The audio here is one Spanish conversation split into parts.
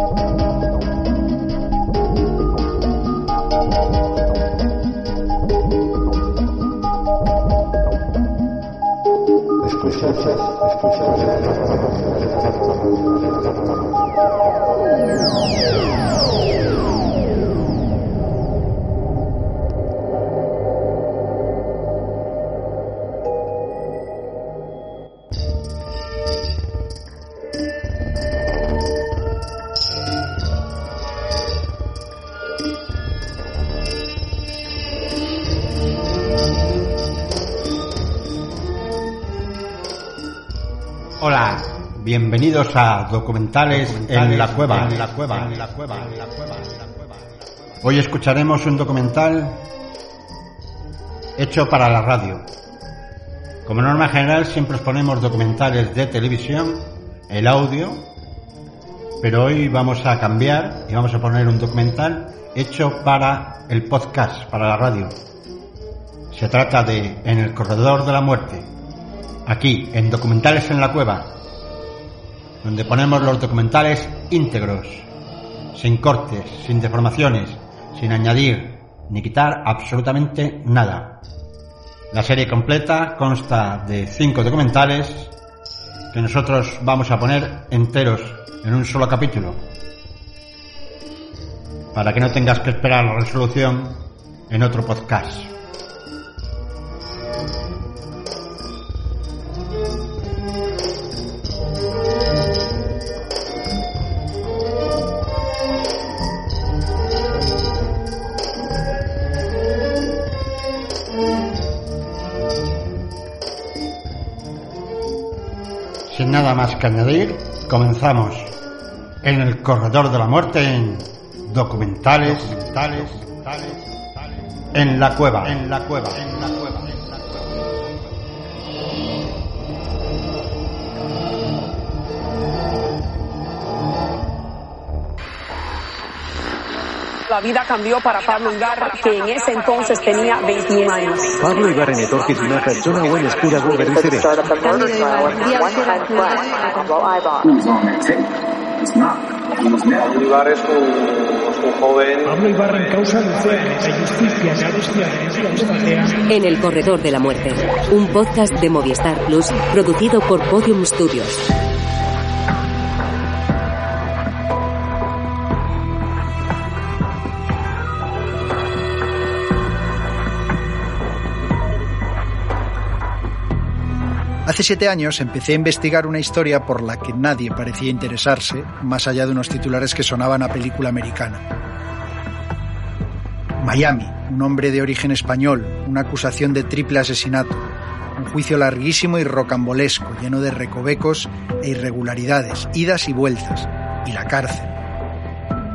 Hola, bienvenidos a Documentales, en, la cueva, en la cueva, en la cueva, en la cueva. Hoy escucharemos un documental hecho para la radio. Como norma general siempre os ponemos documentales de televisión, el audio, pero hoy vamos a cambiar y vamos a poner un documental hecho para el podcast, para la radio. Se trata de En el corredor de la muerte, aquí en Documentales en la Cueva, donde ponemos los documentales íntegros, sin cortes, sin deformaciones, sin añadir ni quitar absolutamente nada. La serie completa consta de cinco documentales que nosotros vamos a poner enteros en un solo capítulo, para que no tengas que esperar la resolución en otro podcast. Nada más que añadir, comenzamos en el corredor de la muerte en documentales, documentales, en la cueva, en la cueva, en la cueva. La vida cambió para Pablo Ibarra, que en ese entonces tenía 21 años. Pablo Ibarren etorkizuna pertsona hauen eskurago berriz ere. Pablo Ibarra es un, es joven Pablo dauzkatean En el Corredor de la Muerte, un podcast de Movistar Plus producido por Podium Studios. Hace siete años empecé a investigar una historia por la que nadie parecía interesarse, más allá de unos titulares que sonaban a película americana. Miami, un hombre de origen español, una acusación de triple asesinato, un juicio larguísimo y rocambolesco, lleno de recovecos e irregularidades, idas y vueltas, y la cárcel.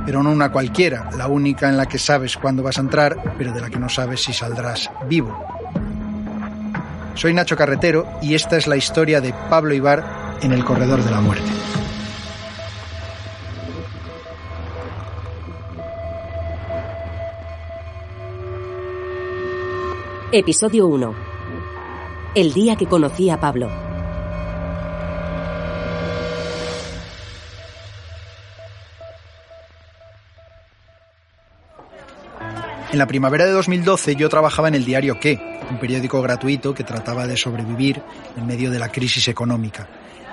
Pero no una cualquiera, la única en la que sabes cuándo vas a entrar, pero de la que no sabes si saldrás vivo. Soy Nacho Carretero y esta es la historia de Pablo Ibar en el Corredor de la Muerte. Episodio 1. El día que conocí a Pablo. En la primavera de 2012 yo trabajaba en el diario ¿Qué? Un periódico gratuito que trataba de sobrevivir en medio de la crisis económica.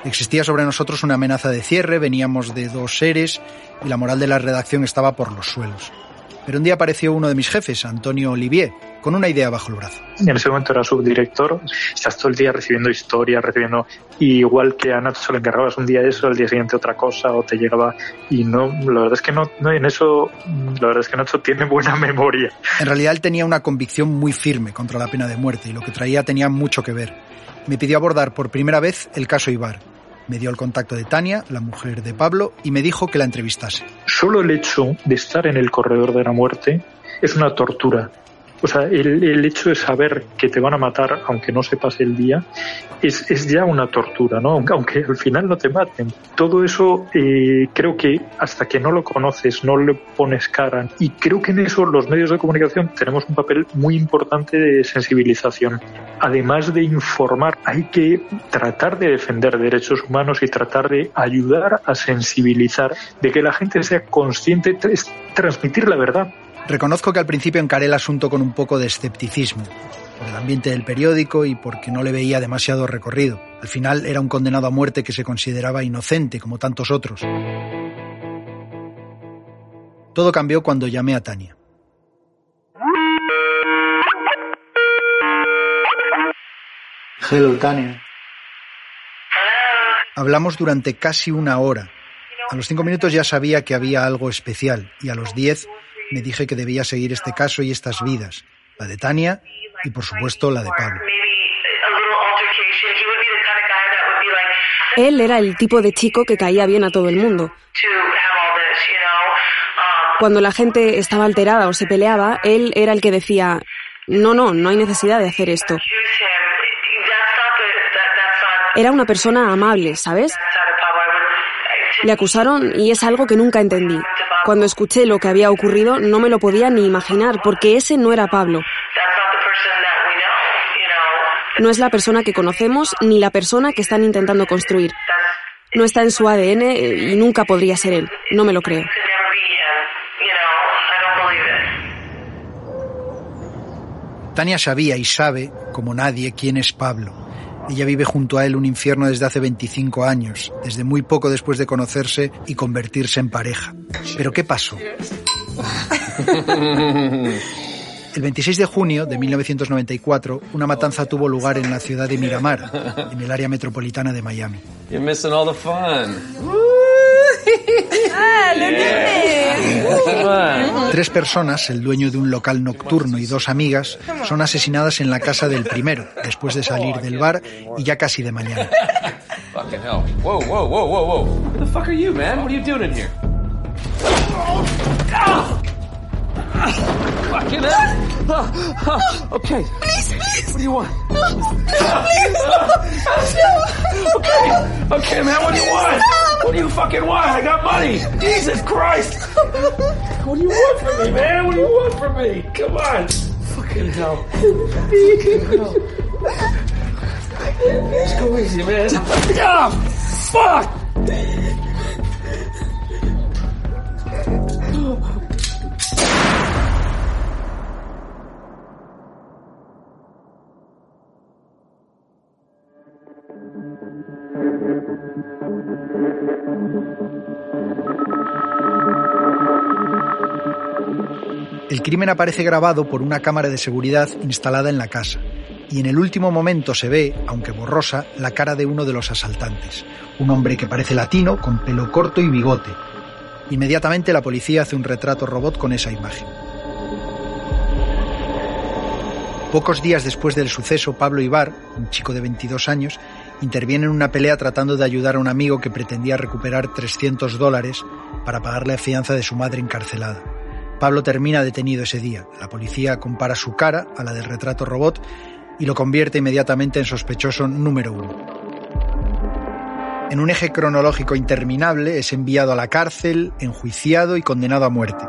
Existía sobre nosotros una amenaza de cierre, veníamos de dos seres y la moral de la redacción estaba por los suelos. Pero un día apareció uno de mis jefes, Antonio Olivier, con una idea bajo el brazo. En ese momento era subdirector, estás todo el día recibiendo historias, recibiendo, y igual que a Nacho le encargabas un día eso, al día siguiente otra cosa, o te llegaba, y no, la verdad es que no, no en eso, la verdad es que Nacho tiene buena memoria. En realidad él tenía una convicción muy firme contra la pena de muerte y lo que traía tenía mucho que ver. Me pidió abordar por primera vez el caso Ibar. Me dio el contacto de Tania, la mujer de Pablo, y me dijo que la entrevistase. Solo el hecho de estar en el corredor de la muerte es una tortura. O sea, el, el, hecho de saber que te van a matar, aunque no sepas el día, es, es ya una tortura, ¿no? Aunque, aunque, al final no te maten. Todo eso eh, creo que hasta que no lo conoces, no le pones cara. Y creo que en eso los medios de comunicación tenemos un papel muy importante de sensibilización. además de informar, hay que tratar de defender derechos humanos y tratar de ayudar a sensibilizar, de que la gente sea consciente, es transmitir la verdad. Reconozco que al principio encaré el asunto con un poco de escepticismo, por el ambiente del periódico y porque no le veía demasiado recorrido. Al final era un condenado a muerte que se consideraba inocente, como tantos otros. Todo cambió cuando llamé a Tania. Hello, Tania. Hablamos durante casi una hora. A los cinco minutos ya sabía que había algo especial y a los diez me dije que debía seguir este caso y estas vidas, la de Tania y por supuesto la de Pablo. Él era el tipo de chico que caía bien a todo el mundo. Cuando la gente estaba alterada o se peleaba, él era el que decía, no, no, no hay necesidad de hacer esto. Era una persona amable, ¿sabes? Le acusaron y es algo que nunca entendí. Cuando escuché lo que había ocurrido no me lo podía ni imaginar porque ese no era Pablo. No es la persona que conocemos ni la persona que están intentando construir. No está en su ADN y nunca podría ser él. No me lo creo. Tania sabía y sabe, como nadie, quién es Pablo. Ella vive junto a él un infierno desde hace 25 años, desde muy poco después de conocerse y convertirse en pareja. Pero ¿qué pasó? El 26 de junio de 1994, una matanza tuvo lugar en la ciudad de Miramar, en el área metropolitana de Miami. Tres personas, el dueño de un local nocturno y dos amigas, son asesinadas en la casa del primero, después de salir del bar y ya casi de mañana. Fucking hell. Okay. Please, please. What do you want? No, no, please. No. Okay. Okay, man, what do you want? What do you fucking want? I got money. Jesus Christ. What do you want from me, man? What do you want from me? Come on. Fucking hell. Fucking hell. Let's go easy, man. Ah, fuck! El crimen aparece grabado por una cámara de seguridad instalada en la casa y en el último momento se ve, aunque borrosa, la cara de uno de los asaltantes, un hombre que parece latino, con pelo corto y bigote. Inmediatamente la policía hace un retrato robot con esa imagen. Pocos días después del suceso, Pablo Ibar, un chico de 22 años, interviene en una pelea tratando de ayudar a un amigo que pretendía recuperar 300 dólares para pagar la fianza de su madre encarcelada. Pablo termina detenido ese día. La policía compara su cara a la del retrato robot y lo convierte inmediatamente en sospechoso número uno. En un eje cronológico interminable es enviado a la cárcel, enjuiciado y condenado a muerte.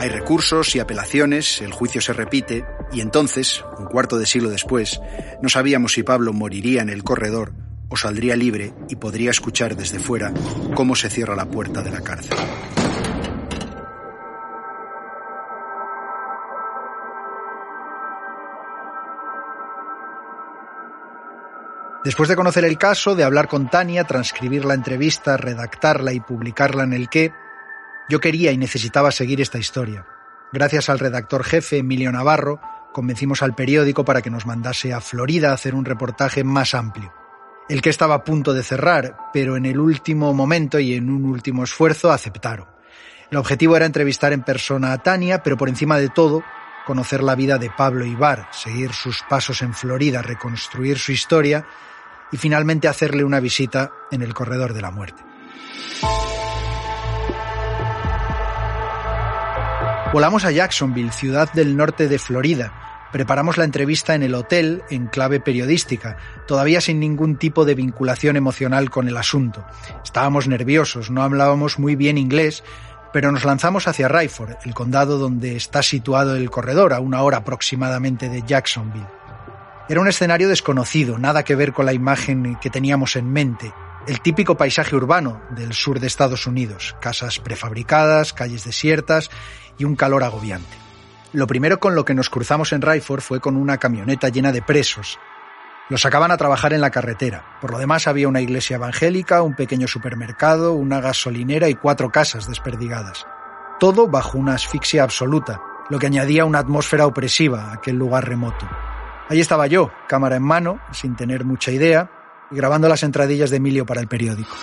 Hay recursos y apelaciones, el juicio se repite y entonces, un cuarto de siglo después, no sabíamos si Pablo moriría en el corredor saldría libre y podría escuchar desde fuera cómo se cierra la puerta de la cárcel. Después de conocer el caso, de hablar con Tania, transcribir la entrevista, redactarla y publicarla en el qué, yo quería y necesitaba seguir esta historia. Gracias al redactor jefe Emilio Navarro, convencimos al periódico para que nos mandase a Florida a hacer un reportaje más amplio el que estaba a punto de cerrar, pero en el último momento y en un último esfuerzo aceptaron. El objetivo era entrevistar en persona a Tania, pero por encima de todo, conocer la vida de Pablo Ibar, seguir sus pasos en Florida, reconstruir su historia y finalmente hacerle una visita en el corredor de la muerte. Volamos a Jacksonville, ciudad del norte de Florida, Preparamos la entrevista en el hotel en clave periodística, todavía sin ningún tipo de vinculación emocional con el asunto. Estábamos nerviosos, no hablábamos muy bien inglés, Pero nos lanzamos hacia Rayford, el condado donde está situado el corredor, a una hora aproximadamente de Jacksonville. Era un escenario desconocido, nada que ver con la imagen que teníamos en mente, el típico paisaje urbano del sur de Estados Unidos, casas prefabricadas, calles desiertas y un calor agobiante. Lo primero con lo que nos cruzamos en Rayford fue con una camioneta llena de presos. Los sacaban a trabajar en la carretera. Por lo demás había una iglesia evangélica, un pequeño supermercado, una gasolinera y cuatro casas desperdigadas. Todo bajo una asfixia absoluta, lo que añadía una atmósfera opresiva a aquel lugar remoto. Ahí estaba yo, cámara en mano, sin tener mucha idea, y grabando las entradillas de Emilio para el periódico.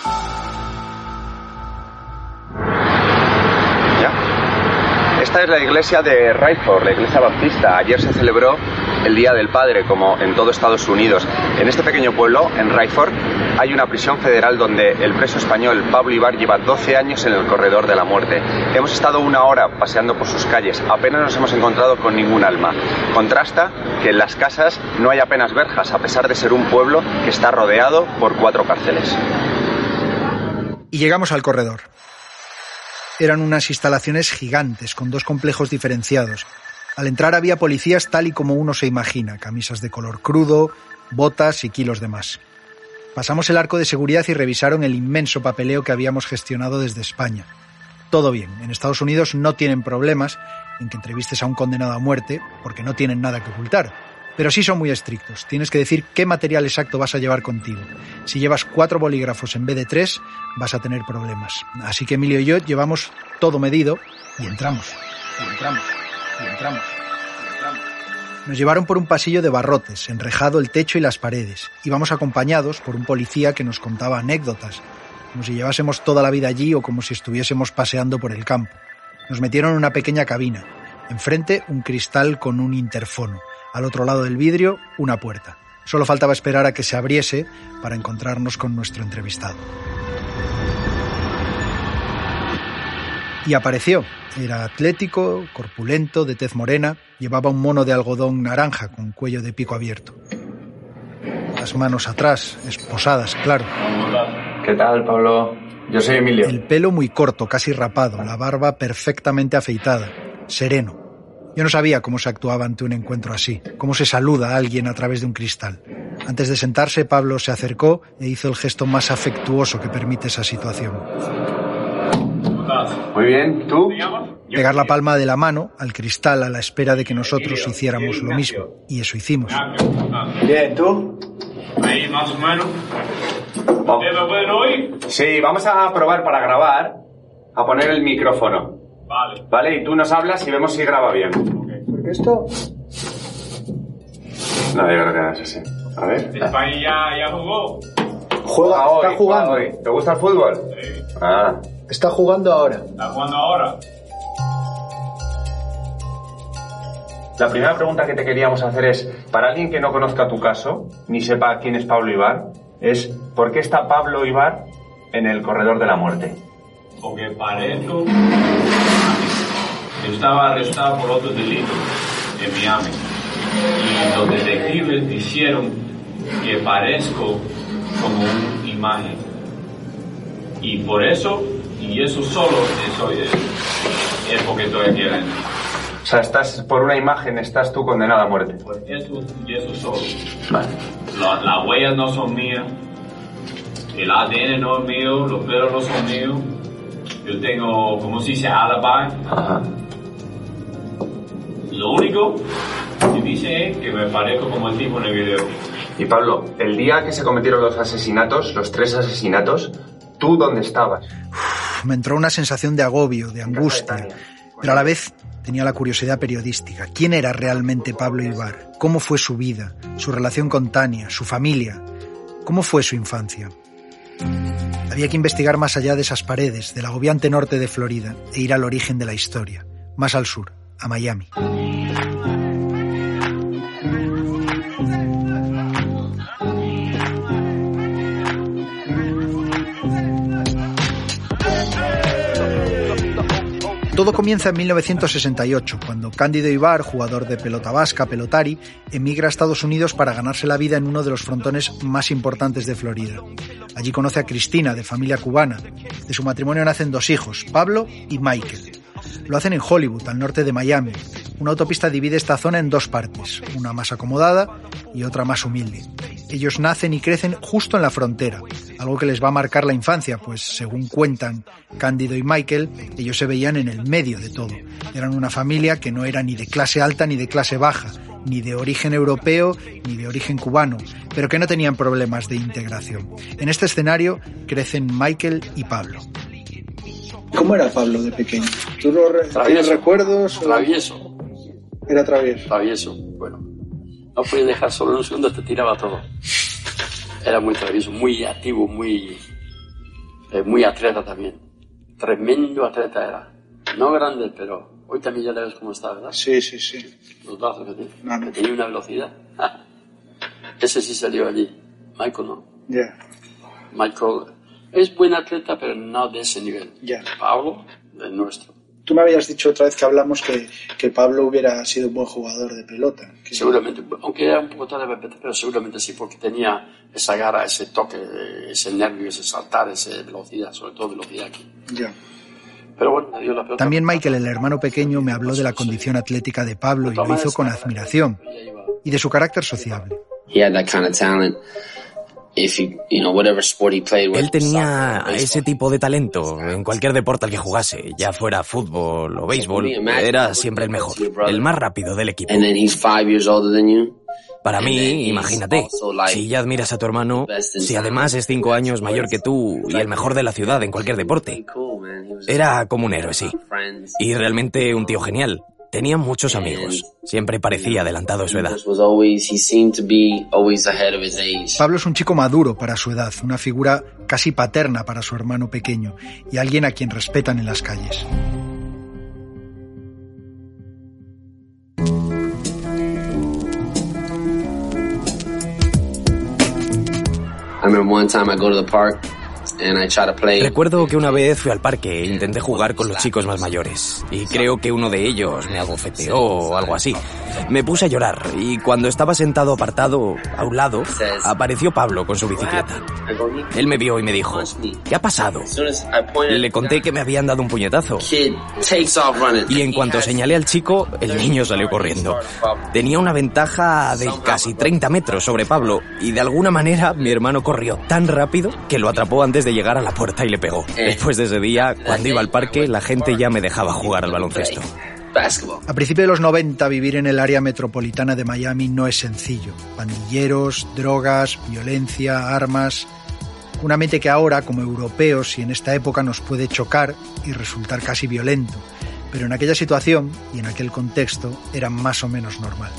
Esta es la iglesia de Rayford, la iglesia baptista. Ayer se celebró el Día del Padre, como en todo Estados Unidos. En este pequeño pueblo, en Rayford, hay una prisión federal donde el preso español Pablo Ibar lleva 12 años en el corredor de la muerte. Hemos estado una hora paseando por sus calles, apenas nos hemos encontrado con ningún alma. Contrasta que en las casas no hay apenas verjas, a pesar de ser un pueblo que está rodeado por cuatro cárceles. Y llegamos al corredor eran unas instalaciones gigantes con dos complejos diferenciados. Al entrar había policías tal y como uno se imagina, camisas de color crudo, botas y kilos de más. Pasamos el arco de seguridad y revisaron el inmenso papeleo que habíamos gestionado desde España. Todo bien, en Estados Unidos no tienen problemas en que entrevistes a un condenado a muerte porque no tienen nada que ocultar. Pero sí son muy estrictos. Tienes que decir qué material exacto vas a llevar contigo. Si llevas cuatro bolígrafos en vez de tres, vas a tener problemas. Así que Emilio y yo llevamos todo medido y entramos. Y entramos. Y entramos. Y entramos. Nos llevaron por un pasillo de barrotes, enrejado el techo y las paredes. Íbamos acompañados por un policía que nos contaba anécdotas, como si llevásemos toda la vida allí o como si estuviésemos paseando por el campo. Nos metieron en una pequeña cabina. Enfrente un cristal con un interfono al otro lado del vidrio, una puerta. Solo faltaba esperar a que se abriese para encontrarnos con nuestro entrevistado. Y apareció. Era atlético, corpulento, de tez morena, llevaba un mono de algodón naranja con cuello de pico abierto. Las manos atrás, esposadas, claro. ¿Qué tal, Pablo? Yo soy Emilio. El pelo muy corto, casi rapado, la barba perfectamente afeitada, sereno. Yo no sabía cómo se actuaba ante un encuentro así, cómo se saluda a alguien a través de un cristal. Antes de sentarse, Pablo se acercó e hizo el gesto más afectuoso que permite esa situación. Muy bien, ¿tú? Pegar la palma de la mano al cristal a la espera de que nosotros hiciéramos lo mismo. Y eso hicimos. Bien, ¿tú? Ahí más o menos. Sí, vamos a probar para grabar a poner el micrófono. Vale. Vale, y tú nos hablas y vemos si graba bien. Porque esto... No, yo creo que es así. A ver. España ya, ya jugó. Juega, hoy, está jugando. hoy. ¿Te gusta el fútbol? Sí. Ah. Está jugando ahora. Está jugando ahora. La primera pregunta que te queríamos hacer es, para alguien que no conozca tu caso, ni sepa quién es Pablo Ibar, es ¿por qué está Pablo Ibar en el corredor de la muerte? Porque parezco... Yo estaba arrestado por otro delito en Miami. Y los detectives dijeron que parezco como una imagen. Y por eso, y eso solo, eso es, es porque estoy aquí adentro. O sea, estás por una imagen, estás tú condenado a muerte. Por eso y eso solo. Vale. La- las huellas no son mías. El ADN no es mío, los pelos no son míos. Yo tengo, como se dice, alibi. Ajá. Lo único que dice es que me parezco como el tipo en el video. Y Pablo, el día que se cometieron los asesinatos, los tres asesinatos, ¿tú dónde estabas? Me entró una sensación de agobio, de angustia, pero a la vez tenía la curiosidad periodística. ¿Quién era realmente Pablo Ibar? ¿Cómo fue su vida, su relación con Tania, su familia? ¿Cómo fue su infancia? Había que investigar más allá de esas paredes, del agobiante norte de Florida, e ir al origen de la historia, más al sur, a Miami. Todo comienza en 1968, cuando Cándido Ibar, jugador de pelota vasca, pelotari, emigra a Estados Unidos para ganarse la vida en uno de los frontones más importantes de Florida. Allí conoce a Cristina, de familia cubana. De su matrimonio nacen dos hijos, Pablo y Michael. Lo hacen en Hollywood, al norte de Miami. Una autopista divide esta zona en dos partes, una más acomodada y otra más humilde. Ellos nacen y crecen justo en la frontera, algo que les va a marcar la infancia, pues según cuentan Cándido y Michael, ellos se veían en el medio de todo. Eran una familia que no era ni de clase alta ni de clase baja, ni de origen europeo ni de origen cubano, pero que no tenían problemas de integración. En este escenario crecen Michael y Pablo. ¿Cómo era Pablo de pequeño? ¿Tú lo re tienes recuerdos? o- Travieso. Era travieso. Travieso, bueno. No podía dejar solo un segundo, te tiraba todo. Era muy travieso, muy activo, muy, eh, muy atleta también. Tremendo atleta era. No grande, pero hoy también ya le ves cómo está, ¿verdad? Sí, sí, sí. Los brazos que tiene. Que tenía una velocidad. Ese sí salió allí. Michael no. Ya. Michael es buen atleta, pero no de ese nivel. Ya. Pablo, el nuestro. Tú me habías dicho otra vez que hablamos que, que Pablo hubiera sido un buen jugador de pelota. Que- Seguramente, aunque era un poco tarde, pero seguramente sí, porque tenía esa garra, ese toque, ese nervio, ese saltar, esa velocidad, sobre todo velocidad aquí. Ya. Pero bueno, me dio la pelota. También Michael, el hermano pequeño, me habló de la condición atlética de Pablo y lo hizo con admiración, y de su carácter sociable. he had that kind of talent. Él tenía ese tipo de talento en cualquier deporte al que jugase, ya fuera fútbol o béisbol, era siempre el mejor, el más rápido del equipo. Para mí, imagínate, si ya admiras a tu hermano, si además es cinco años mayor que tú y el mejor de la ciudad en cualquier deporte. Era como un héroe, sí. Y realmente un tío genial. Tenía muchos amigos. Siempre parecía adelantado a su edad. Pablo es un chico maduro para su edad, una figura casi paterna para su hermano pequeño y alguien a quien respetan en las calles. I remember one time I go to the park Recuerdo que una vez fui al parque e intenté jugar con los chicos más mayores. Y creo que uno de ellos me abofeteó o algo así. Me puse a llorar y cuando estaba sentado apartado a un lado, apareció Pablo con su bicicleta. I go, "You Él me vio y me dijo, ¿qué ha pasado? Le conté que me habían dado un puñetazo. Y en cuanto señalé al chico, el niño salió corriendo. Tenía una ventaja de casi 30 metros sobre Pablo y de alguna manera mi hermano corrió tan rápido que lo atrapó antes de llegar a la puerta y le pegó. Después de ese día, cuando iba al parque, la gente ya me dejaba jugar al baloncesto. A principios de los 90 vivir en el área metropolitana de Miami no es sencillo. Pandilleros, drogas, violencia, armas. Una mente que ahora, como europeos y en esta época, nos puede chocar y resultar casi violento. Pero en aquella situación y en aquel contexto era más o menos normal.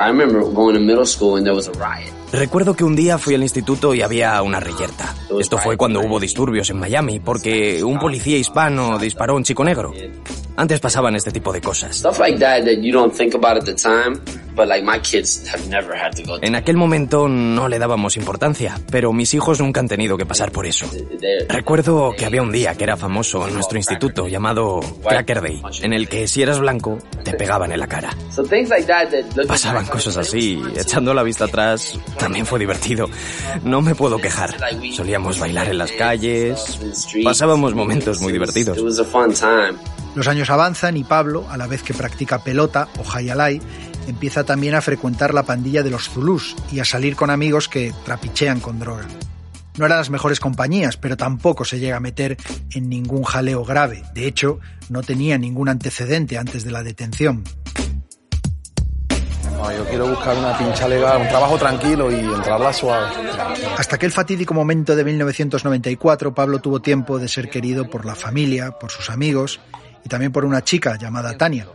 I remember going to middle school and there was a riot. Recuerdo que un día fui al instituto y había una reyerta. Esto fue cuando hubo disturbios en Miami porque un policía hispano disparó a un chico negro. Antes pasaban este tipo de cosas. En aquel momento no le dábamos importancia, pero mis hijos nunca han tenido que pasar por eso. Recuerdo que había un día que era famoso en nuestro instituto llamado Cracker Day, en el que si eras blanco te pegaban en la cara. Pasaban cosas así, echando la vista atrás, también fue divertido. No me puedo quejar. Solíamos bailar en las calles, pasábamos momentos muy divertidos. Los años avanzan y Pablo, a la vez que practica pelota o hayalay, empieza también a frecuentar la pandilla de los Zulús y a salir con amigos que trapichean con droga. No eran las mejores compañías, pero tampoco se llega a meter en ningún jaleo grave. De hecho, no tenía ningún antecedente antes de la detención. No, yo quiero buscar una pincha legal, un trabajo tranquilo y entrarla suave. Hasta aquel fatídico momento de 1994, Pablo tuvo tiempo de ser querido por la familia, por sus amigos y también por una chica llamada Tania.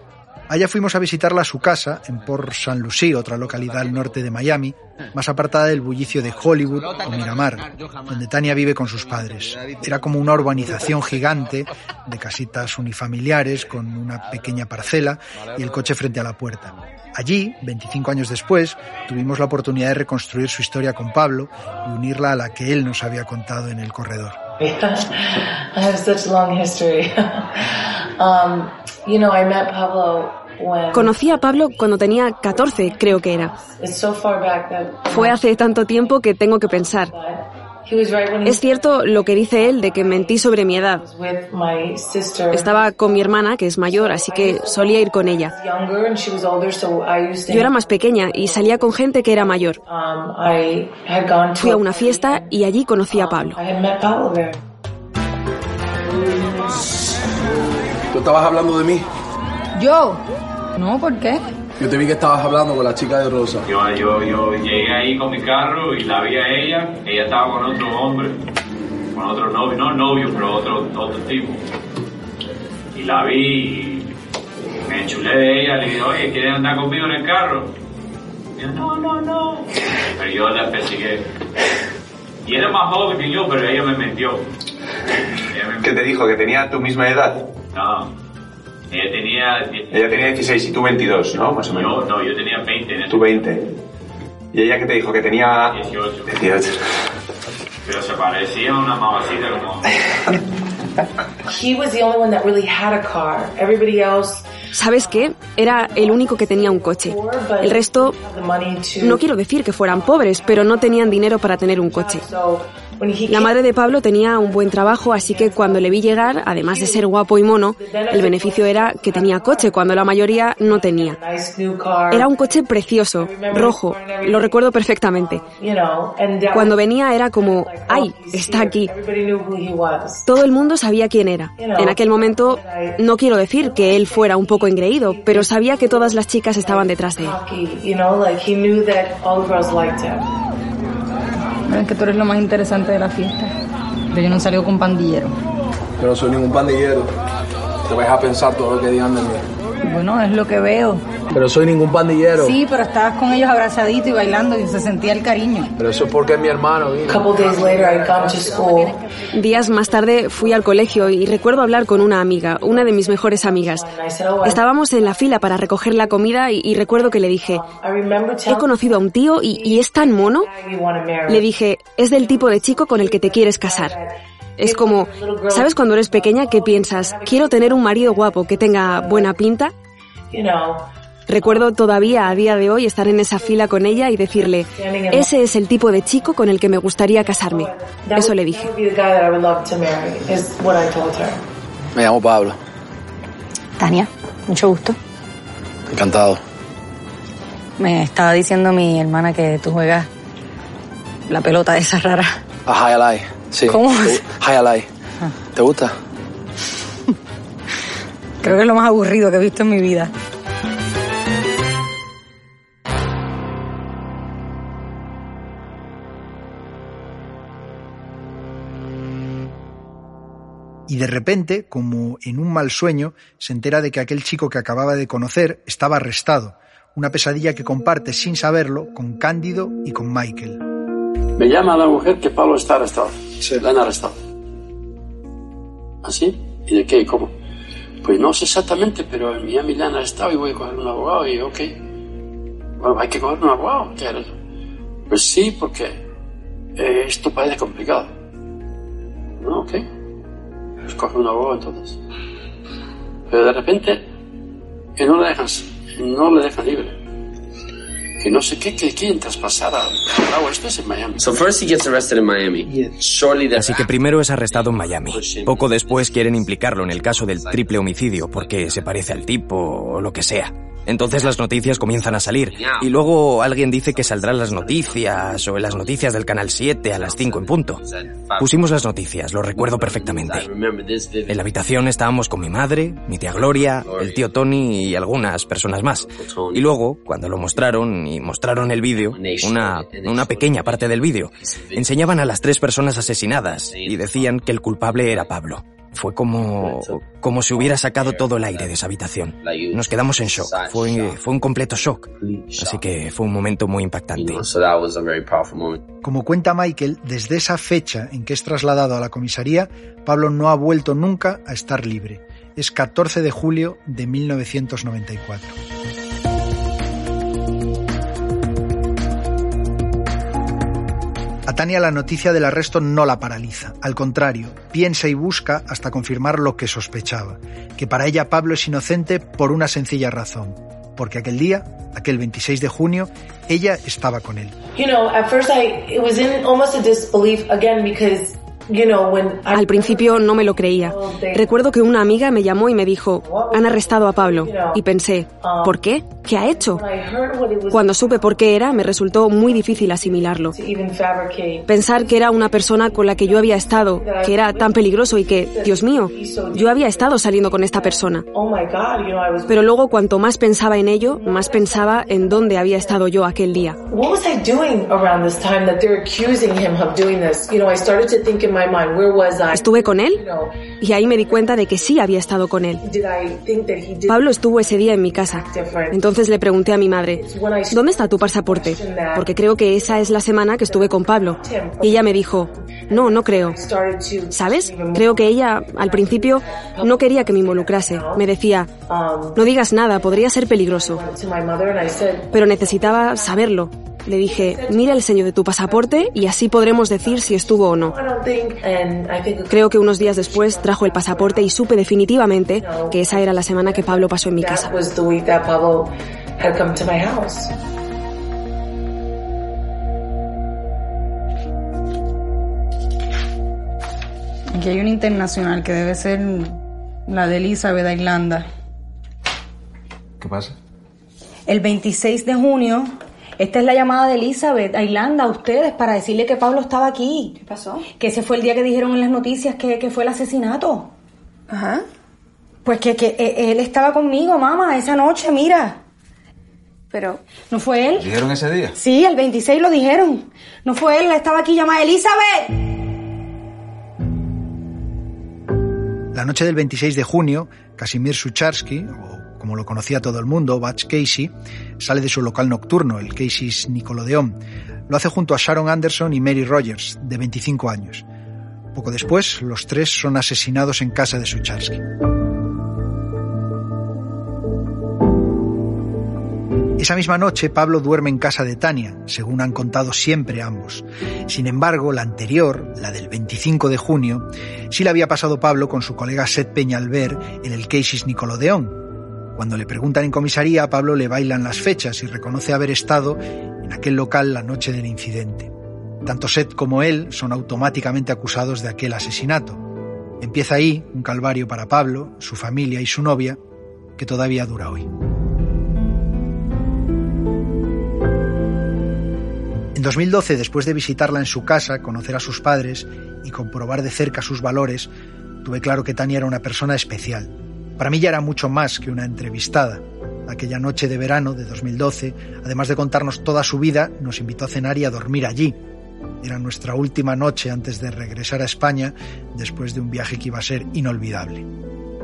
Allá fuimos a visitarla a su casa, en Port St. Lucie, otra localidad al norte de Miami, más apartada del bullicio de Hollywood o Miramar, donde Tania vive con sus padres. Era como una urbanización gigante de casitas unifamiliares con una pequeña parcela y el coche frente a la puerta. Allí, 25 años después, tuvimos la oportunidad de reconstruir su historia con Pablo y unirla a la que él nos había contado en el corredor. I have such long history. um, you know, I met Pablo when Conocí a Pablo cuando tenía 14, creo que era. Fue hace tanto tiempo que tengo que pensar. Es cierto lo que dice él de que mentí sobre mi edad. Estaba con mi hermana, que es mayor, así que solía ir con ella. Yo era más pequeña y salía con gente que era mayor. Fui a una fiesta y allí conocí a Pablo. ¿Tú estabas hablando de mí? ¿Yo? No, ¿por qué? Yo te vi que estabas hablando con la chica de Rosa. Yo, yo, yo llegué ahí con mi carro y la vi a ella. Ella estaba con otro hombre, con otro novio, no novio, pero otro, otro tipo. Y la vi y me enchulé de ella. Le dije, oye, ¿quieres andar conmigo en el carro? Y yo, no, no, no. Pero yo la persigué. Y era más joven que yo, pero ella me metió. ¿Qué te dijo? ¿Que tenía tu misma edad? No. Ella tenía... Ella tenía 16 y tú 22, ¿no? Más o menos. Yo, no, yo tenía 20 en ese Tú 20. ¿Y ella qué te dijo? Que tenía... 18. 18. Pero se parecía a una mamacita como... He was the only one that really had a car. Everybody else ¿Sabes qué? Era el único que tenía un coche. El resto, no quiero decir que fueran pobres, pero no tenían dinero para tener un coche. La madre de Pablo tenía un buen trabajo, así que cuando le vi llegar, además de ser guapo y mono, el beneficio era que tenía coche, cuando la mayoría no tenía. Era un coche precioso, rojo, lo recuerdo perfectamente. Cuando venía era como, ¡ay! Está aquí. Todo el mundo sabía quién era. En aquel momento, no quiero decir que él fuera un poco engreído, pero sabía que todas las chicas estaban detrás de él. Es que tú eres lo más interesante de la fiesta. Pero yo no salgo con pandillero. Yo no soy ningún pandillero. Te vas a pensar todo lo que digan de mí. Bueno, es lo que veo. Pero soy ningún pandillero. Sí, pero estabas con ellos abrazadito y bailando y se sentía el cariño. Pero eso es porque es mi hermano. Días más tarde fui al colegio y recuerdo hablar con una amiga, una de mis mejores amigas. Estábamos en la fila para recoger la comida y, y recuerdo que le dije, he conocido a un tío y, y es tan mono. Le dije, es del tipo de chico con el que te quieres casar. Es como, ¿sabes cuando eres pequeña que piensas, quiero tener un marido guapo que tenga buena pinta? Recuerdo todavía a día de hoy estar en esa fila con ella y decirle, ese es el tipo de chico con el que me gustaría casarme. Eso le dije. Me llamo Pablo. Tania, mucho gusto. Encantado. Me estaba diciendo mi hermana que tú juegas la pelota esa rara. A High Alai. Sí. ¿Cómo? High Alai. ¿Te gusta? Creo que es lo más aburrido que he visto en mi vida. y de repente, como en un mal sueño, se entera de que aquel chico que acababa de conocer estaba arrestado, una pesadilla que comparte sin saberlo con Cándido y con Michael. Me llama la mujer que Pablo está arrestado. Sí. La han arrestado. ¿Así? ¿Y de qué? ¿Cómo? Pues no sé exactamente, pero en Miami la han arrestado y voy a coger un abogado y ok. Bueno, hay que coger un abogado. ¿Qué? Pues sí, porque eh, esto parece complicado. No, ok. Pues coge un abogado entonces. Pero de repente, no le dejan, no le dejan libre. Que no sé qué, que quieren traspasar al lado. Esto es en Miami. So first he gets arrested in Miami. Así que primero es arrestado en Miami. Poco después quieren implicarlo en el caso del triple homicidio porque se parece al tipo o lo que sea. Entonces las noticias comienzan a salir y luego alguien dice que saldrán las noticias o en las noticias del Canal 7 a las 5 en punto. Pusimos las noticias, lo recuerdo perfectamente. En la habitación estábamos con mi madre, mi tía Gloria, el tío Tony y algunas personas más. Y luego, cuando lo mostraron y mostraron el vídeo, una, una pequeña parte del vídeo, enseñaban a las tres personas asesinadas y decían que el culpable era Pablo. Fue como, como si hubiera sacado todo el aire de esa habitación. Nos quedamos en shock. Fue, fue un completo shock. Así que fue un momento muy impactante. Como cuenta Michael, desde esa fecha en que es trasladado a la comisaría, Pablo no ha vuelto nunca a estar libre. Es 14 de julio de 1994. A Tania la noticia del arresto no la paraliza, al contrario, piensa y busca hasta confirmar lo que sospechaba, que para ella Pablo es inocente por una sencilla razón. porque aquel día, aquel 26 de junio, ella estaba con él. You know, at first I it was in almost a disbelief again because you know when I Al principio no me lo creía. Recuerdo que una amiga me llamó y me dijo, han arrestado a Pablo. Y pensé, ¿por qué? ¿Qué ha hecho? Cuando supe por qué era, me resultó muy difícil asimilarlo. Pensar que era una persona con la que yo había estado, que era tan peligroso y que, Dios mío, yo había estado saliendo con esta persona. oh Pero luego cuanto más pensaba en ello, más pensaba en dónde había estado yo aquel día. Estuve con él y ahí me di cuenta de que sí había estado con él. did I think that he did Pablo estuvo ese día en mi casa. Entonces le pregunté a mi madre, ¿dónde está tu pasaporte? Porque creo que esa es la semana que estuve con Pablo. Y ella me dijo, no, no creo. ¿Sabes? Creo que ella, al principio, no quería que me involucrase. Me decía, no digas nada, podría ser peligroso. Pero necesitaba saberlo. Le dije, mira el sello de tu pasaporte y así podremos decir si estuvo o no. I don't think and I think Creo que unos días después trajo el pasaporte y supe definitivamente que esa era la semana que Pablo pasó en mi casa. Aquí hay una internacional que debe ser la de Elizabeth Irlanda. ¿Qué pasa? El 26 de junio, esta es la llamada de Elizabeth a Irlanda a ustedes para decirle que Pablo estaba aquí. ¿Qué pasó? Que ese fue el día que dijeron en las noticias que, que fue el asesinato. Ajá. Pues que, que eh, él estaba conmigo, mamá, esa noche, mira. Pero... ¿No fue él? ¿Dijeron ese día? Sí, el 26 lo dijeron. No fue él, estaba aquí llamada Elizabeth. La noche del 26 de junio, Casimir Sucharsky, o como lo conocía todo el mundo, Butch Casey, sale de su local nocturno, el Casey's Nickelodeon. Lo hace junto a Sharon Anderson y Mary Rogers, de 25 años. Poco después, los tres son asesinados en casa de Sucharsky. Esa misma noche, Pablo duerme en casa de Tania, según han contado siempre ambos. Sin embargo, la anterior, la del 25 de junio, sí la había pasado Pablo con su colega Seth Peñalver en el Casey's Nicolodeón. Cuando le preguntan en comisaría, a Pablo le bailan las fechas y reconoce haber estado en aquel local la noche del incidente. Tanto Seth como él son automáticamente acusados de aquel asesinato. Empieza ahí un calvario para Pablo, su familia y su novia, que todavía dura hoy. En 2012, después de visitarla en su casa, conocer a sus padres y comprobar de cerca sus valores, tuve claro que Tania era una persona especial. Para mí ya era mucho más que una entrevistada. Aquella noche de verano de 2012, además de contarnos toda su vida, nos invitó a cenar y a dormir allí. Era nuestra última noche antes de regresar a España, después de un viaje que iba a ser inolvidable.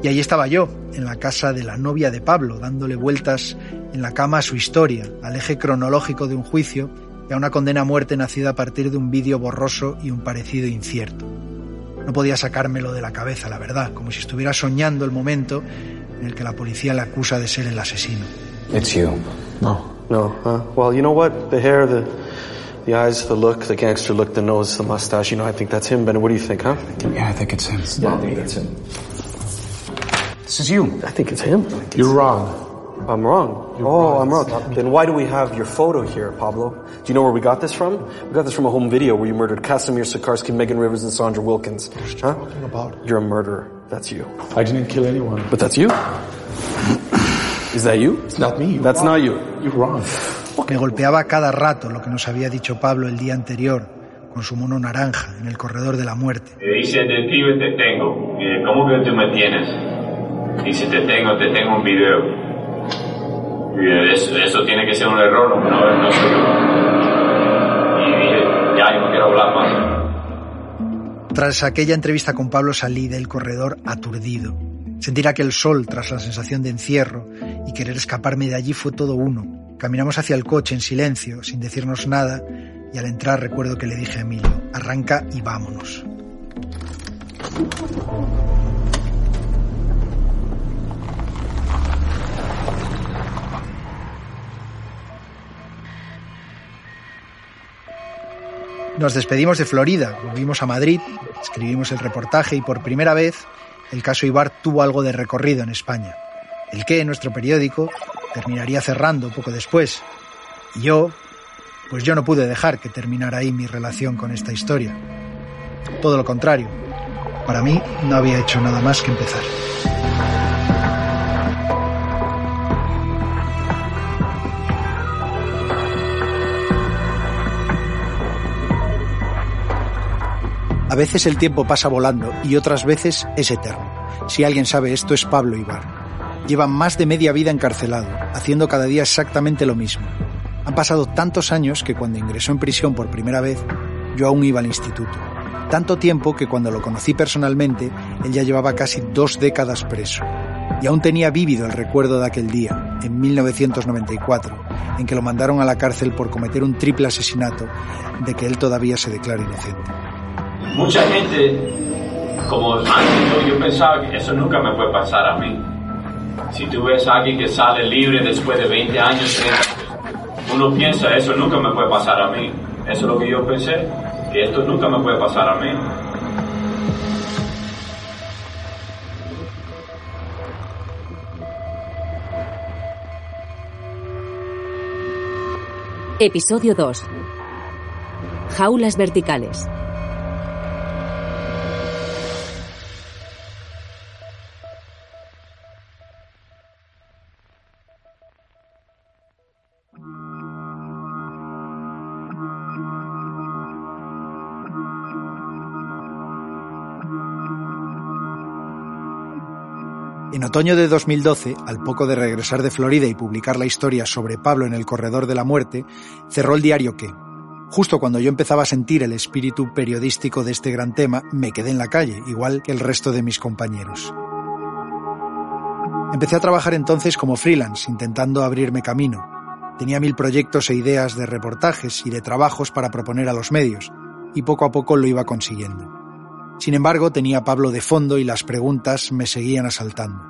Y ahí estaba yo, en la casa de la novia de Pablo, dándole vueltas en la cama a su historia, al eje cronológico de un juicio y a una condena a muerte nacida a partir de un vídeo borroso y un parecido incierto. No podía sacármelo de la cabeza, la verdad, como si estuviera soñando el momento en el que la policía le acusa de ser el asesino. It's you. No. No. Huh? Well, you know what? The hair, the the eyes, the look, the gangster look, the nose, the mustache. You know, I think that's him. Ben, what do you think, huh? Yeah, I think it's him. Yeah, I think that's him. This is you. I think it's him. You're wrong. I'm wrong. oh, I'm wrong. Then why do we have your photo here, Pablo? Do you know where we got this from? We got this from a home video where you murdered Casimir Sikarsky, Megan Rivers, and Sandra Wilkins. Huh? about? You're a murderer. That's you. I didn't kill anyone. But that's you? Is that you? It's not me. You're That's wrong. not you. You're wrong. Me golpeaba cada rato lo que nos había dicho Pablo el día anterior, con su mono naranja, en el corredor de la muerte. Me dice detective te tengo. Y dice, ¿cómo que tú me tienes? Dice te tengo, te tengo un video. Eso, tiene que ser un error, no, soy yo. Y ya, no quiero hablar más. Tras aquella entrevista con Pablo salí del corredor aturdido. Sentir aquel sol tras la sensación de encierro y querer escaparme de allí fue todo uno. Caminamos hacia el coche en silencio, sin decirnos nada, y al entrar recuerdo que le dije a Emilio, arranca y vámonos. Nos despedimos de Florida, volvimos a Madrid, escribimos el reportaje y por primera vez el caso Ibar tuvo algo de recorrido en España. El que nuestro periódico terminaría cerrando poco después. Y yo, pues yo no pude dejar que terminara ahí mi relación con esta historia. Todo lo contrario, para mí no había hecho nada más que empezar. A veces el tiempo pasa volando y otras veces es eterno. Si alguien sabe esto es Pablo Ibar. Lleva más de media vida encarcelado, haciendo cada día exactamente lo mismo. Han pasado tantos años que cuando ingresó en prisión por primera vez, yo aún iba al instituto. Tanto tiempo que cuando lo conocí personalmente, él ya llevaba casi dos décadas preso. Y aún tenía vívido el recuerdo de aquel día, en 1994, en que lo mandaron a la cárcel por cometer un triple asesinato de que él todavía se declara inocente. Mucha gente, como antes yo pensaba que eso nunca me puede pasar a mí. Si tú ves a alguien que sale libre después de 20 años, uno piensa, eso nunca me puede pasar a mí. Eso es lo que yo pensé, que esto nunca me puede pasar a mí. Episodio 2. Jaulas verticales. En otoño de 2012, al poco de regresar de Florida y publicar la historia sobre Pablo en el corredor de la muerte, cerró el diario que, justo cuando yo empezaba a sentir el espíritu periodístico de este gran tema, me quedé en la calle, igual que el resto de mis compañeros. Empecé a trabajar entonces como freelance, intentando abrirme camino. Tenía mil proyectos e ideas de reportajes y de trabajos para proponer a los medios, y poco a poco lo iba consiguiendo. Sin embargo, tenía Pablo de fondo y las preguntas me seguían asaltando.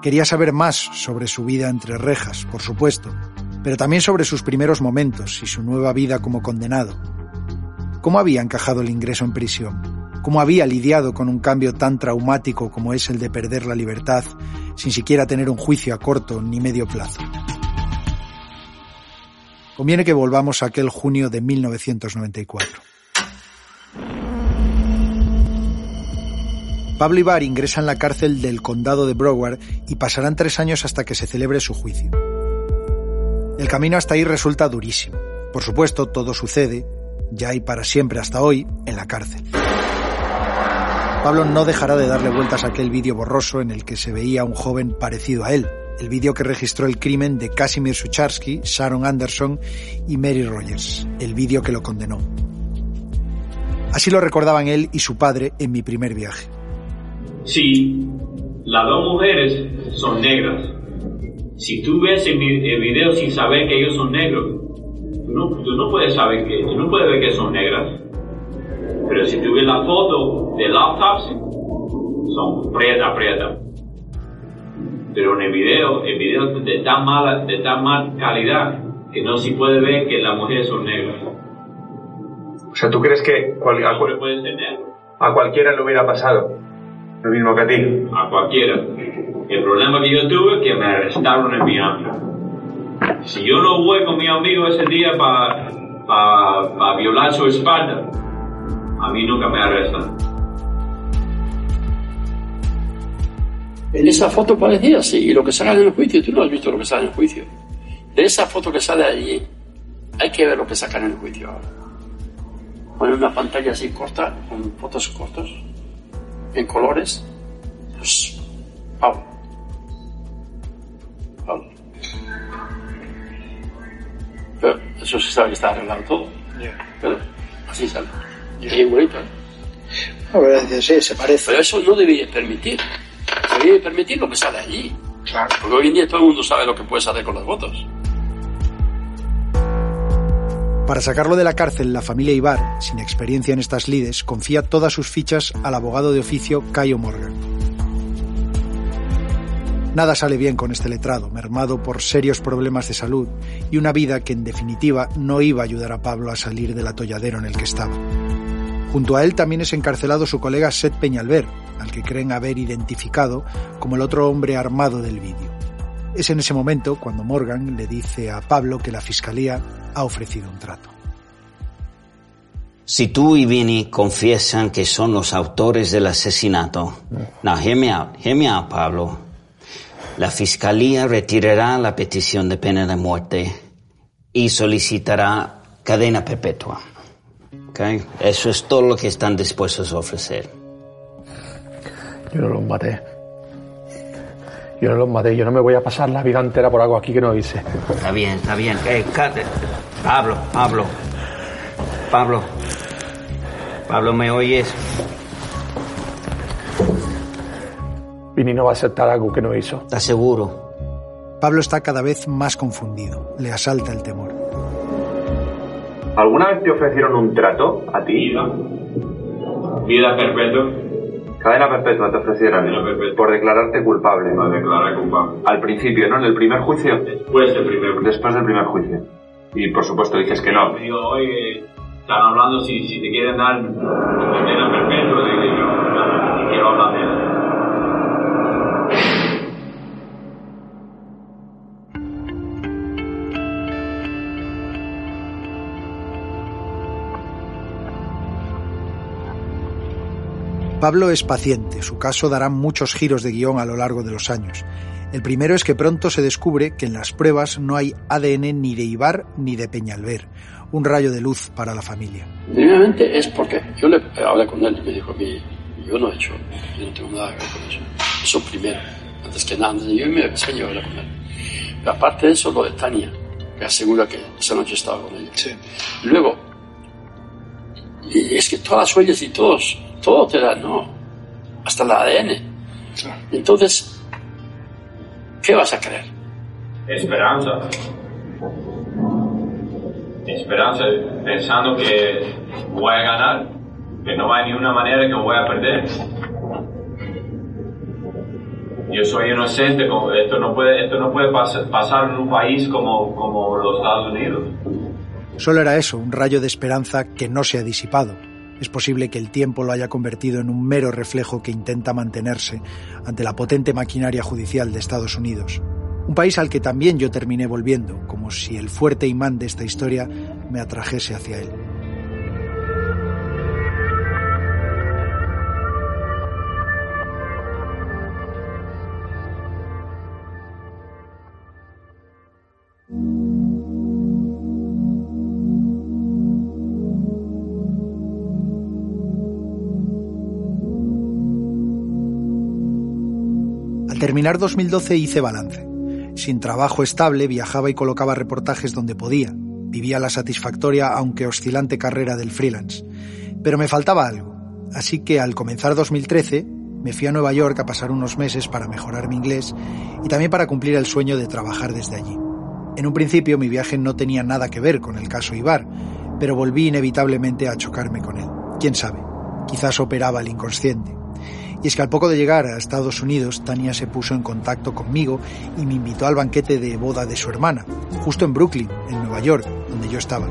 Quería saber más sobre su vida entre rejas, por supuesto, pero también sobre sus primeros momentos y su nueva vida como condenado. ¿Cómo había encajado el ingreso en prisión? ¿Cómo había lidiado con un cambio tan traumático como es el de perder la libertad sin siquiera tener un juicio a corto ni medio plazo? Conviene que volvamos a aquel junio de 1994. Pablo Ibar ingresa en la cárcel del condado de Broward y pasarán tres años hasta que se celebre su juicio. El camino hasta ahí resulta durísimo. Por supuesto, todo sucede, ya y para siempre hasta hoy, en la cárcel. Pablo no dejará de darle vueltas a aquel vídeo borroso en el que se veía a un joven parecido a él, el vídeo que registró el crimen de Casimir Sucharsky, Sharon Anderson y Mary Rogers, el vídeo que lo condenó. Así lo recordaban él y su padre en mi primer viaje. Si las dos mujeres son negras, si tú ves el, video sin saber que ellos son negros, tú no, tú no puedes saber que, tú no puedes ver que son negras. Pero si tú ves la foto de la autopsia, son prieta, prieta. Pero en el video, el video es de tan mala, de tan mala calidad que no se puede ver que las mujeres son negras. O sea, ¿tú crees que cual, a, a cualquiera le hubiera pasado? Lo mismo que a ti. A cualquiera. El problema que yo tuve es que me arrestaron en Miami. Si yo no voy con mi amigo ese día para pa, violar su espalda, a mí nunca me arrestan. En esa foto parecía así, y lo que sale en el juicio, tú no has visto lo que sale en el juicio. De esa foto que sale allí, hay que ver lo que sacan en el juicio ahora. Ponen una pantalla así corta, con fotos cortos, en colores, pues Pablo. Pablo. Pero eso se sabe que está arreglado todo. Pero así sale. Yeah. Es igualito. ¿eh? A ver, sí, se parece. Pero eso no debería permitir. Se debería permitir lo que sale allí. Claro. Porque hoy en día todo el mundo sabe lo que puede hacer con las fotos. Para sacarlo de la cárcel, la familia Ibar, sin experiencia en estas lides, confía todas sus fichas al abogado de oficio Cayo Morgan. Nada sale bien con este letrado, mermado por serios problemas de salud y una vida que en definitiva no iba a ayudar a Pablo a salir del atolladero en el que estaba. Junto a él también es encarcelado su colega Seth Peñalver, al que creen haber identificado como el otro hombre armado del vídeo. Es en ese momento cuando Morgan le dice a Pablo que la fiscalía ha ofrecido un trato. Si tú y Vinny confiesan que son los autores del asesinato, now hear me out, hear me out, Pablo. La fiscalía retirará la petición de pena de muerte y solicitará cadena perpetua. Okay? Eso es todo lo que están dispuestos a ofrecer. Yo no los maté. Yo no los maté. Yo no me voy a pasar la vida entera por algo aquí que no hice. Está bien, está bien. Eh, Pablo, Pablo. Pablo. Pablo, ¿me oyes? Vini no va a aceptar algo que no hizo. ¿Estás seguro? Pablo está cada vez más confundido. Le asalta el temor. ¿Alguna vez te ofrecieron un trato a ti? Vida. Vida perpetua. Cadena perpetua te ofrecieron. Cadena perpetua. Por declararte culpable. Declarar culpable. Al principio, ¿no? En el primer juicio. Después del primer juicio. Después del primer juicio. Y por supuesto dices que no. Digo, oye, están hablando si, si te quieren dar cadena perpetua. Digo yo, no, quiero hablar de Pablo es paciente, su caso dará muchos giros de guion a lo largo de los años. El primero es que pronto se descubre que en las pruebas no hay ADN ni de Ibar ni de Peñalver, un rayo de luz para la familia. Primeramente es porque yo le hablé con él y me dijo a mí, yo no he hecho, yo no tengo nada que ver con eso. Eso primero, antes que nada, antes de yo me enseño a hablar con él. Pero aparte de eso, lo de Tania, que asegura que esa noche estaba con ella. Luego, y es que todas las huellas y todos, todo te da, no, hasta el ADN. Entonces, ¿qué vas a creer? Esperanza. Esperanza, pensando que voy a ganar, que no hay ni una manera que voy a perder. Yo soy inocente, como- esto no puede, esto no puede pas- pasar en un país como, como los Estados Unidos. Solo era eso, un rayo de esperanza que no se ha disipado. Es posible que el tiempo lo haya convertido en un mero reflejo que intenta mantenerse ante la potente maquinaria judicial de Estados Unidos. Un país al que también yo terminé volviendo, como si el fuerte imán de esta historia me atrajese hacia él. Terminar 2012 hice balance. Sin trabajo estable viajaba y colocaba reportajes donde podía. Vivía la satisfactoria aunque oscilante carrera del freelance. Pero me faltaba algo. Así que al comenzar 2013 me fui a Nueva York a pasar unos meses para mejorar mi inglés y también para cumplir el sueño de trabajar desde allí. En un principio mi viaje no tenía nada que ver con el caso Ibar, pero volví inevitablemente a chocarme con él. ¿Quién sabe? Quizás operaba el inconsciente. Y es que al poco de llegar a Estados Unidos, Tania se puso en contacto conmigo y me invitó al banquete de boda de su hermana, justo en Brooklyn, en Nueva York, donde yo estaba.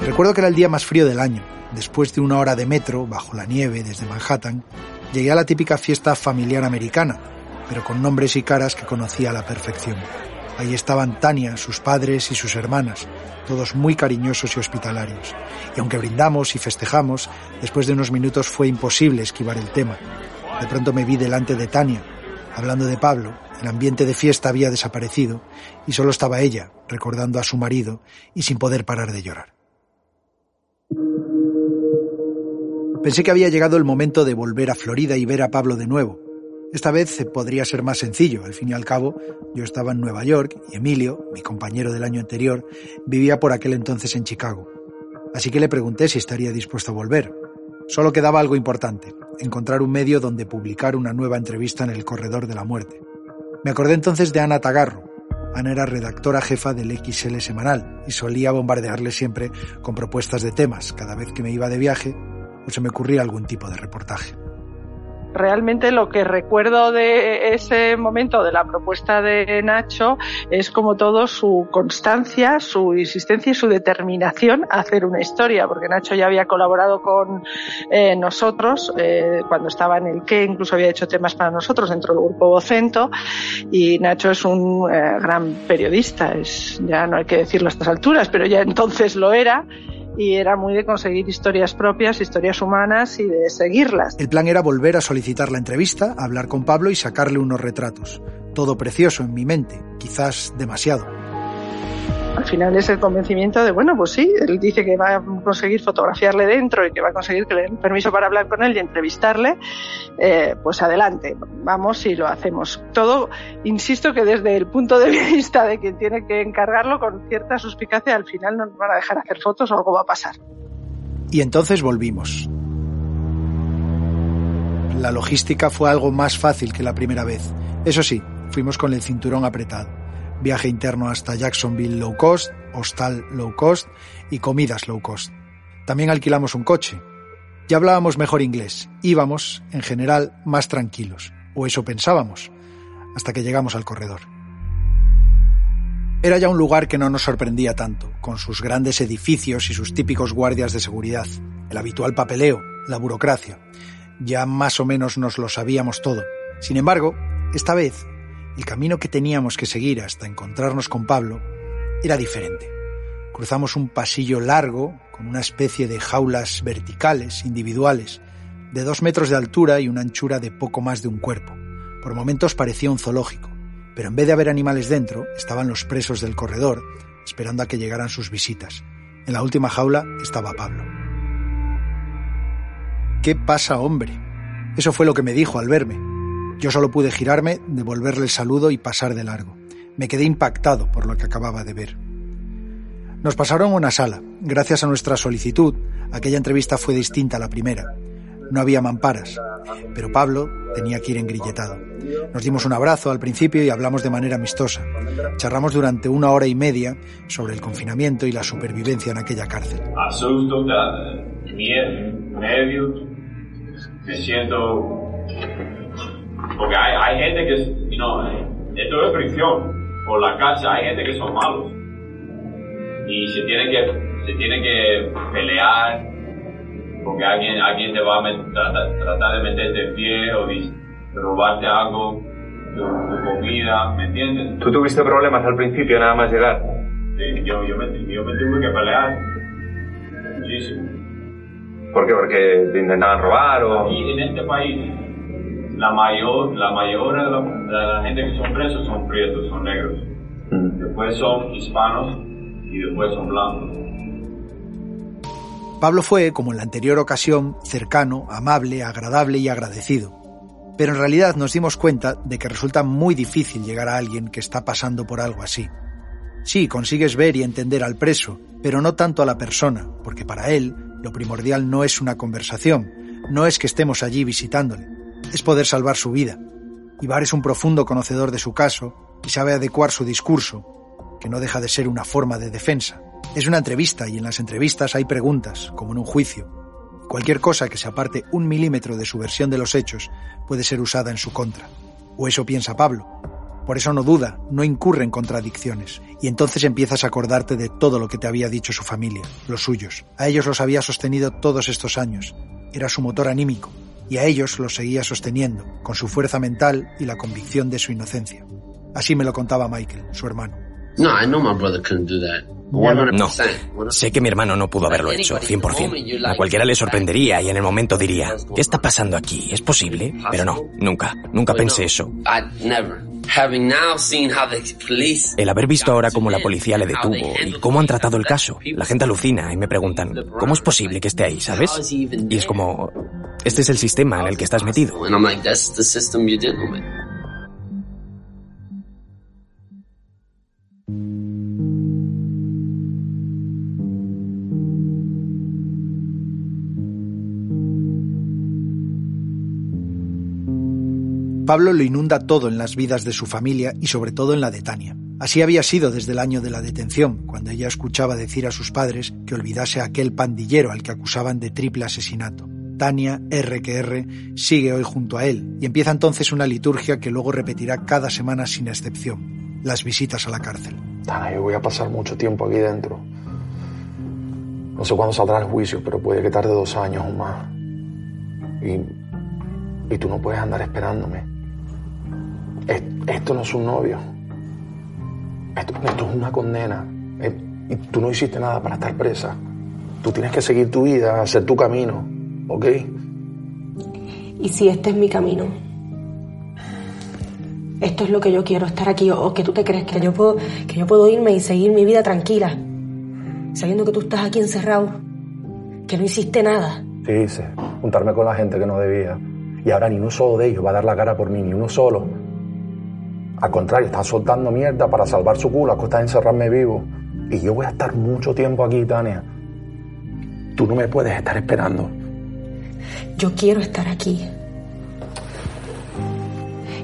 Recuerdo que era el día más frío del año. Después de una hora de metro, bajo la nieve, desde Manhattan, llegué a la típica fiesta familiar americana, pero con nombres y caras que conocía a la perfección. Ahí estaban Tania, sus padres y sus hermanas, todos muy cariñosos y hospitalarios. Y aunque brindamos y festejamos, después de unos minutos fue imposible esquivar el tema. De pronto me vi delante de Tania, hablando de Pablo, el ambiente de fiesta había desaparecido y solo estaba ella, recordando a su marido y sin poder parar de llorar. Pensé que había llegado el momento de volver a Florida y ver a Pablo de nuevo. Esta vez podría ser más sencillo, al fin y al cabo yo estaba en Nueva York y Emilio, mi compañero del año anterior, vivía por aquel entonces en Chicago. Así que le pregunté si estaría dispuesto a volver. Solo quedaba algo importante, encontrar un medio donde publicar una nueva entrevista en el Corredor de la Muerte. Me acordé entonces de Ana Tagarro. Ana era redactora jefa del XL semanal y solía bombardearle siempre con propuestas de temas cada vez que me iba de viaje o se me ocurría algún tipo de reportaje. Realmente lo que recuerdo de ese momento de la propuesta de Nacho es como todo su constancia, su insistencia y su determinación a hacer una historia, porque Nacho ya había colaborado con eh, nosotros eh, cuando estaba en el que, incluso había hecho temas para nosotros dentro del grupo Vocento y Nacho es un eh, gran periodista, es, ya no hay que decirlo a estas alturas, pero ya entonces lo era y era muy de conseguir historias propias, historias humanas y de seguirlas. El plan era volver a solicitar la entrevista, hablar con Pablo y sacarle unos retratos. Todo precioso en mi mente, quizás demasiado al final es el convencimiento de, bueno, pues sí, él dice que va a conseguir fotografiarle dentro y que va a conseguir que le den permiso para hablar con él y entrevistarle, eh, pues adelante, vamos y lo hacemos. Todo, insisto que desde el punto de vista de quien tiene que encargarlo, con cierta suspicacia, al final no nos van a dejar hacer fotos o algo va a pasar. Y entonces volvimos. La logística fue algo más fácil que la primera vez. Eso sí, fuimos con el cinturón apretado viaje interno hasta Jacksonville low cost, hostal low cost y comidas low cost. También alquilamos un coche. Ya hablábamos mejor inglés, íbamos, en general, más tranquilos, o eso pensábamos, hasta que llegamos al corredor. Era ya un lugar que no nos sorprendía tanto, con sus grandes edificios y sus típicos guardias de seguridad, el habitual papeleo, la burocracia. Ya más o menos nos lo sabíamos todo. Sin embargo, esta vez el camino que teníamos que seguir hasta encontrarnos con Pablo era diferente. Cruzamos un pasillo largo con una especie de jaulas verticales, individuales, de dos metros de altura y una anchura de poco más de un cuerpo. Por momentos parecía un zoológico, pero en vez de haber animales dentro, estaban los presos del corredor, esperando a que llegaran sus visitas. En la última jaula estaba Pablo. ¿Qué pasa, hombre? Eso fue lo que me dijo al verme. Yo solo pude girarme, devolverle el saludo y pasar de largo. Me quedé impactado por lo que acababa de ver. Nos pasaron una sala. Gracias a nuestra solicitud, aquella entrevista fue distinta a la primera. No había mamparas, pero Pablo tenía que ir engrilletado. Nos dimos un abrazo al principio y hablamos de manera amistosa. Charramos durante una hora y media sobre el confinamiento y la supervivencia en aquella cárcel. Asusto, miedo, me siento porque hay, hay gente que, no, esto es prisión, por la cárcel, hay gente que son malos. Y se tiene que, se tiene que pelear, porque alguien, alguien te va a tratar, de meterte pie o de robarte algo, tu, comida, ¿me entiendes? ¿Tú tuviste problemas al principio nada más llegar? Sí, yo, yo, me, yo me tuve que pelear muchísimo. ¿Por qué? ¿Porque te intentaban robar o...? Y en este país la mayor, la mayor de la, gente que son presos son prietos, son negros. Mm. Después son hispanos y después son blancos. Pablo fue, como en la anterior ocasión, cercano, amable, agradable y agradecido. Pero en realidad nos dimos cuenta de que resulta muy difícil llegar a alguien que está pasando por algo así. Sí, consigues ver y entender al preso, pero no tanto a la persona, porque para él lo primordial no es una conversación, no es que estemos allí visitándole, es poder salvar su vida. Ibar es un profundo conocedor de su caso y sabe adecuar su discurso, que no deja de ser una forma de defensa. Es una entrevista y en las entrevistas hay preguntas, como en un juicio. Cualquier cosa que se aparte un milímetro de su versión de los hechos puede ser usada en su contra. O eso piensa Pablo. Por eso no duda, no incurre en contradicciones. Y entonces empiezas a acordarte de todo lo que te había dicho su familia, los suyos. A ellos los había sostenido todos estos años. Era su motor anímico, y a ellos los seguía sosteniendo, con su fuerza mental y la convicción de su inocencia. Así me lo contaba Michael, su hermano. No, I know my brother couldn't do that. No, sé que mi hermano no pudo haberlo hecho, 100%. A cualquiera le sorprendería y en el momento diría, ¿qué está pasando aquí? ¿Es posible? Pero no, nunca, nunca pensé eso. El haber visto ahora cómo la policía le detuvo y cómo han tratado el caso, la gente alucina y me preguntan, ¿cómo es posible que esté ahí, sabes? Y es como, este es el sistema en el que estás metido. Pablo lo inunda todo en las vidas de su familia y sobre todo en la de Tania. Así había sido desde el año de la detención, cuando ella escuchaba decir a sus padres que olvidase a aquel pandillero al que acusaban de triple asesinato. Tania, R que R, sigue hoy junto a él y empieza entonces una liturgia que luego repetirá cada semana sin excepción, las visitas a la cárcel. Tania, yo voy a pasar mucho tiempo aquí dentro. No sé cuándo saldrá el juicio, pero puede que tarde dos años o más. Y, y tú no puedes andar esperándome. Es- Esto no es un novio. Esto, esto es una condena. Y tú no hiciste nada para estar presa. Tú tienes que seguir tu vida, hacer tu camino, ¿ok? ¿Y si este es mi camino? Esto es lo que yo quiero, estar aquí. ¿O que tú te crees que yo puedo, que yo puedo irme y seguir mi vida tranquila? Sabiendo que tú estás aquí encerrado, que no hiciste nada. Sí, hice. Juntarme con la gente que no debía. Y ahora ni uno solo de ellos va a dar la cara por mí, ni uno solo. Al contrario, está soltando mierda para salvar su culo, a costa de encerrarme vivo. Y yo voy a estar mucho tiempo aquí, Tania. Tú no me puedes estar esperando. Yo quiero estar aquí.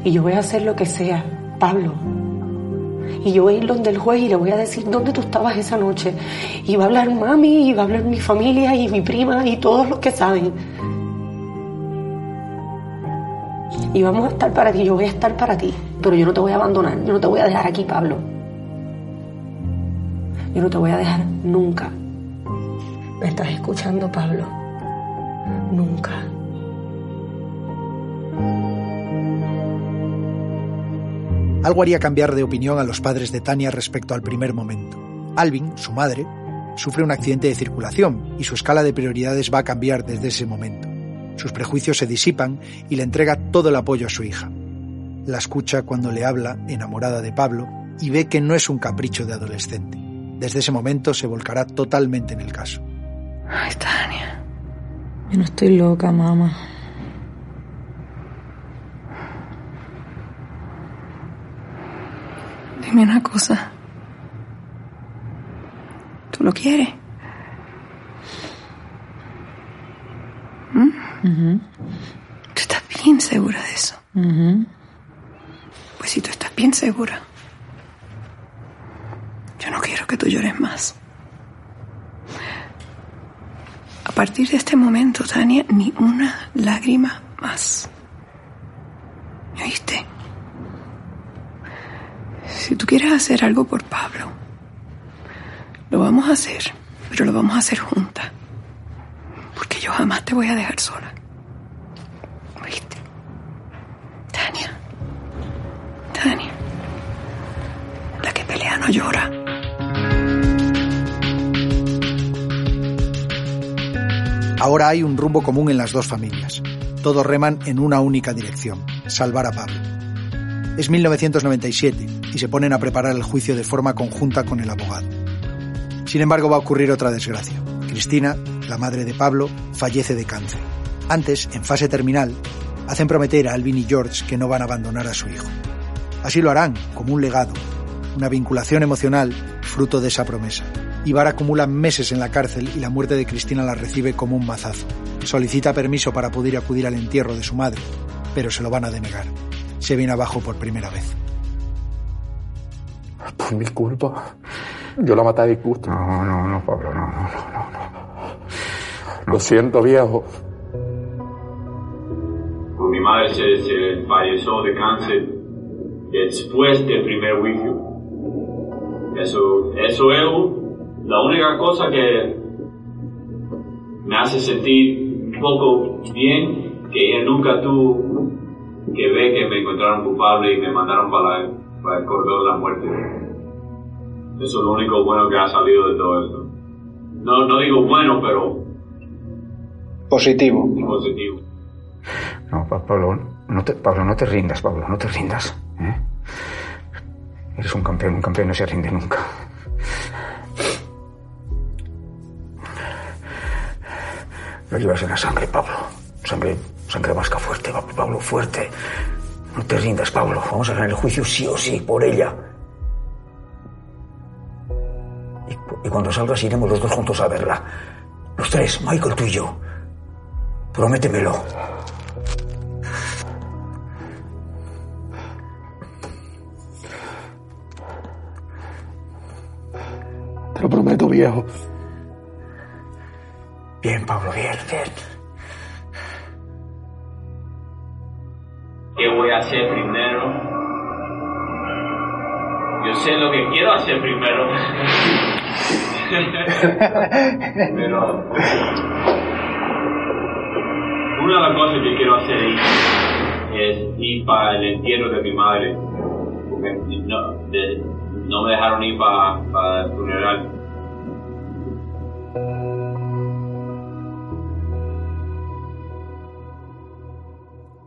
Y yo voy a hacer lo que sea, Pablo. Y yo voy a ir donde el juez y le voy a decir dónde tú estabas esa noche. Y va a hablar mami, y va a hablar mi familia y mi prima y todos los que saben. Y vamos a estar para ti, yo voy a estar para ti. Pero yo no te voy a abandonar, yo no te voy a dejar aquí, Pablo. Yo no te voy a dejar nunca. ¿Me estás escuchando, Pablo? Nunca. Algo haría cambiar de opinión a los padres de Tania respecto al primer momento. Alvin, su madre, sufre un accidente de circulación y su escala de prioridades va a cambiar desde ese momento. Sus prejuicios se disipan y le entrega todo el apoyo a su hija. La escucha cuando le habla, enamorada de Pablo, y ve que no es un capricho de adolescente. Desde ese momento se volcará totalmente en el caso. Ay, Tania. Yo no estoy loca, mamá. Dime una cosa. ¿Tú lo quieres? ¿Mm? ¿Tú estás bien segura de eso? Pues si tú estás bien segura, yo no quiero que tú llores más. A partir de este momento, Tania, ni una lágrima más. ¿Me oíste? Si tú quieres hacer algo por Pablo, lo vamos a hacer, pero lo vamos a hacer juntas. Porque yo jamás te voy a dejar sola. Llora. Ahora hay un rumbo común en las dos familias. Todos reman en una única dirección, salvar a Pablo. Es 1997 y se ponen a preparar el juicio de forma conjunta con el abogado. Sin embargo, va a ocurrir otra desgracia. Cristina, la madre de Pablo, fallece de cáncer. Antes, en fase terminal, hacen prometer a Alvin y George que no van a abandonar a su hijo. Así lo harán, como un legado, una vinculación emocional fruto de esa promesa. Ibar acumula meses en la cárcel y la muerte de Cristina la recibe como un mazazo. Solicita permiso para poder acudir al entierro de su madre, pero se lo van a denegar. Se viene abajo por primera vez. Por mi culpa. Yo la maté a disgusto. No, no, no, Pablo, no, no, no, no. Lo siento, viejo. Pues mi madre se, se falleció de cáncer después del primer juicio. Eso, eso es la única cosa que me hace sentir un poco bien, que ella nunca tuvo que ver que me encontraron culpable y me mandaron para, para el corredor de la muerte. Eso es lo único bueno que ha salido de todo esto. No, no digo bueno, pero Positivo. positivo. No, Pa- Pablo, no te, Pablo, no te rindas, Pablo, no te rindas. ¿eh? Eres un campeón, un campeón no se rinde nunca. Lo llevas en la sangre, Pablo. Sangre, sangre vasca fuerte, Pa- Pablo, fuerte. No te rindas, Pablo. Vamos a ganar el juicio sí o sí, por ella. Y, y cuando salgas iremos los dos juntos a verla. Los tres, Michael, tú y yo. Prométemelo. Lo prometo, viejo. Bien, Pablo, bien, bien. ¿Qué voy a hacer primero? Yo sé lo que quiero hacer primero. Pero una de las cosas que quiero hacer es, ir para el entierro de mi madre. Porque no, no me dejaron ir para, el funeral.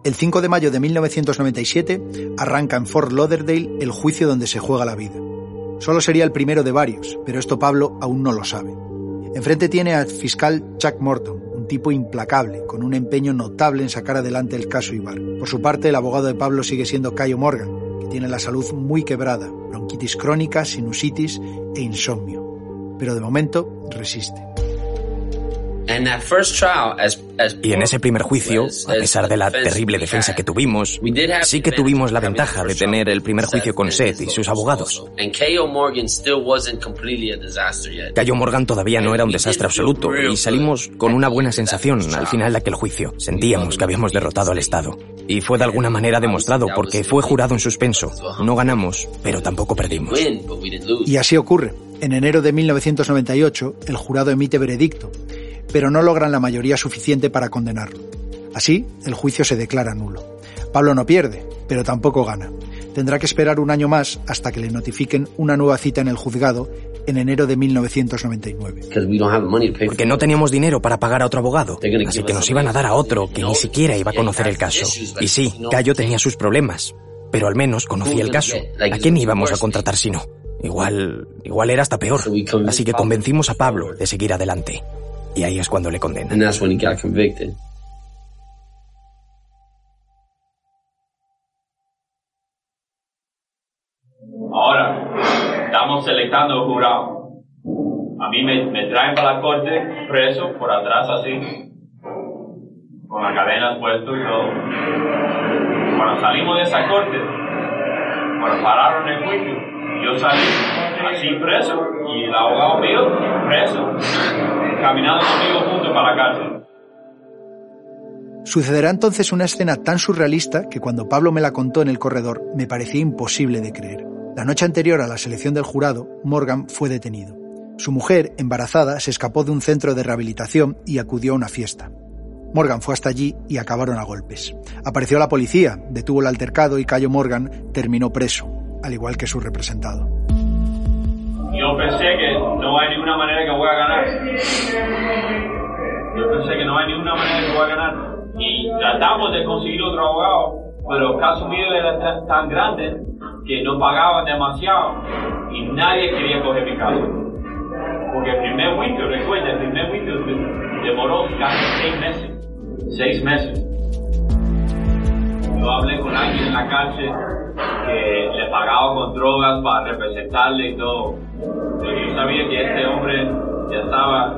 El 5 de mayo de 1997 arranca en Fort Lauderdale el juicio donde se juega la vida. Solo sería el primero de varios, pero esto Pablo aún no lo sabe. Enfrente tiene al fiscal Chuck Morton, un tipo implacable, con un empeño notable en sacar adelante el caso Ibar. Por su parte, el abogado de Pablo sigue siendo Cayo Morgan, tiene la salud muy quebrada, bronquitis crónica, sinusitis e insomnio. Pero de momento resiste. Y en ese primer juicio, a pesar de la terrible defensa que tuvimos, sí que tuvimos la ventaja de tener el primer juicio con Seth y sus abogados. Cayo Morgan todavía no era un desastre absoluto y salimos con una buena sensación al final de aquel juicio. Sentíamos que habíamos derrotado al Estado. Y fue de alguna manera demostrado porque fue jurado en suspenso. No ganamos, pero tampoco perdimos. Y así ocurre. En enero de 1998, el jurado emite veredicto pero no logran la mayoría suficiente para condenarlo. Así, el juicio se declara nulo. Pablo no pierde, pero tampoco gana. Tendrá que esperar un año más hasta que le notifiquen una nueva cita en el juzgado en enero de 1999. Porque no teníamos dinero para pagar a otro abogado, así que nos iban a dar a otro que ni siquiera iba a conocer el caso. Y sí, Cayo tenía sus problemas, pero al menos conocía el caso. ¿A quién íbamos a contratar si no? Igual, igual era hasta peor. Así que convencimos a Pablo de seguir adelante. Y ahí es cuando le condenan. And that's when he got convicted. Ahora, estamos selectando jurado. A mí me, me, traen para la corte preso por atrás así, con las cadenas puestas y todo. Cuando salimos de esa corte, cuando pararon el juicio, yo salí así preso y el abogado mío preso caminando conmigo juntos para la cárcel. Sucederá entonces una escena tan surrealista que cuando Pablo me la contó en el corredor me parecía imposible de creer. La noche anterior a la selección del jurado, Morgan fue detenido. Su mujer, embarazada, se escapó de un centro de rehabilitación y acudió a una fiesta. Morgan fue hasta allí y acabaron a golpes. Apareció la policía, detuvo el altercado y Cayo Morgan terminó preso, al igual que su representado. Yo pensé que no hay ninguna manera que voy a ganar. Yo pensé que no hay ninguna manera que voy a ganar. Y tratamos de conseguir otro abogado, pero el caso mío era tan grande que no pagaban demasiado y nadie quería coger mi caso. Porque el primer juicio, recuerda, el primer juicio demoró casi seis meses. Seis meses. Yo hablé con alguien en la cárcel que le pagaba con drogas para representarle y todo. Pero yo sabía que este hombre ya estaba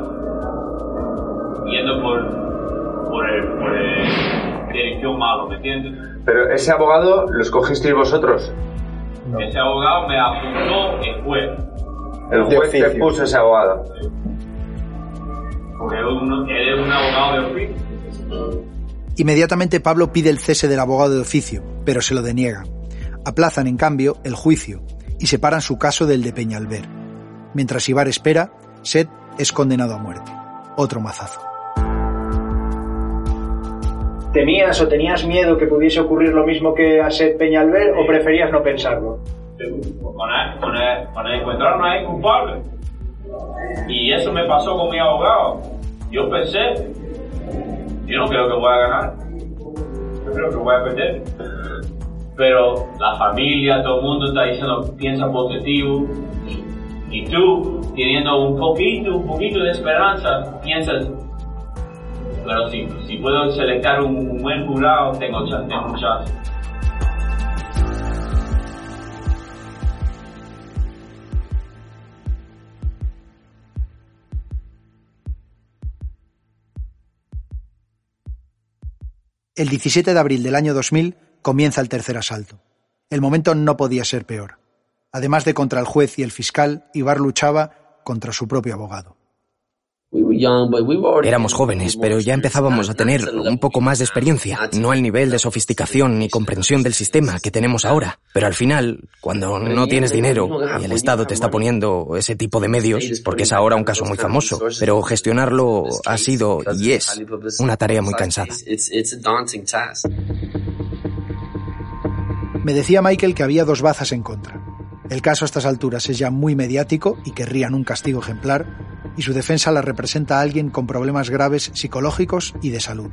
yendo por, por, el, por el dirección malo, ¿me entiendes? Pero ese abogado lo escogisteis vosotros. Ese abogado me apuntó el juez. El juez que puso ese abogado. Porque él es un abogado de oficio. Inmediatamente Pablo pide el cese del abogado de oficio, pero se lo deniega. Aplazan, en cambio, el juicio y separan su caso del de Peñalver. Mientras Ibar espera, Seth es condenado a muerte. Otro mazazo. ¿Temías o tenías miedo que pudiese ocurrir lo mismo que a Seth Peñalver o preferías no pensarlo? Para encontrar a culpable. Y eso me pasó con mi abogado. Yo pensé, yo no creo que voy a ganar. Yo creo que voy a perder. Pero la familia, todo el mundo está diciendo, piensa positivo. Y tú, teniendo un poquito, un poquito de esperanza, piensas, pero si, si puedo selectar un, buen jurado, tengo chance, tengo chance. El 17 de abril del año 2000 comienza el tercer asalto. El momento no podía ser peor. Además de contra el juez y el fiscal, Ibar luchaba contra su propio abogado. Éramos jóvenes, pero ya empezábamos a tener un poco más de experiencia. No al nivel de sofisticación ni comprensión del sistema que tenemos ahora. Pero al final, cuando no tienes dinero y el Estado te está poniendo ese tipo de medios, porque es ahora un caso muy famoso, pero gestionarlo ha sido y es una tarea muy cansada. Me decía Michael que había dos bazas en contra. El caso a estas alturas es ya muy mediático y querrían un castigo ejemplar, y su defensa la representa a alguien con problemas graves psicológicos y de salud.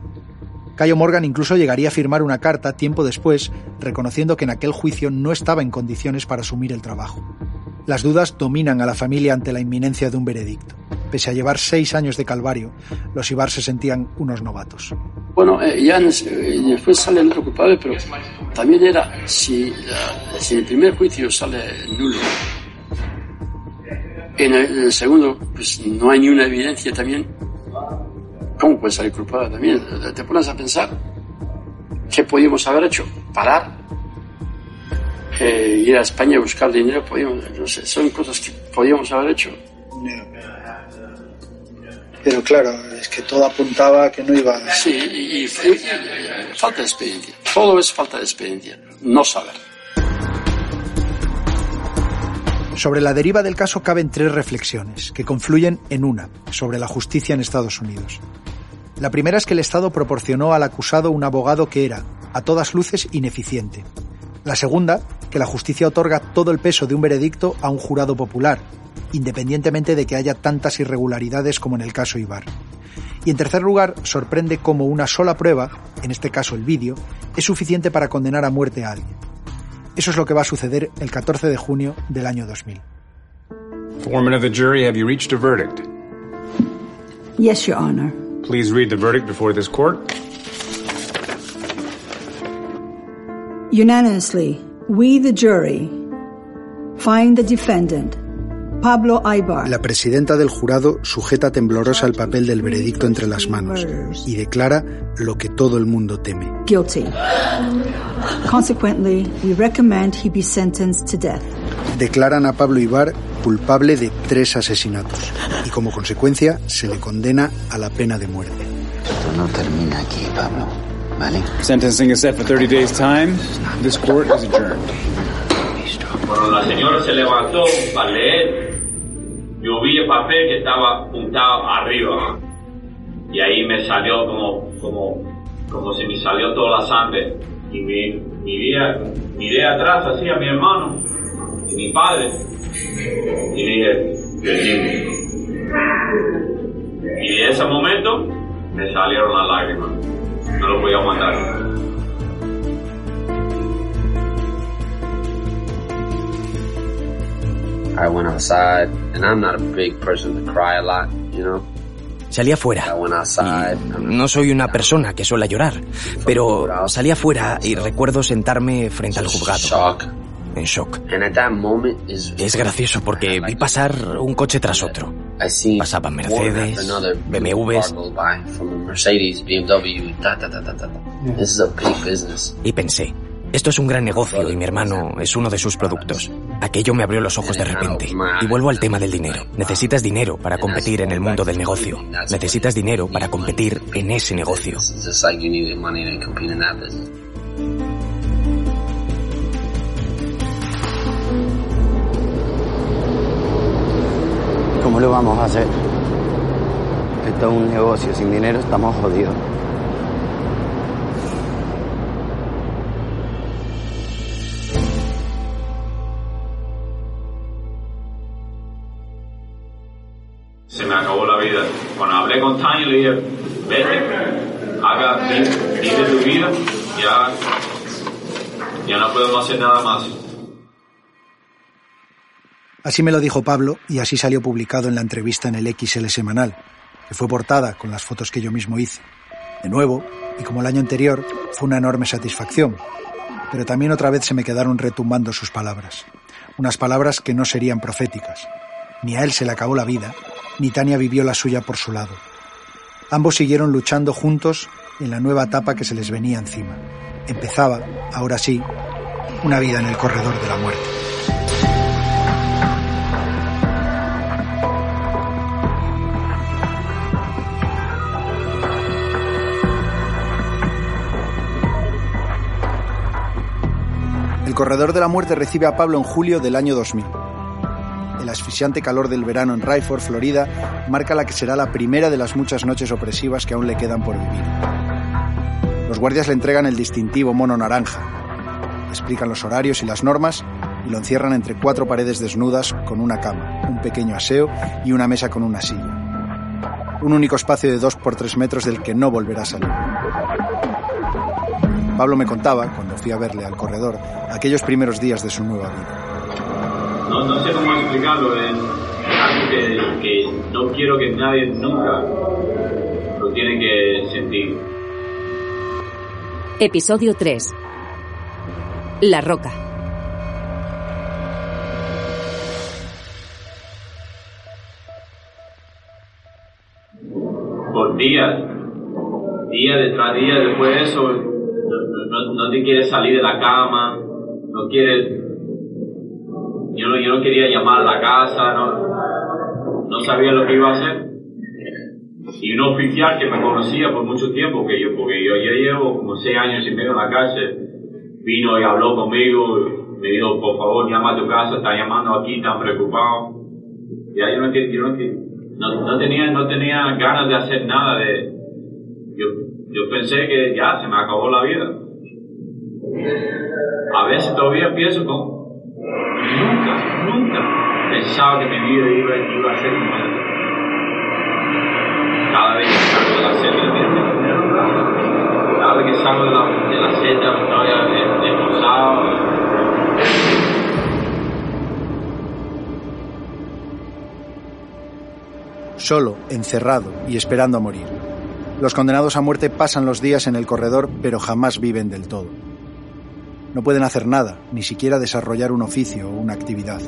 Cayo Morgan incluso llegaría a firmar una carta tiempo después reconociendo que en aquel juicio no estaba en condiciones para asumir el trabajo. Las dudas dominan a la familia ante la inminencia de un veredicto. Pese a llevar seis años de calvario, los Ibar se sentían unos novatos. Bueno, eh, ya eh, después sale el otro culpable, pero también era, si, si el primer juicio sale nulo, en el, en el, segundo, pues no hay ni una evidencia también, ¿cómo puede salir culpable también? Te pones a pensar, ¿qué podíamos haber hecho? Parar, eh, ir a España a buscar dinero, podíamos, no sé, son cosas que podíamos haber hecho. Pero claro, es que todo apuntaba a que no iba a... Sí, y, y, y, falta de experiencia. Todo es falta de experiencia. No saber. Sobre la deriva del caso caben tres reflexiones, que confluyen en una, sobre la justicia en Estados Unidos. La primera es que el Estado proporcionó al acusado un abogado que era, a todas luces, ineficiente. La segunda, que la justicia otorga todo el peso de un veredicto a un jurado popular, independientemente de que haya tantas irregularidades como en el caso Ibar. Y en tercer lugar, sorprende cómo una sola prueba, en este caso el vídeo, es suficiente para condenar a muerte a alguien. Eso es lo que va a suceder el 14 de junio del año 2000. Foreman of the jury, have you reached a verdict? Yes, Your Honor. Please read the verdict before this court. Unanimously, we, the jury, find the defendant, Pablo Ibar. La presidenta del jurado sujeta temblorosa el papel del veredicto entre las manos y declara lo que todo el mundo teme. Guilty. Consequently, we recommend he be sentenced to death. Declaran a Pablo Ibar culpable de tres asesinatos y como consecuencia se le condena a la pena de muerte. Esto no termina aquí, Pablo. ¿Vale? Sentencing is set for 30 days' time. This court is adjourned. Cuando la señora se levantó para leer, yo vi el papel que estaba apuntado arriba. Y ahí me salió como, como, como si me salió toda la sangre. Y mi, miré, miré atrás así a mi hermano y mi padre. Y dije, Dios Y en ese momento me salieron las lágrimas. No lo podía aguantar. I went outside, and I'm not a big person to cry a lot, you know. Salí afuera. Y no soy una persona que suele llorar, pero salí afuera y recuerdo sentarme frente al juzgado. En shock. Es gracioso porque vi pasar un coche tras otro. Pasaban Mercedes, BMWs. Y pensé, esto es un gran negocio y mi hermano es uno de sus productos. Aquello me abrió los ojos de repente. Y vuelvo al tema del dinero. Necesitas dinero para competir en el mundo del negocio. Necesitas dinero para competir en ese negocio. ¿Cómo lo vamos a hacer? Esto es un negocio, sin dinero estamos jodidos. Se me acabó la vida. Cuando hablé con Tanya le dije, vete, haga, vive, tu vida, ya, ya no podemos hacer nada más. Así me lo dijo Pablo y así salió publicado en la entrevista en el XL semanal, que fue portada con las fotos que yo mismo hice. De nuevo, y como el año anterior, fue una enorme satisfacción, pero también otra vez se me quedaron retumbando sus palabras. Unas palabras que no serían proféticas. Ni a él se le acabó la vida, ni Tania vivió la suya por su lado. Ambos siguieron luchando juntos en la nueva etapa que se les venía encima. Empezaba, ahora sí, una vida en el corredor de la muerte. El corredor de la muerte recibe a Pablo en julio del año 2000. El asfixiante calor del verano en Rayford, Florida, marca la que será la primera de las muchas noches opresivas que aún le quedan por vivir. Los guardias le entregan el distintivo mono naranja, explican los horarios y las normas y lo encierran entre cuatro paredes desnudas con una cama, un pequeño aseo y una mesa con una silla. Un único espacio de dos por tres metros del que no volverá a salir. Pablo me contaba, cuando fui a verle al corredor, aquellos primeros días de su nueva vida. No, no sé cómo explicarlo, es algo que, que no quiero que nadie nunca lo tiene que sentir. Episodio 3. La Roca. Por días, día detrás día, después de eso, no, no- te quieres salir de la cama, no quieres... Yo no, yo no quería llamar a la casa, no, no sabía lo que iba a hacer. Y un oficial que me conocía por mucho tiempo, que yo, porque yo ya llevo como seis años y medio en la cárcel, vino y habló conmigo, me dijo, por favor, llama a tu casa, está llamando aquí. Ya yo no, enti- yo no, enti- no, no tenía, no tenía ganas de hacer nada de... Yo, yo pensé que ya se me acabó la vida. A veces todavía pienso como... Nunca, nunca pensaba que mi vida iba, iba a ser esta. Cada vez que salgo de la celda, cada vez que salgo de la, de la celda, estoy desposado. Solo, encerrado y esperando a morir. Los condenados a muerte pasan los días en el corredor, pero jamás viven del todo. No pueden hacer nada, ni siquiera desarrollar un oficio o una actividad.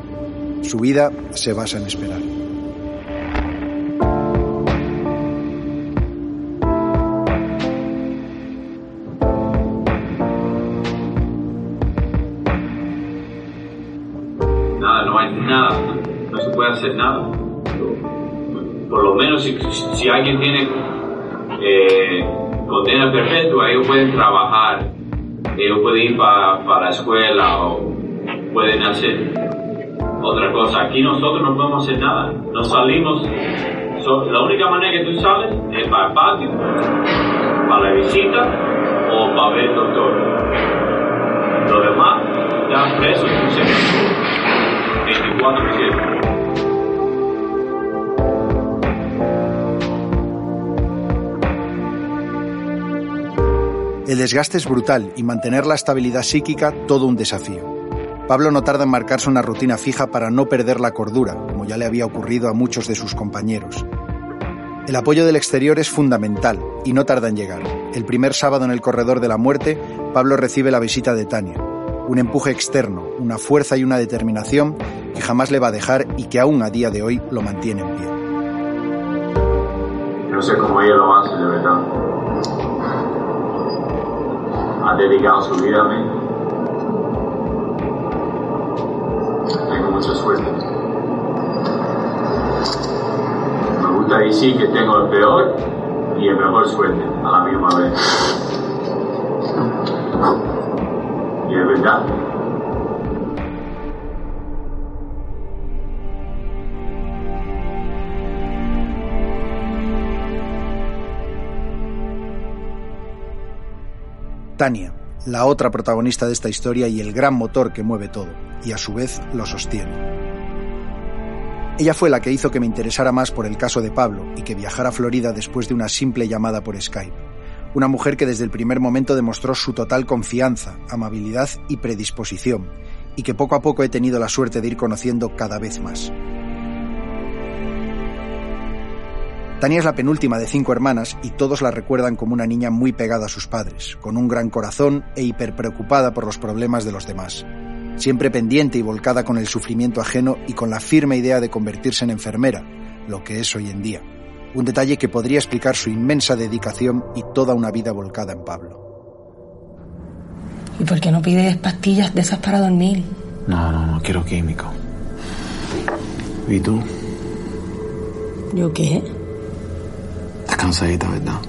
Su vida se basa en esperar. Nada, no hay nada, no se puede hacer nada. Por lo menos si, alguien tiene eh, condena perpetua, ellos pueden trabajar, ellos pueden ir para la escuela o pueden hacer otra cosa. Aquí nosotros no podemos hacer nada, no salimos. La única manera que tú sales es para el patio, para la visita o para ver el doctor. Lo demás, ya preso, tú siempre 24-7. El desgaste es brutal y mantener la estabilidad psíquica todo un desafío. Pablo no tarda en marcarse una rutina fija para no perder la cordura, como ya le había ocurrido a muchos de sus compañeros. El apoyo del exterior es fundamental y no tarda en llegar. El primer sábado en el corredor de la muerte, Pablo recibe la visita de Tania. Un empuje externo, una fuerza y una determinación que jamás le va a dejar y que aún a día de hoy lo mantiene en pie. No sé cómo ella lo hace, de verdad. Ha dedicado su vida a mí. Tengo mucha suerte. Me gusta decir que tengo el peor y el mejor suerte a la misma vez. Y es verdad. Tania, la otra protagonista de esta historia y el gran motor que mueve todo, y a su vez lo sostiene. Ella fue la que hizo que me interesara más por el caso de Pablo y que viajara a Florida después de una simple llamada por Skype. Una mujer que desde el primer momento demostró su total confianza, amabilidad y predisposición, y que poco a poco he tenido la suerte de ir conociendo cada vez más. Tania es la penúltima de cinco hermanas y todos la recuerdan como una niña muy pegada a sus padres, con un gran corazón e hiperpreocupada por los problemas de los demás. Siempre pendiente y volcada con el sufrimiento ajeno y con la firme idea de convertirse en enfermera, lo que es hoy en día. Un detalle que podría explicar su inmensa dedicación y toda una vida volcada en Pablo. ¿Y por qué no pides pastillas de esas para dormir? No, no, no quiero químico. ¿Y tú? ¿Yo qué? Estás cansadita, ¿verdad?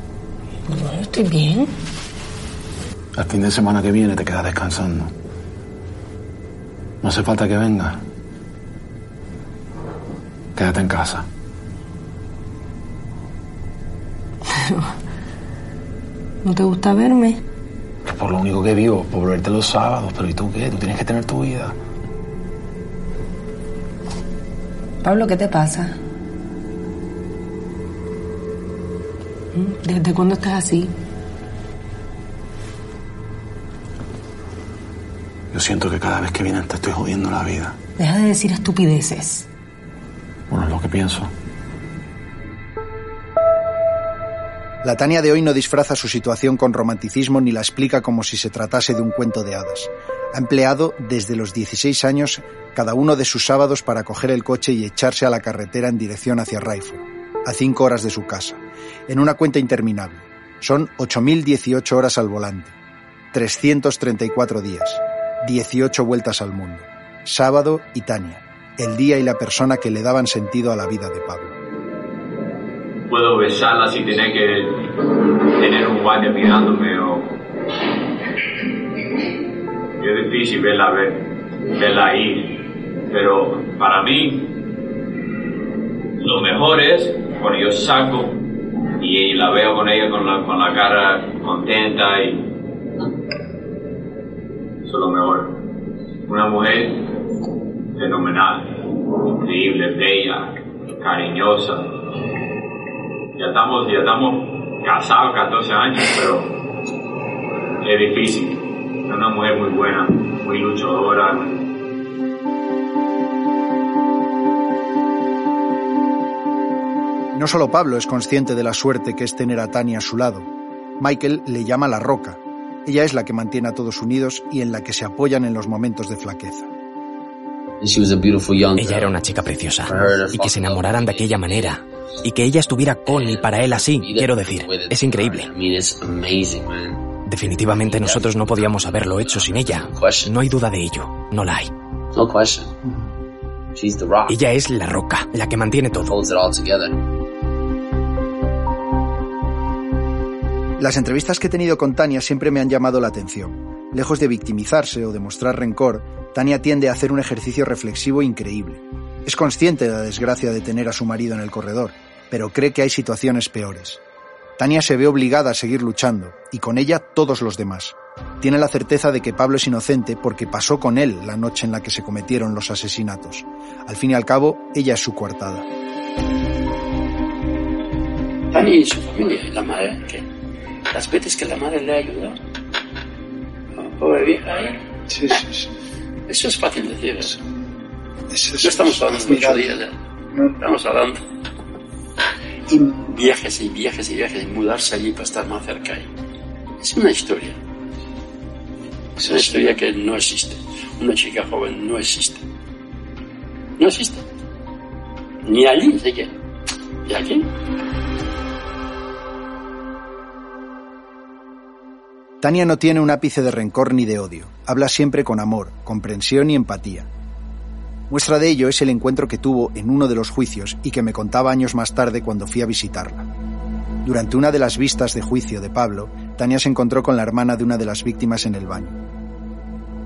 Bueno, estoy bien. El fin de semana que viene te quedas descansando. No hace falta que venga. Quédate en casa. ¿No te gusta verme? Que por lo único que vivo, por verte los sábados. Pero ¿y tú qué? Tú tienes que tener tu vida. Pablo, ¿qué te pasa? ¿Desde cuándo estás así? Yo siento que cada vez que vienes te estoy jodiendo la vida. Deja de decir estupideces. Bueno, es lo que pienso. La Tania de hoy no disfraza su situación con romanticismo ni la explica como si se tratase de un cuento de hadas. Ha empleado desde los 16 años cada uno de sus sábados para coger el coche y echarse a la carretera en dirección hacia Rifle, a cinco horas de su casa, en una cuenta interminable. Son 8.018 horas al volante, 334 días, 18 vueltas al mundo. Sábado y Tania, el día y la persona que le daban sentido a la vida de Pablo. Puedo besarla sin tener que tener un guardia mirándome o... Es difícil verla, ver, verla ahí, pero para mí lo mejor es cuando yo saco y la veo con ella con la, con la cara contenta y eso es lo mejor. Una mujer fenomenal, increíble, bella, cariñosa. Ya estamos, ya estamos casados 14 años, pero es difícil. Es una mujer muy buena, muy luchadora. No solo Pablo es consciente de la suerte que es tener a Tania a su lado. Michael le llama la roca. Ella es la que mantiene a todos unidos y en la que se apoyan en los momentos de flaqueza. Ella era una chica preciosa. Y que se enamoraran de aquella manera. Y que ella estuviera con y para él así, quiero decir, es increíble. Definitivamente nosotros no podíamos haberlo hecho sin ella. No hay duda de ello. No la hay. Ella es la roca, la que mantiene todo. Las entrevistas que he tenido con Tania siempre me han llamado la atención. Lejos de victimizarse o de mostrar rencor, Tania tiende a hacer un ejercicio reflexivo increíble. Es consciente de la desgracia de tener a su marido en el corredor, pero cree que hay situaciones peores. Tania se ve obligada a seguir luchando, y con ella todos los demás. Tiene la certeza de que Pablo es inocente porque pasó con él la noche en la que se cometieron los asesinatos. Al fin y al cabo, ella es su coartada. Tania y su familia, la madre, las veces que la madre le ha ayudado. ¿no? Pobre vieja ahí. Sí, sí, sí. Eso es fácil decir. Eso. Eso No estamos hablando mucho de ella. Estamos hablando. Y viajes y viajes y viajes y mudarse allí para estar más cerca ahí. Es una historia. Es una historia que no existe. Una chica joven no existe. No existe. Ni allí siquiera. ¿Y aquí? Tania no tiene un ápice de rencor ni de odio. Habla siempre con amor, comprensión y empatía. Muestra de ello es el encuentro que tuvo en uno de los juicios y que me contaba años más tarde cuando fui a visitarla. Durante una de las vistas de juicio de Pablo, Tania se encontró con la hermana de una de las víctimas en el baño.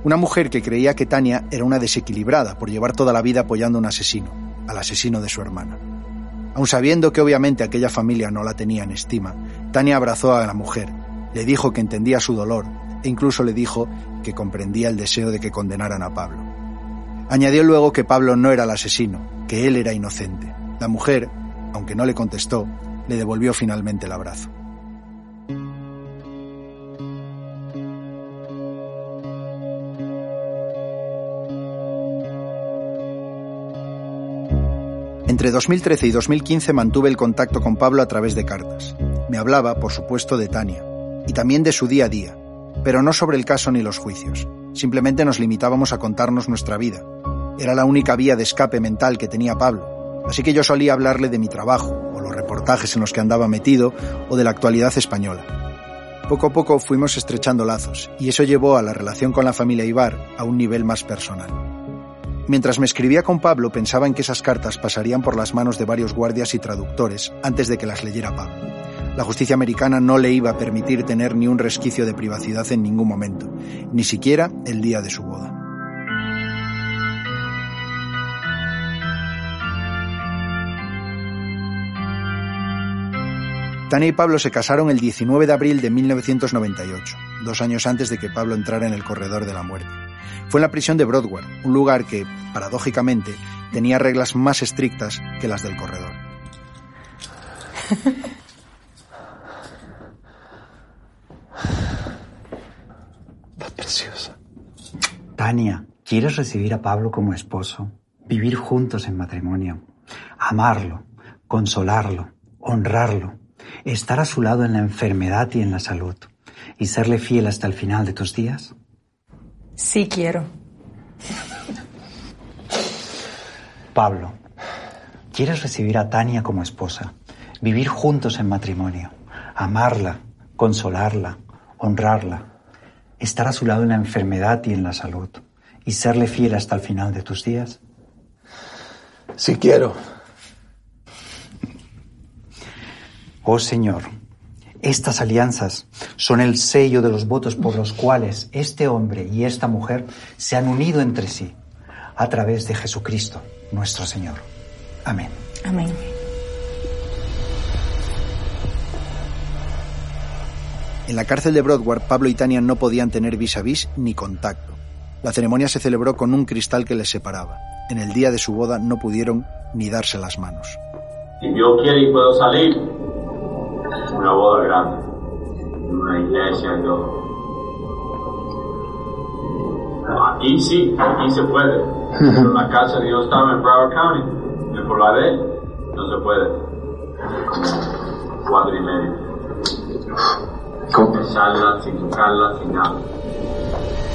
Una mujer que creía que Tania era una desequilibrada por llevar toda la vida apoyando a un asesino, al asesino de su hermana. Aun sabiendo que obviamente aquella familia no la tenía en estima, Tania abrazó a la mujer, le dijo que entendía su dolor e incluso le dijo que comprendía el deseo de que condenaran a Pablo. Añadió luego que Pablo no era el asesino, que él era inocente. La mujer, aunque no le contestó, le devolvió finalmente el abrazo. Entre 2013 y 2015 mantuve el contacto con Pablo a través de cartas. Me hablaba, por supuesto, de Tania y también de su día a día, pero no sobre el caso ni los juicios. Simplemente nos limitábamos a contarnos nuestra vida. Era la única vía de escape mental que tenía Pablo, así que yo solía hablarle de mi trabajo, o los reportajes en los que andaba metido, o de la actualidad española. Poco a poco fuimos estrechando lazos, y eso llevó a la relación con la familia Ibar a un nivel más personal. Mientras me escribía con Pablo pensaba en que esas cartas pasarían por las manos de varios guardias y traductores antes de que las leyera Pablo. La justicia americana no le iba a permitir tener ni un resquicio de privacidad en ningún momento, ni siquiera el día de su boda. Tania y Pablo se casaron el 19 de abril de 1998, dos años antes de que Pablo entrara en el corredor de la muerte. Fue en la prisión de Broadway, un lugar que, paradójicamente, tenía reglas más estrictas que las del corredor. preciosa. Tania, ¿quieres recibir a Pablo como esposo? Vivir juntos en matrimonio. Amarlo, consolarlo, honrarlo. Estar a su lado en la enfermedad y en la salud. Y serle fiel hasta el final de tus días. Sí quiero. Pablo, ¿quieres recibir a Tania como esposa? Vivir juntos en matrimonio. Amarla, consolarla, honrarla estar a su lado en la enfermedad y en la salud, y serle fiel hasta el final de tus días? Sí quiero. Oh Señor, estas alianzas son el sello de los votos por los cuales este hombre y esta mujer se han unido entre sí a través de Jesucristo, nuestro Señor. Amén. Amén. En la cárcel de Broadway, Pablo y Tania no podían tener vis a vis ni contacto. La ceremonia se celebró con un cristal que les separaba. En el día de su boda no pudieron ni darse las manos. Si yo quiero y puedo salir, una boda grande, una iglesia y todo. Aquí sí, aquí se puede. Pero la casa de yo estaba en Broward County, en por la D, no se puede. Como cuatro y medio. Sin sin tocarla, sin.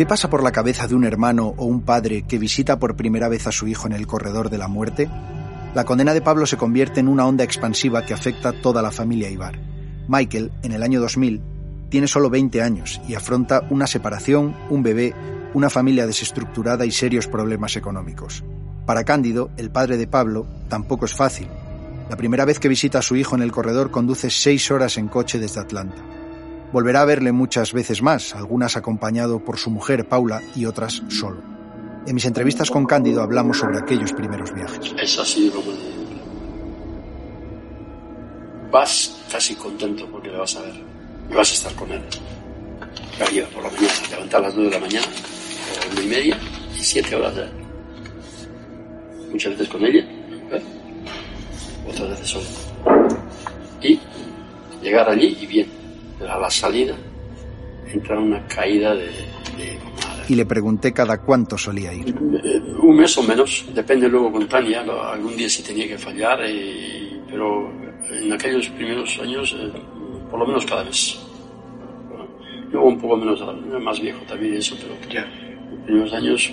¿Qué pasa por la cabeza de un hermano o un padre que visita por primera vez a su hijo en el corredor de la muerte? La condena de Pablo se convierte en una onda expansiva que afecta a toda la familia Ibar. Michael, en el año 2000, tiene solo 20 años y afronta una separación, un bebé, una familia desestructurada y serios problemas económicos. Para Cándido, el padre de Pablo, tampoco es fácil. La primera vez que visita a su hijo en el corredor conduce seis horas en coche desde Atlanta. Volverá a verle muchas veces más, algunas acompañado por su mujer Paula y otras solo. En mis entrevistas con Cándido hablamos sobre aquellos primeros viajes. Es así como... Vas casi contento porque le vas a ver y vas a estar con él. Yo por la mañana, levantar a las 9 de la mañana, o una y media, y siete horas de Muchas veces con ella, ¿eh? otras veces solo. Y llegar allí y bien a la salida entra una caída de, Y le pregunté cada cuánto solía ir. Eh, un mes o menos, depende luego con Tania, algún día sí tenía que fallar, y, pero en aquellos primeros años, eh, por lo menos cada mes. Luego un poco menos, más viejo también eso, pero en los primeros años,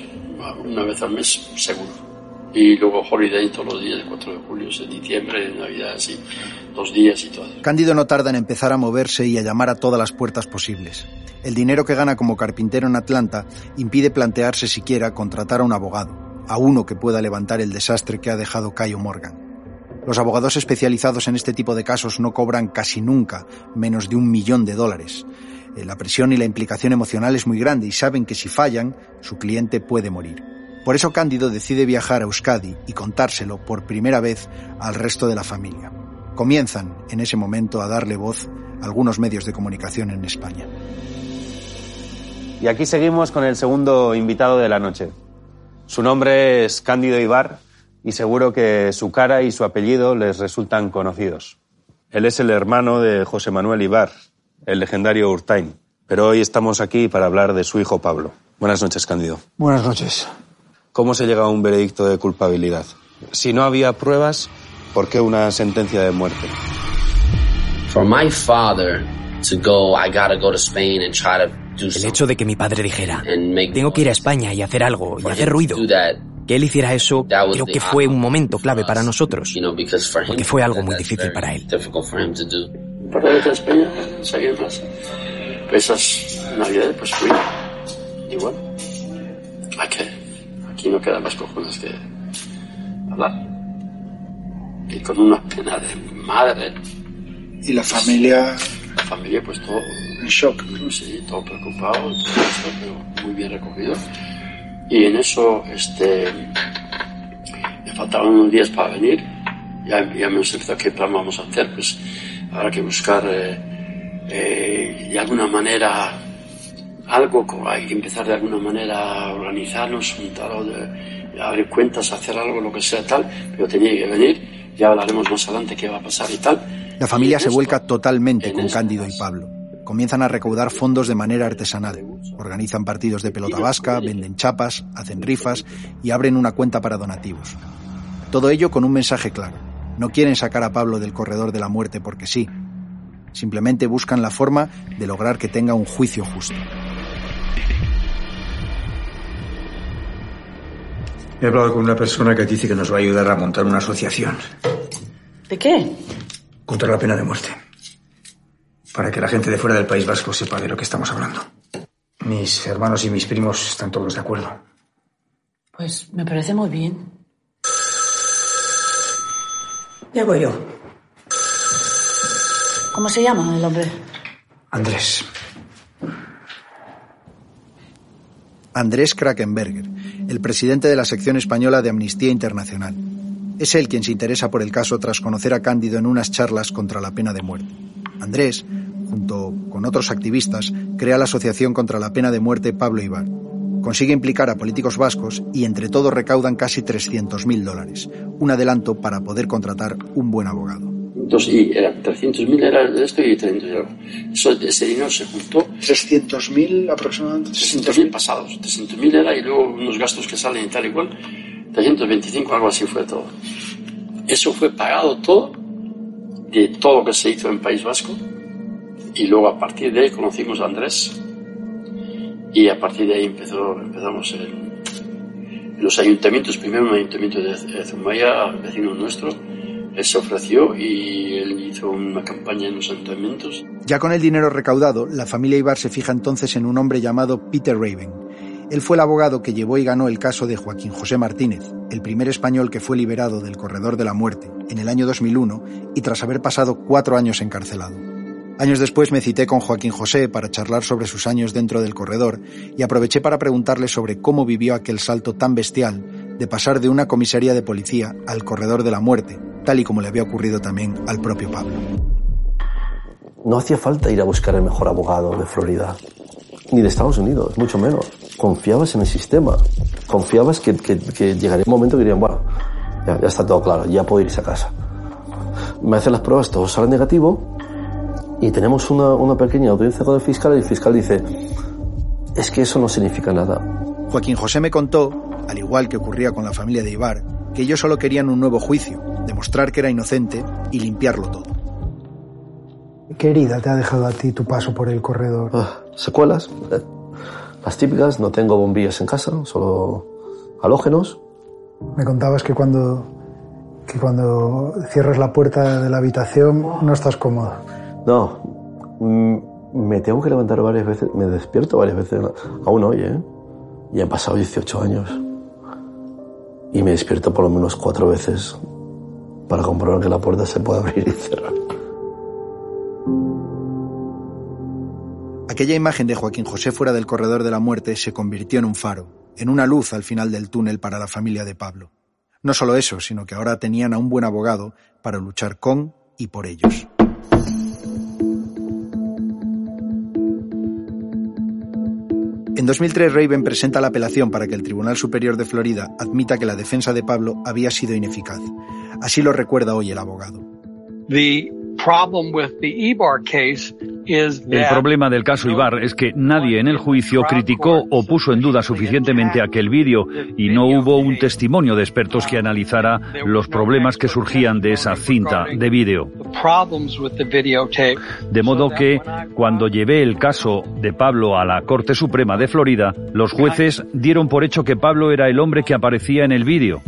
una vez al mes, seguro y luego Holiday todos los días, el 4 de julio, en diciembre, en Navidad, así, dos días y todo. Cándido no tarda en empezar a moverse y a llamar a todas las puertas posibles. El dinero que gana como carpintero en Atlanta impide plantearse siquiera contratar a un abogado, a uno que pueda levantar el desastre que ha dejado Cayo Morgan. Los abogados especializados en este tipo de casos no cobran casi nunca menos de un millón de dólares. Eh, la presión y la implicación emocional es muy grande y saben que si fallan, su cliente puede morir. Por eso Cándido decide viajar a Euskadi y contárselo por primera vez al resto de la familia. Comienzan en ese momento a darle voz a algunos medios de comunicación en España. Y aquí seguimos con el segundo invitado de la noche. Su nombre es Cándido Ibar y seguro que su cara y su apellido les resultan conocidos. Él es el hermano de José Manuel Ibar, el legendario Urtain. Pero hoy estamos aquí para hablar de su hijo Pablo. Buenas noches, Cándido. Buenas noches. ¿Cómo se llega a un veredicto de culpabilidad? Si no había pruebas, ¿por qué una sentencia de muerte? El hecho de que mi padre dijera, tengo que ir a España y hacer algo, y hacer ruido, que él hiciera eso, creo que fue un momento clave para nosotros, porque fue algo muy difícil para él. Para de España, seguir más. Esas navidades, pues fui. Y bueno, aquí, aquí no queda más cojones que hablar. Y con una pena de madre. ¿Y la familia? La familia, pues todo. En shock. Sí, todo preocupado, todo esto, pero muy bien recogido. Y en eso, este, me faltaban unos días para venir. Ya, ya me he qué plan vamos a hacer, pues habrá que buscar eh, eh, de alguna manera algo, hay que empezar de alguna manera a organizarnos, juntar, de, abrir cuentas, hacer algo, lo que sea tal, pero tenía que venir, ya hablaremos más adelante qué va a pasar y tal. La familia se vuelca totalmente con Cándido y Pablo. Comienzan a recaudar fondos de manera artesanal. Organizan partidos de pelota vasca, venden chapas, hacen rifas y abren una cuenta para donativos. Todo ello con un mensaje claro. No quieren sacar a Pablo del corredor de la muerte porque sí. Simplemente buscan la forma de lograr que tenga un juicio justo. He hablado con una persona que dice que nos va a ayudar a montar una asociación. ¿De qué? Contra la pena de muerte. Para que la gente de fuera del País Vasco sepa de lo que estamos hablando. Mis hermanos y mis primos están todos de acuerdo. Pues me parece muy bien. Ya voy yo. ¿Cómo se llama el hombre? Andrés. Andrés Krakenberger, el presidente de la sección española de Amnistía Internacional. Es él quien se interesa por el caso tras conocer a Cándido en unas charlas contra la pena de muerte. Andrés, junto con otros activistas, crea la Asociación contra la Pena de Muerte Pablo Ibar. Consigue implicar a políticos vascos y entre todos recaudan casi 300.000 dólares, un adelanto para poder contratar un buen abogado. Entonces, y era 300.000 era de esto y 300 euros. Eso, ese dinero se juntó. ¿300.000 aproximadamente? 300.000 pasados. 300.000 era y luego unos gastos que salen y tal y cual. 325, algo así fue todo. Eso fue pagado todo de todo lo que se hizo en País Vasco. Y luego a partir de ahí conocimos a Andrés. Y a partir de ahí empezó, empezamos en, los ayuntamientos. Primero un ayuntamiento de Zumaya, vecino nuestro se ofreció y él hizo una campaña en los ayuntamientos. Ya con el dinero recaudado, la familia Ibar se fija entonces en un hombre llamado Peter Raven. Él fue el abogado que llevó y ganó el caso de Joaquín José Martínez, el primer español que fue liberado del corredor de la muerte en el año 2001 y tras haber pasado cuatro años encarcelado. Años después me cité con Joaquín José para charlar sobre sus años dentro del corredor y aproveché para preguntarle sobre cómo vivió aquel salto tan bestial de pasar de una comisaría de policía al corredor de la muerte, tal y como le había ocurrido también al propio Pablo. No hacía falta ir a buscar el mejor abogado de Florida, ni de Estados Unidos, mucho menos. Confiabas en el sistema, confiabas que, llegaría un momento que dirían, bueno, ya, está todo claro, ya puedo irse a casa. Me hacen las pruebas, todo sale negativo, y tenemos una, una pequeña audiencia con el fiscal y el fiscal dice, es que eso no significa nada. Joaquín José me contó, al igual que ocurría con la familia de Ibar, que ellos solo querían un nuevo juicio, demostrar que era inocente y limpiarlo todo. ¿Qué herida te ha dejado a ti tu paso por el corredor? Ah, secuelas. Eh, las típicas, no tengo bombillas en casa, solo halógenos. Me contabas que cuando, que cuando cierras la puerta de la habitación no estás cómodo. No, mm, me tengo que levantar varias veces, me despierto varias veces, aún hoy, ¿eh? Y han pasado 18 años. Y me despierto por lo menos cuatro veces para comprobar que la puerta se puede abrir y cerrar. Aquella imagen de Joaquín José fuera del corredor de la muerte se convirtió en un faro, en una luz al final del túnel para la familia de Pablo. No solo eso, sino que ahora tenían a un buen abogado para luchar con y por ellos. En 2003, Raven presenta la apelación para que el Tribunal Superior de Florida admita que la defensa de Pablo había sido ineficaz. Así lo recuerda hoy el abogado. El problema del caso Ibar es que nadie en el juicio criticó o puso en duda suficientemente aquel vídeo y no hubo un testimonio de expertos que analizara los problemas que surgían de esa cinta de vídeo. De modo que, cuando llevé el caso de Pablo a la Corte Suprema de Florida, los jueces dieron por hecho que Pablo era el hombre que aparecía en el vídeo.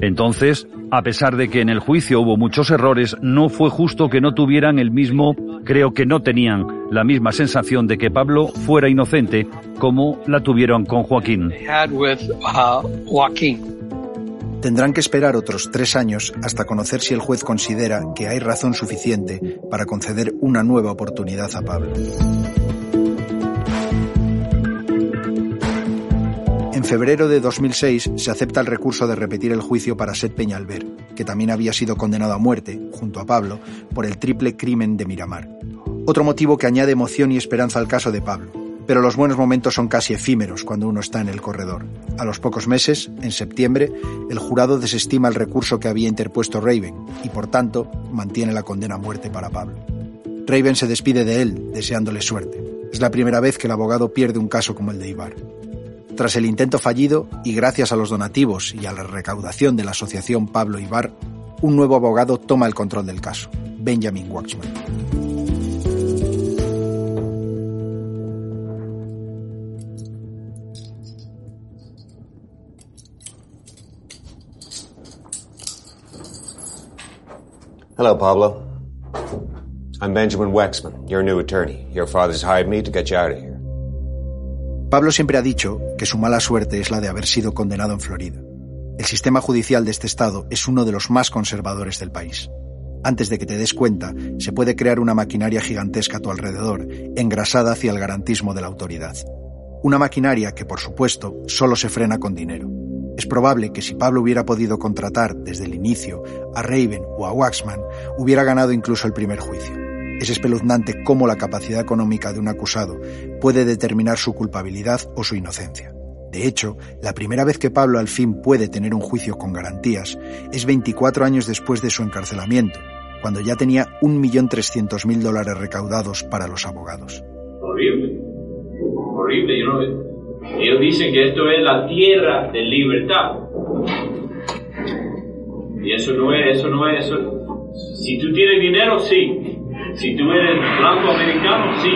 Entonces, a pesar de que en el juicio hubo muchos errores, no fue justo que no tuvieran el mismo, creo que no tenían la misma sensación de que Pablo fuera inocente como la tuvieron con Joaquín. Tendrán que esperar otros tres años hasta conocer si el juez considera que hay razón suficiente para conceder una nueva oportunidad a Pablo. En febrero de 2006 se acepta el recurso de repetir el juicio para Seth Peñalver, que también había sido condenado a muerte, junto a Pablo, por el triple crimen de Miramar. Otro motivo que añade emoción y esperanza al caso de Pablo. Pero los buenos momentos son casi efímeros cuando uno está en el corredor. A los pocos meses, en septiembre, el jurado desestima el recurso que había interpuesto Raven y, por tanto, mantiene la condena a muerte para Pablo. Raven se despide de él, deseándole suerte. Es la primera vez que el abogado pierde un caso como el de Ibar. Tras el intento fallido y gracias a los donativos y a la recaudación de la asociación Pablo Ibar, un nuevo abogado toma el control del caso, Benjamin Waxman. Hello, Pablo. I'm Benjamin Wexman, your new attorney. Your father's hired me to get you out of here. Pablo siempre ha dicho que su mala suerte es la de haber sido condenado en Florida. El sistema judicial de este estado es uno de los más conservadores del país. Antes de que te des cuenta, se puede crear una maquinaria gigantesca a tu alrededor, engrasada hacia el garantismo de la autoridad. Una maquinaria que, por supuesto, solo se frena con dinero. Es probable que si Pablo hubiera podido contratar desde el inicio a Raven o a Waxman, hubiera ganado incluso el primer juicio. Es espeluznante cómo la capacidad económica de un acusado puede determinar su culpabilidad o su inocencia. De hecho, la primera vez que Pablo al fin puede tener un juicio con garantías es 24 años después de su encarcelamiento, cuando ya tenía 1.300.000 dólares recaudados para los abogados. Horrible, horrible. Ellos dicen que esto es la tierra de libertad. Y eso no es, eso no es, eso. Si tú tienes dinero, sí. Si tú eres blanco americano, sí.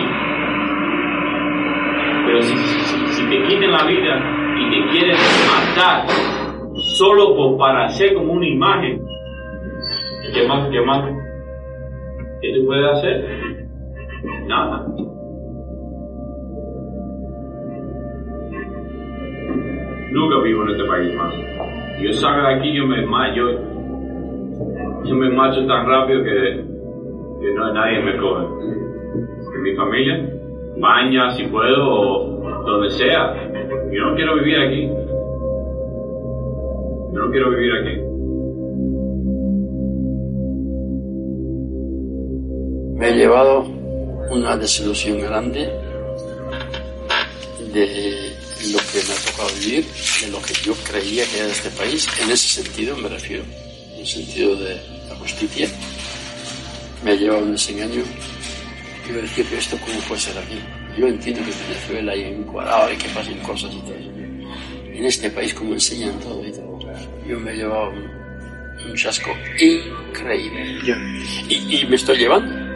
Pero si, si, si te quitan la vida y te quieren matar solo por, para hacer como una imagen, ¿qué más, qué más? ¿Qué tú puedes hacer? Nada. nunca vivo en este país más. Yo salgo de aquí, yo me yo, yo me macho tan rápido que, que no nadie me coge. En mi familia, baña si puedo o donde sea. Yo no quiero vivir aquí. Yo no quiero vivir aquí. Me he llevado una desilusión grande de lo que me ha tocado vivir, de lo que yo creía que era este país, en ese sentido me refiero, en el sentido de la justicia, me ha llevado un desengaño. Yo decía que esto cómo puede ser aquí. Yo entiendo que en Venezuela hay encuadrado y que pasen cosas y todo eso. En este país como enseñan todo y todo. Yo me he llevado un, un chasco increíble. Y, y me estoy llevando.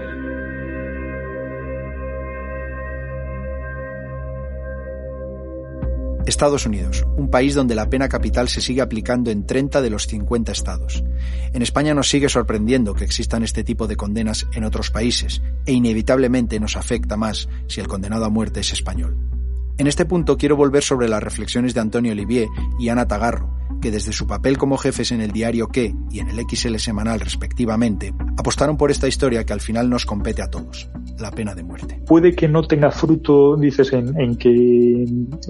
Estados Unidos, un país donde la pena capital se sigue aplicando en 30 de los 50 estados. En España nos sigue sorprendiendo que existan este tipo de condenas en otros países, e inevitablemente nos afecta más si el condenado a muerte es español. En este punto quiero volver sobre las reflexiones de Antonio Olivier y Ana Tagarro, que desde su papel como jefes en el diario Que y en el XL semanal respectivamente, apostaron por esta historia que al final nos compete a todos, la pena de muerte. Puede que no tenga fruto, dices, en, que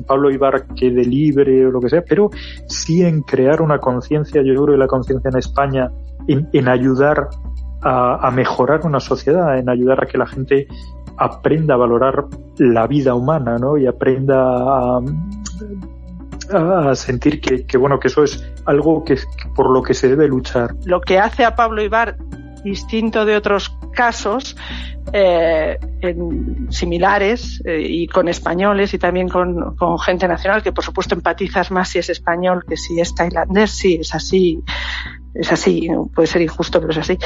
Pablo Ibar quede libre o lo que sea, pero sí en crear una conciencia, yo creo que la conciencia en España, en, ayudar a, a, mejorar una sociedad, en ayudar a que la gente aprenda a valorar la vida humana, ¿no? Y aprenda a, sentir que, bueno, que eso es algo que, por lo que se debe luchar. Lo que hace a Pablo Ibar distinto de otros casos eh, similares eh, y con españoles y también con, con, gente nacional que por supuesto empatizas más si es español que si es tailandés, sí, es así. Es así, puede ser injusto, pero es así.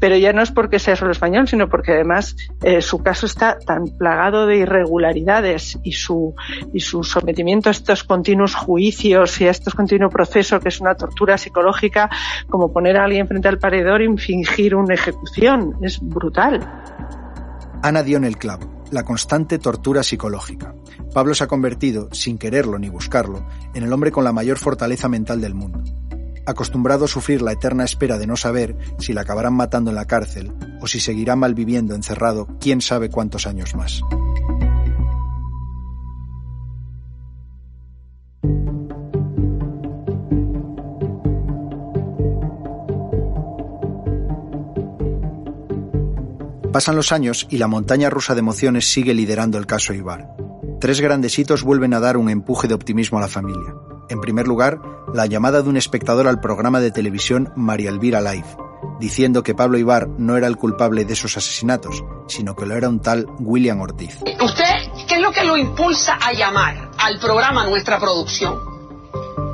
Pero ya no es porque sea solo español, sino porque además eh, su caso está tan plagado de irregularidades y su, y su sometimiento a estos continuos juicios y a estos continuos procesos, que es una tortura psicológica, como poner a alguien frente al paredor y fingir una ejecución. Es brutal. Ana dio en el clavo, la constante tortura psicológica. Pablo se ha convertido, sin quererlo ni buscarlo, en el hombre con la mayor fortaleza mental del mundo acostumbrado a sufrir la eterna espera de no saber si la acabarán matando en la cárcel o si seguirá malviviendo encerrado quién sabe cuántos años más. Pasan los años y la montaña rusa de emociones sigue liderando el caso Ibar. Tres grandes hitos vuelven a dar un empuje de optimismo a la familia. En primer lugar, la llamada de un espectador al programa de televisión María Elvira Live, diciendo que Pablo Ibar no era el culpable de esos asesinatos, sino que lo era un tal William Ortiz. ¿Usted qué es lo que lo impulsa a llamar al programa Nuestra Producción?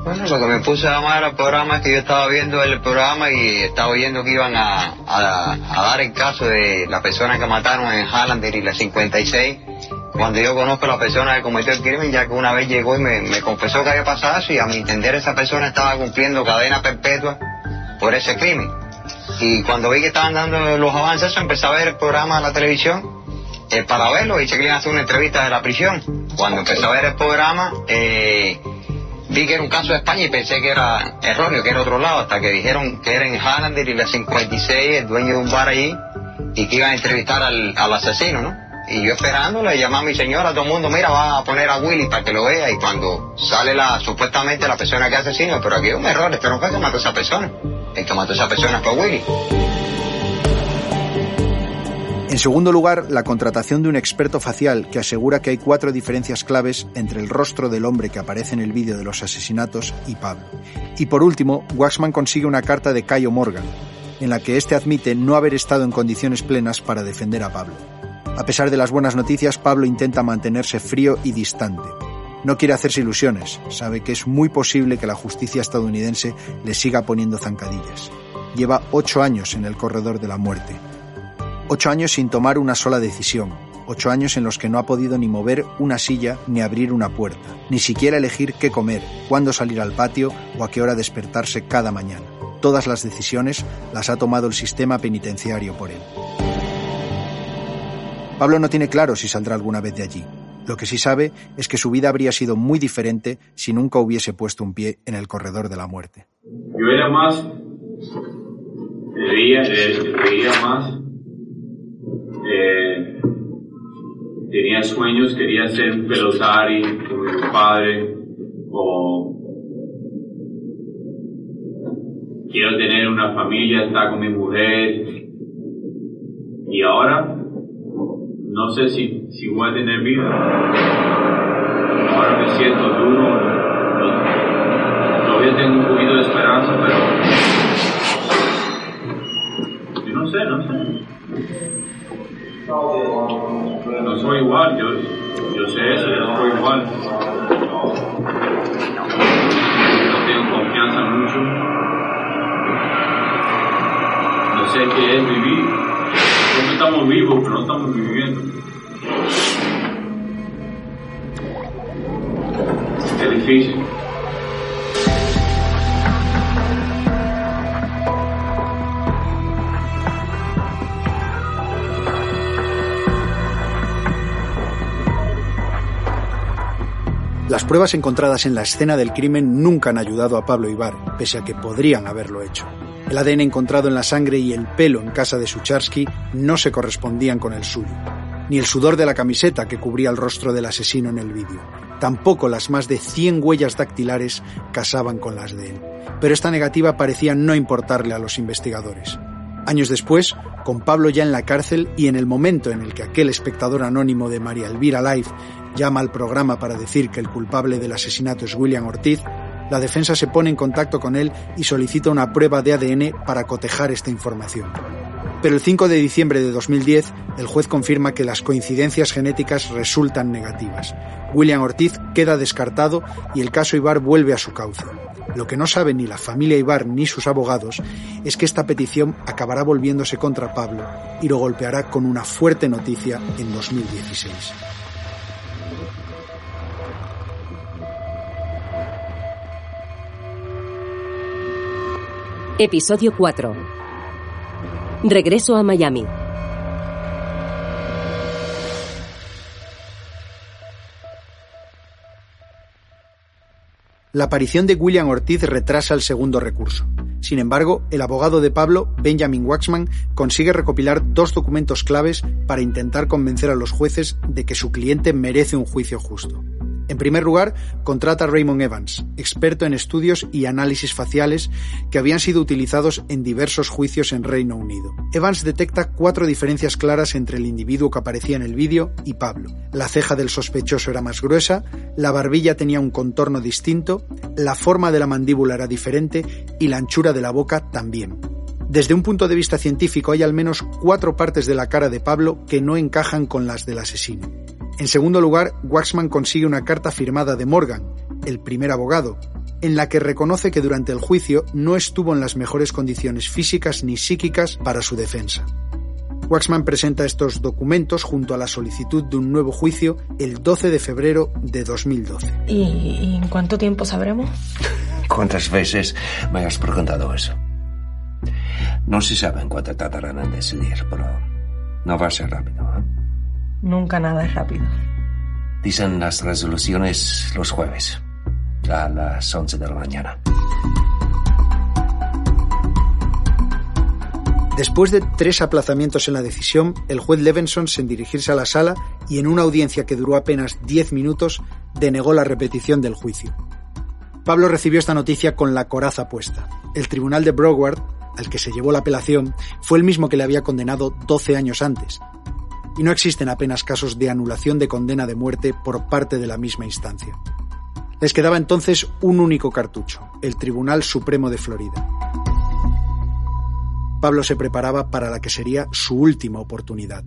Bueno, lo que me puse a llamar al programa es que yo estaba viendo el programa y estaba oyendo que iban a, dar el caso de la persona que mataron en Hallander y la 56 cuando yo conozco a la persona que cometió el crimen, ya que una vez llegó y me, confesó que había pasado eso y a mi entender esa persona estaba cumpliendo cadena perpetua por ese crimen. Y cuando vi que estaban dando los avances, empecé a ver el programa de la televisión eh, para verlo y se querían hacer una entrevista de la prisión. Cuando empecé a ver el programa, eh, vi que era un caso de España y pensé que era erróneo, que era otro lado, hasta que dijeron que era en Hallander y la 56, el dueño de un bar allí, y que iban a entrevistar al asesino, ¿no? Y yo esperando, le llamé a mi señora, a todo el mundo, mira, va a poner a Willy para que lo vea. Y cuando sale la supuestamente la persona que asesina, pero aquí hay un error, esto no fue que mató a esa persona. El que mató a esa persona fue Willy. En segundo lugar, la contratación de un experto facial que asegura que hay cuatro diferencias claves entre el rostro del hombre que aparece en el vídeo de los asesinatos y Pablo. Y por último, Waxman consigue una carta de Cayo Morgan, en la que éste admite no haber estado en condiciones plenas para defender a Pablo. A pesar de las buenas noticias, Pablo intenta mantenerse frío y distante. No quiere hacerse ilusiones, sabe que es muy posible que la justicia estadounidense le siga poniendo zancadillas. Lleva ocho años en el corredor de la muerte. Ocho años sin tomar una sola decisión. Ocho años en los que no ha podido ni mover una silla ni abrir una puerta, ni siquiera elegir qué comer, cuándo salir al patio o a qué hora despertarse cada mañana. Todas las decisiones las ha tomado el sistema penitenciario por él. Pablo no tiene claro si saldrá alguna vez de allí. Lo que sí sabe es que su vida habría sido muy diferente si nunca hubiese puesto un pie en el corredor de la muerte. Yo era más, veía, veía más, eh, tenía sueños, quería ser pelotari como mi padre, o quiero tener una familia, estar con mi mujer, y ahora no sé si, si voy a tener vida. Ahora me siento duro. Todavía tengo un poquito de esperanza, pero. Yo no sé, no sé. No soy igual, yo, yo sé eso, yo no soy igual. No tengo confianza mucho. No sé qué es vivir estamos vivos, pero no estamos viviendo. Es difícil. Las pruebas encontradas en la escena del crimen nunca han ayudado a Pablo Ibar, pese a que podrían haberlo hecho. El ADN encontrado en la sangre y el pelo en casa de Sucharsky no se correspondían con el suyo, ni el sudor de la camiseta que cubría el rostro del asesino en el vídeo. Tampoco las más de 100 huellas dactilares casaban con las de él. Pero esta negativa parecía no importarle a los investigadores. Años después, con Pablo ya en la cárcel y en el momento en el que aquel espectador anónimo de María Elvira Life llama al programa para decir que el culpable del asesinato es William Ortiz, la defensa se pone en contacto con él y solicita una prueba de ADN para cotejar esta información. Pero el 5 de diciembre de 2010, el juez confirma que las coincidencias genéticas resultan negativas. William Ortiz queda descartado y el caso Ibar vuelve a su cauce. Lo que no saben ni la familia Ibar ni sus abogados es que esta petición acabará volviéndose contra Pablo y lo golpeará con una fuerte noticia en 2016. Episodio 4. Regreso a Miami. La aparición de William Ortiz retrasa el segundo recurso. Sin embargo, el abogado de Pablo, Benjamin Waxman, consigue recopilar dos documentos claves para intentar convencer a los jueces de que su cliente merece un juicio justo. En primer lugar, contrata a Raymond Evans, experto en estudios y análisis faciales que habían sido utilizados en diversos juicios en Reino Unido. Evans detecta cuatro diferencias claras entre el individuo que aparecía en el vídeo y Pablo. La ceja del sospechoso era más gruesa, la barbilla tenía un contorno distinto, la forma de la mandíbula era diferente y la anchura de la boca también. Desde un punto de vista científico hay al menos cuatro partes de la cara de Pablo que no encajan con las del asesino. En segundo lugar, Waxman consigue una carta firmada de Morgan, el primer abogado, en la que reconoce que durante el juicio no estuvo en las mejores condiciones físicas ni psíquicas para su defensa. Waxman presenta estos documentos junto a la solicitud de un nuevo juicio el 12 de febrero de 2012. ¿Y, en cuánto tiempo sabremos? ¿Cuántas veces me has preguntado eso? No se sabe en cuánto tardarán en decidir, pero no va a ser rápido. ¿eh? Nunca nada es rápido. Dicen las resoluciones los jueves, a las 11 de la mañana. Después de tres aplazamientos en la decisión, el juez Levenson, sin dirigirse a la sala y en una audiencia que duró apenas 10 minutos, denegó la repetición del juicio. Pablo recibió esta noticia con la coraza puesta. El tribunal de Broward, al que se llevó la apelación, fue el mismo que le había condenado 12 años antes, y no existen apenas casos de anulación de condena de muerte por parte de la misma instancia. Les quedaba entonces un único cartucho, el Tribunal Supremo de Florida. Pablo se preparaba para la que sería su última oportunidad.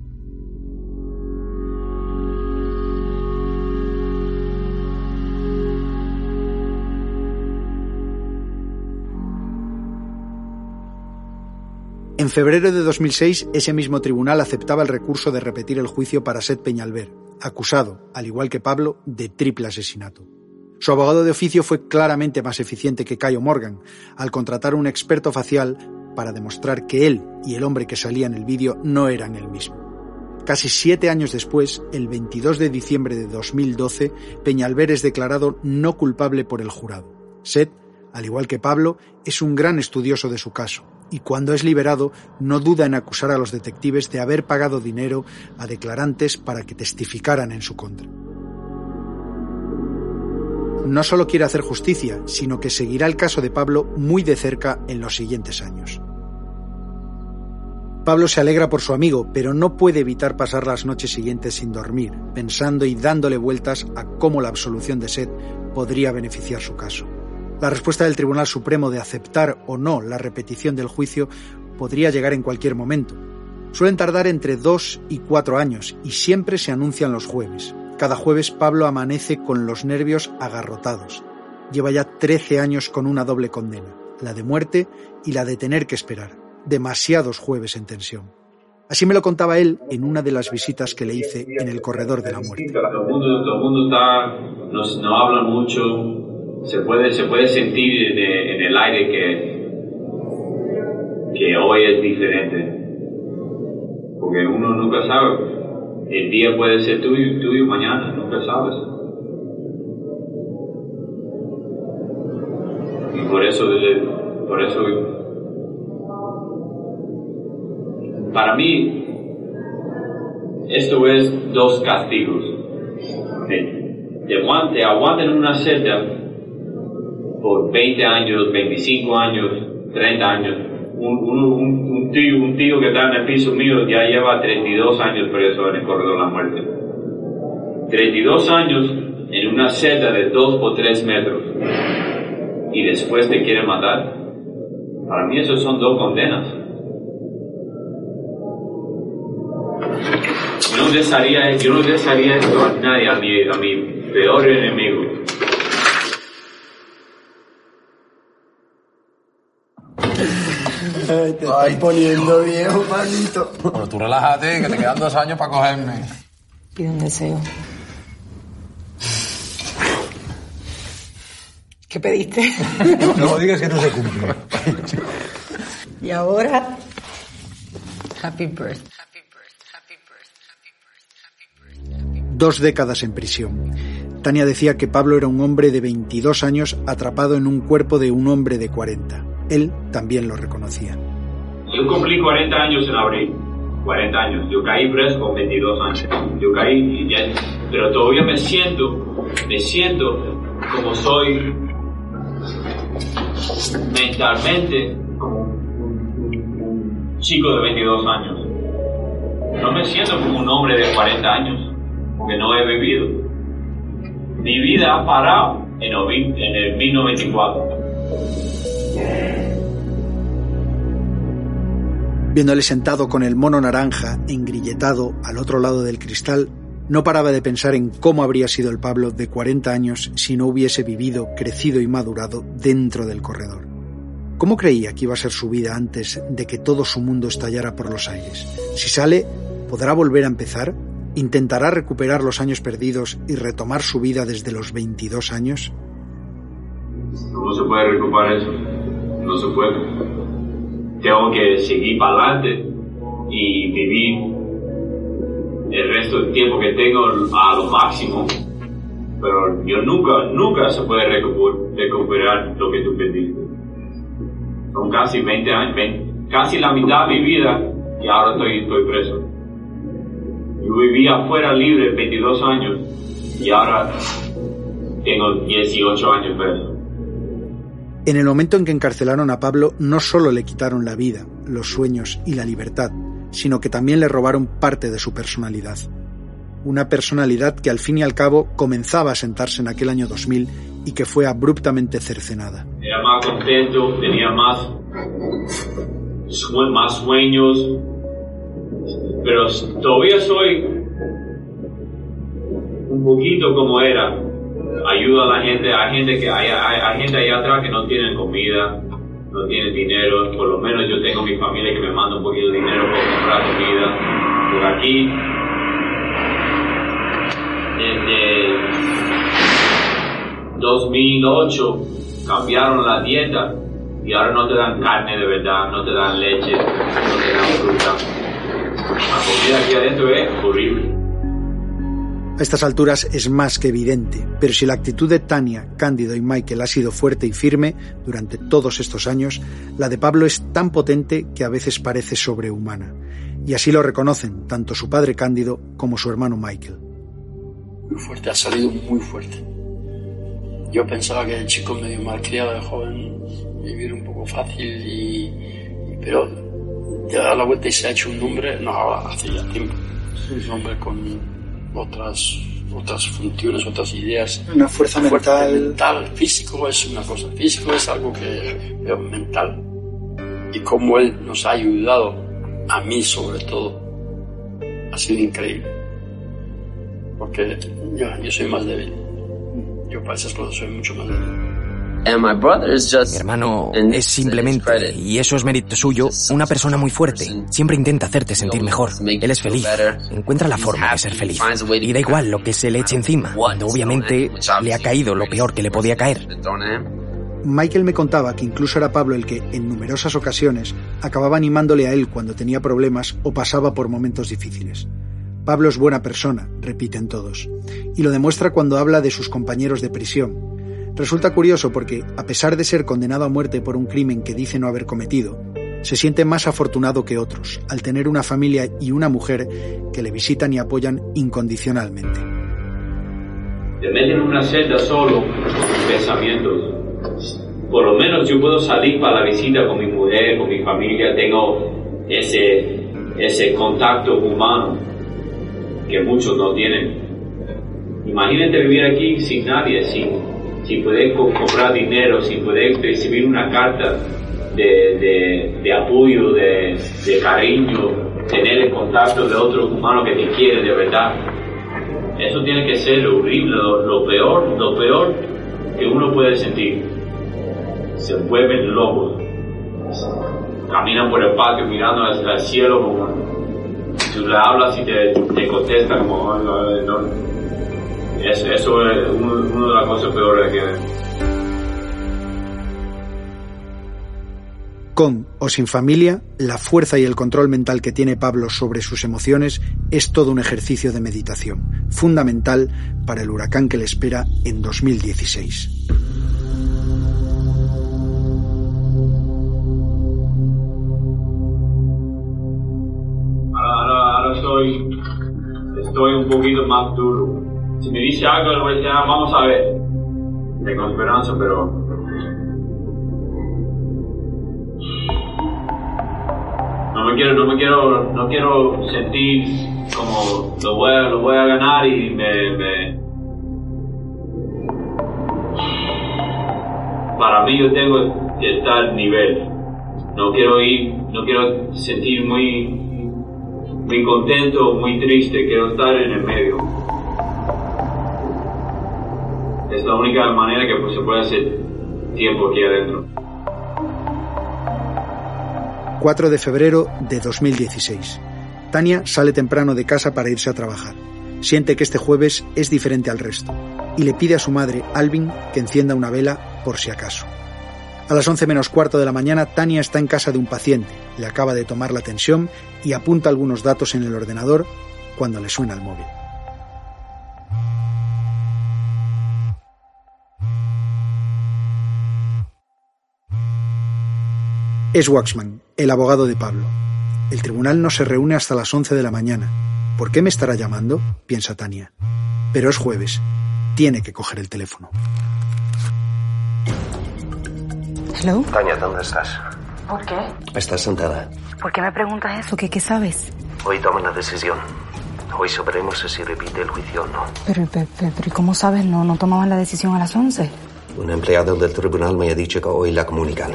En febrero de 2006, ese mismo tribunal aceptaba el recurso de repetir el juicio para Seth Peñalver, acusado, al igual que Pablo, de triple asesinato. Su abogado de oficio fue claramente más eficiente que Cayo Morgan, al contratar un experto facial para demostrar que él y el hombre que salía en el vídeo no eran el mismo. Casi siete años después, el 22 de diciembre de 2012, Peñalver es declarado no culpable por el jurado. Seth, al igual que Pablo, es un gran estudioso de su caso y cuando es liberado no duda en acusar a los detectives de haber pagado dinero a declarantes para que testificaran en su contra. No solo quiere hacer justicia, sino que seguirá el caso de Pablo muy de cerca en los siguientes años. Pablo se alegra por su amigo, pero no puede evitar pasar las noches siguientes sin dormir, pensando y dándole vueltas a cómo la absolución de Seth podría beneficiar su caso. La respuesta del Tribunal Supremo de aceptar o no la repetición del juicio podría llegar en cualquier momento. Suelen tardar entre dos y cuatro años y siempre se anuncian los jueves. Cada jueves Pablo amanece con los nervios agarrotados. Lleva ya 13 años con una doble condena, la de muerte y la de tener que esperar. Demasiados jueves en tensión. Así me lo contaba él en una de las visitas que le hice en el corredor de la muerte. Se puede, se puede sentir en el aire que, que hoy es diferente. Porque uno nunca sabe. El día puede ser tuyo, tuyo mañana, nunca sabes. Y por eso, por eso, para mí, esto es dos castigos. Te, aguantan en una celda por 20 años, 25 años, 30 años. Un, tío, un tío que está en el piso mío ya lleva 32 años preso en el corredor de la muerte. 32 años en una celda de 2 o 3 metros y después te quiere matar. Para mí eso son dos condenas. Yo no desearía, yo no desearía esto a nadie, a mi, a mi peor enemigo. Te estás poniendo viejo, manito. Pero tú relájate, que te quedan dos años para cogerme. Pide un deseo. ¿Qué pediste? No digas que no se cumple. y ahora, happy birthday. Dos décadas en prisión. Tania decía que Pablo era un hombre de 22 años atrapado en un cuerpo de un hombre de 40. Él también lo reconocía. Yo cumplí 40 años en abril. 40 años. Yo caí preso con 22 años. Yo caí, y ya, pero todavía me siento, me siento como soy mentalmente como un chico de 22 años. No me siento como un hombre de 40 años, porque no he vivido. Mi vida ha parado en, el- en el 1994. Viéndole sentado con el mono naranja engrilletado al otro lado del cristal, no paraba de pensar en cómo habría sido el Pablo de 40 años si no hubiese vivido, crecido y madurado dentro del corredor. ¿Cómo creía que iba a ser su vida antes de que todo su mundo estallara por los aires? Si sale, ¿podrá volver a empezar? ¿Intentará recuperar los años perdidos y retomar su vida desde los 22 años? ¿Cómo se puede recuperar eso? No se puede. Tengo que seguir para adelante y vivir el resto del tiempo que tengo a lo máximo. Pero yo nunca, nunca se puede recuper- recuperar lo que tú perdiste. Son casi 20 años, 20 casi la mitad de mi vida y ahora estoy, estoy preso. Yo vivía afuera libre 22 años y ahora tengo 18 años preso. En el momento en que encarcelaron a Pablo, no solo le quitaron la vida, los sueños y la libertad, sino que también le robaron parte de su personalidad. Una personalidad que al fin y al cabo comenzaba a sentarse en aquel año 2000 y que fue abruptamente cercenada. Era más contento, tenía más, más sueños, pero todavía soy un poquito como era. Ayuda a la gente, hay gente que hay, hay, gente allá atrás que no tiene comida, no tiene dinero. Por lo menos yo tengo mi familia que me manda un poquito de dinero para comprar comida. Por aquí, desde 2008 cambiaron la dieta y ahora no te dan carne de verdad, no te dan leche, no te dan fruta. La comida aquí adentro es horrible. A estas alturas es más que evidente, pero si la actitud de Tania, Cándido y Michael ha sido fuerte y firme durante todos estos años, la de Pablo es tan potente que a veces parece sobrehumana. Y así lo reconocen tanto su padre Cándido como su hermano Michael. Muy fuerte, ha salido muy fuerte. Yo pensaba que el chico medio malcriado de joven vivir un poco fácil y, pero de dar la vuelta y se ha hecho un nombre, no hace ya tiempo. Un hombre con otras otras funciones, otras ideas. Una fuerza mental. mental. Físico es una cosa, físico es algo que pero mental. Y cómo él nos ha ayudado, a mí sobre todo, ha sido increíble. Porque yo, yo soy más débil. Yo para esas cosas soy mucho más débil. Mi hermano es simplemente, y eso es mérito suyo, una persona muy fuerte. Siempre intenta hacerte sentir mejor. Él es feliz. Encuentra la forma de ser feliz. Y da igual lo que se le eche encima, cuando obviamente le ha caído lo peor que le podía caer. Michael me contaba que incluso era Pablo el que, en numerosas ocasiones, acababa animándole a él cuando tenía problemas o pasaba por momentos difíciles. Pablo es buena persona, repiten todos, y lo demuestra cuando habla de sus compañeros de prisión. Resulta curioso porque, a pesar de ser condenado a muerte por un crimen que dice no haber cometido, se siente más afortunado que otros al tener una familia y una mujer que le visitan y apoyan incondicionalmente. Te meten en una celda solo pensamientos. Por lo menos yo puedo salir para la visita con mi mujer, con mi familia, tengo ese, ese contacto humano que muchos no tienen. Imagínate vivir aquí sin nadie, sin, sin poder co- comprar dinero, sin poder recibir una carta de, de, de apoyo, de, de cariño, tener el contacto de otro humano que te quiere de verdad. Eso tiene que ser horrible, lo, lo peor, lo peor que uno puede sentir. Se vuelven locos. caminan por el patio mirando el cielo como tú le hablas y te, te contesta como eso, eso es una de las cosas peores que Con o sin familia, la fuerza y el control mental que tiene Pablo sobre sus emociones es todo un ejercicio de meditación, fundamental para el huracán que le espera en 2016. Ahora, ahora estoy, estoy un poquito más duro. Si me dice algo, le voy a decir, ah, vamos a ver. Tengo esperanza, pero no me quiero, no me quiero, no quiero sentir como lo voy a, lo voy a ganar y me, para mí yo tengo que estar nivel. No quiero ir, no quiero sentir muy, muy contento, muy triste, quiero estar en el medio. Es la única manera que pues, se puede hacer tiempo aquí adentro. 4 de febrero de 2016. Tania sale temprano de casa para irse a trabajar. Siente que este jueves es diferente al resto y le pide a su madre, Alvin, que encienda una vela por si acaso. A las 11 menos cuarto de la mañana, Tania está en casa de un paciente, le acaba de tomar la tensión y apunta algunos datos en el ordenador cuando le suena el móvil. Es Waxman, el abogado de Pablo. El tribunal no se reúne hasta las 11 de la mañana. ¿Por qué me estará llamando? piensa Tania. Pero es jueves. Tiene que coger el teléfono. Hello. Tania, ¿dónde estás? ¿Por qué? Estás sentada. ¿Por qué me preguntas eso? ¿Qué, qué sabes? Hoy toman la decisión. Hoy sabremos si se repite el juicio o no. Pero, pero, pero, pero ¿cómo sabes? No, no tomaban la decisión a las 11. Un empleado del tribunal me ha dicho que hoy la comunican.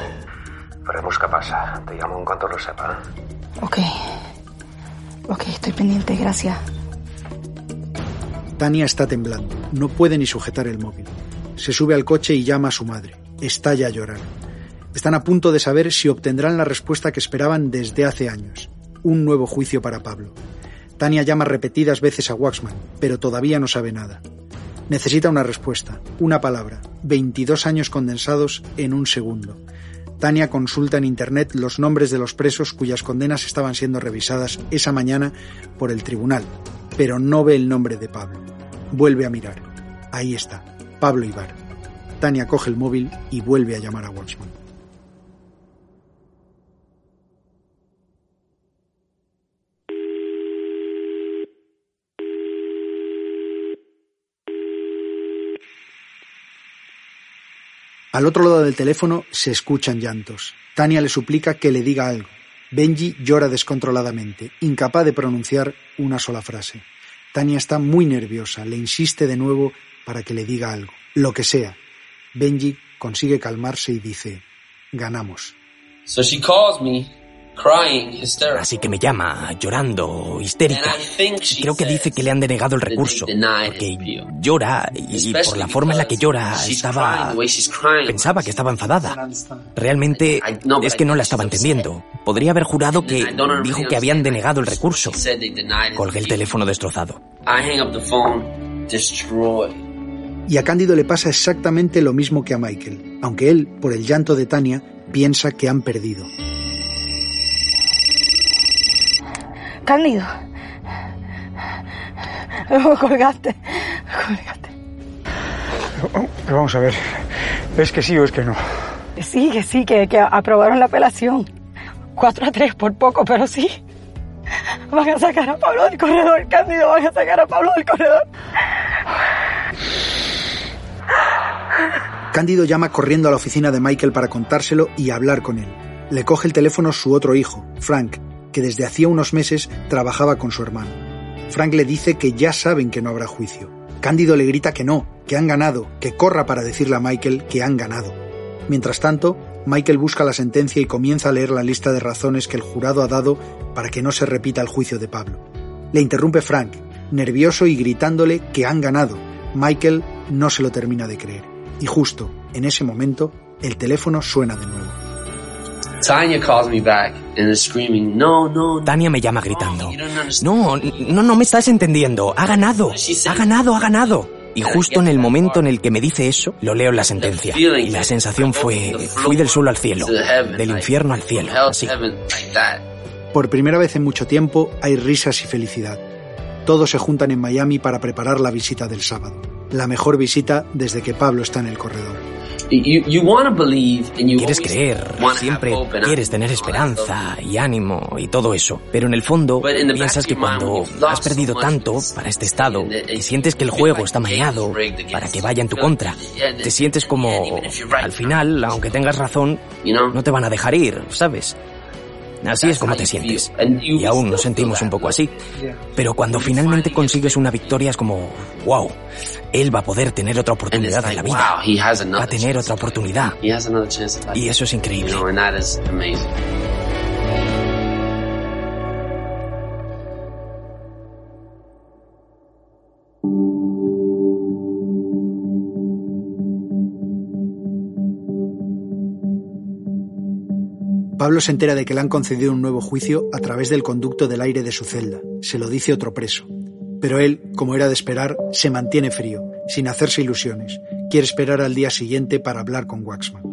Veremos qué pasa. Te llamo en cuanto lo sepa. Ok. Ok, estoy pendiente, gracias. Tania está temblando. No puede ni sujetar el móvil. Se sube al coche y llama a su madre. Estalla a llorar. Están a punto de saber si obtendrán la respuesta que esperaban desde hace años. Un nuevo juicio para Pablo. Tania llama repetidas veces a Waxman, pero todavía no sabe nada. Necesita una respuesta, una palabra, 22 años condensados en un segundo. Tania consulta en Internet los nombres de los presos cuyas condenas estaban siendo revisadas esa mañana por el tribunal, pero no ve el nombre de Pablo. Vuelve a mirar. Ahí está, Pablo Ibar. Tania coge el móvil y vuelve a llamar a Watchman. Al otro lado del teléfono se escuchan llantos. Tania le suplica que le diga algo. Benji llora descontroladamente, incapaz de pronunciar una sola frase. Tania está muy nerviosa, le insiste de nuevo para que le diga algo, lo que sea. Benji consigue calmarse y dice, ganamos. So she calls me. Así que me llama, llorando, histérica. Creo que dice que le han denegado el recurso. Porque llora y por la forma en la que llora estaba... Pensaba que estaba enfadada. Realmente es que no la estaba entendiendo. Podría haber jurado que dijo que habían denegado el recurso. Colgué el teléfono destrozado. Y a Cándido le pasa exactamente lo mismo que a Michael, aunque él, por el llanto de Tania, piensa que han perdido. Cándido. Colgaste. Colgaste. Pero vamos a ver, ¿es que sí o es que no? Sí, que sí, que, que aprobaron la apelación. 4 a 3 por poco, pero sí. Van a sacar a Pablo del corredor, Cándido, van a sacar a Pablo del corredor. Cándido llama corriendo a la oficina de Michael para contárselo y hablar con él. Le coge el teléfono su otro hijo, Frank, que desde hacía unos meses trabajaba con su hermano. Frank le dice que ya saben que no habrá juicio. Cándido le grita que no, que han ganado, que corra para decirle a Michael que han ganado. Mientras tanto, Michael busca la sentencia y comienza a leer la lista de razones que el jurado ha dado para que no se repita el juicio de Pablo. Le interrumpe Frank, nervioso y gritándole que han ganado. Michael no se lo termina de creer. Y justo en ese momento, el teléfono suena de nuevo. Tania me llama gritando. No, no, no me estás entendiendo. Ha ganado. Ha ganado, ha ganado. Y justo en el momento en el que me dice eso, lo leo en la sentencia. Y la sensación fue, fui del suelo al cielo, del infierno al cielo, así. Por primera vez en mucho tiempo hay risas y felicidad. Todos se juntan en Miami para preparar la visita del sábado. La mejor visita desde que Pablo está en el corredor. Quieres creer, siempre quieres tener esperanza y ánimo y todo eso, pero en el fondo piensas que cuando has perdido tanto para este estado y sientes que el juego está mañado para que vaya en tu contra, te sientes como, al final, aunque tengas razón, no te van a dejar ir, ¿sabes? Así es como te sientes. Y aún nos sentimos un poco así. Pero cuando finalmente consigues una victoria es como, wow, él va a poder tener otra oportunidad en la vida. Va a tener otra oportunidad. Y eso es increíble. Pablo se entera de que le han concedido un nuevo juicio a través del conducto del aire de su celda. Se lo dice otro preso. Pero él, como era de esperar, se mantiene frío, sin hacerse ilusiones. Quiere esperar al día siguiente para hablar con Waxman.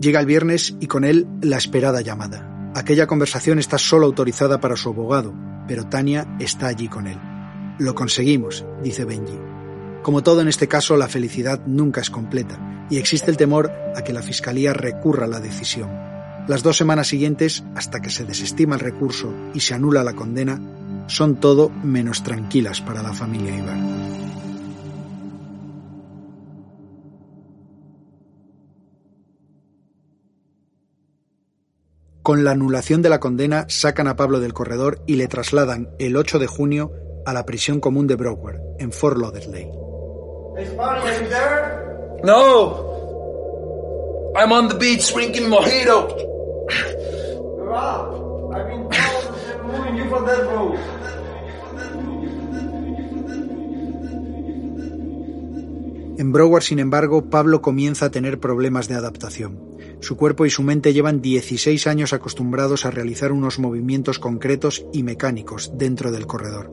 Llega el viernes y con él la esperada llamada. Aquella conversación está solo autorizada para su abogado, pero Tania está allí con él. Lo conseguimos, dice Benji. Como todo en este caso, la felicidad nunca es completa y existe el temor a que la Fiscalía recurra a la decisión. Las dos semanas siguientes, hasta que se desestima el recurso y se anula la condena, son todo menos tranquilas para la familia Ibar. Con la anulación de la condena, sacan a Pablo del corredor y le trasladan el 8 de junio a la prisión común de Broward, en Fort Lauderdale. No. I'm on the beach drinking mojito. I've been moving you from that road. En Broward, sin embargo, Pablo comienza a tener problemas de adaptación. Su cuerpo y su mente llevan 16 años acostumbrados a realizar unos movimientos concretos y mecánicos dentro del corredor.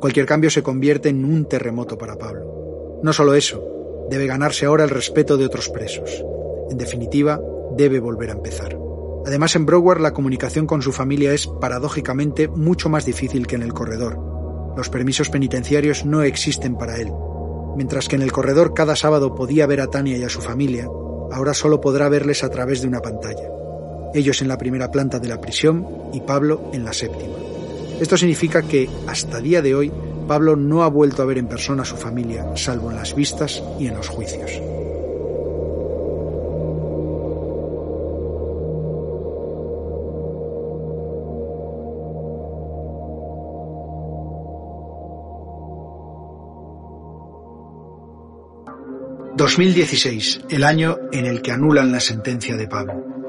Cualquier cambio se convierte en un terremoto para Pablo. No solo eso, debe ganarse ahora el respeto de otros presos. En definitiva, debe volver a empezar. Además, en Broward la comunicación con su familia es, paradójicamente, mucho más difícil que en el corredor. Los permisos penitenciarios no existen para él. Mientras que en el corredor cada sábado podía ver a Tania y a su familia, ahora solo podrá verles a través de una pantalla. Ellos en la primera planta de la prisión y Pablo en la séptima. Esto significa que, hasta día de hoy, Pablo no ha vuelto a ver en persona a su familia, salvo en las vistas y en los juicios. ...2016, el año en el que anulan la sentencia de Pablo.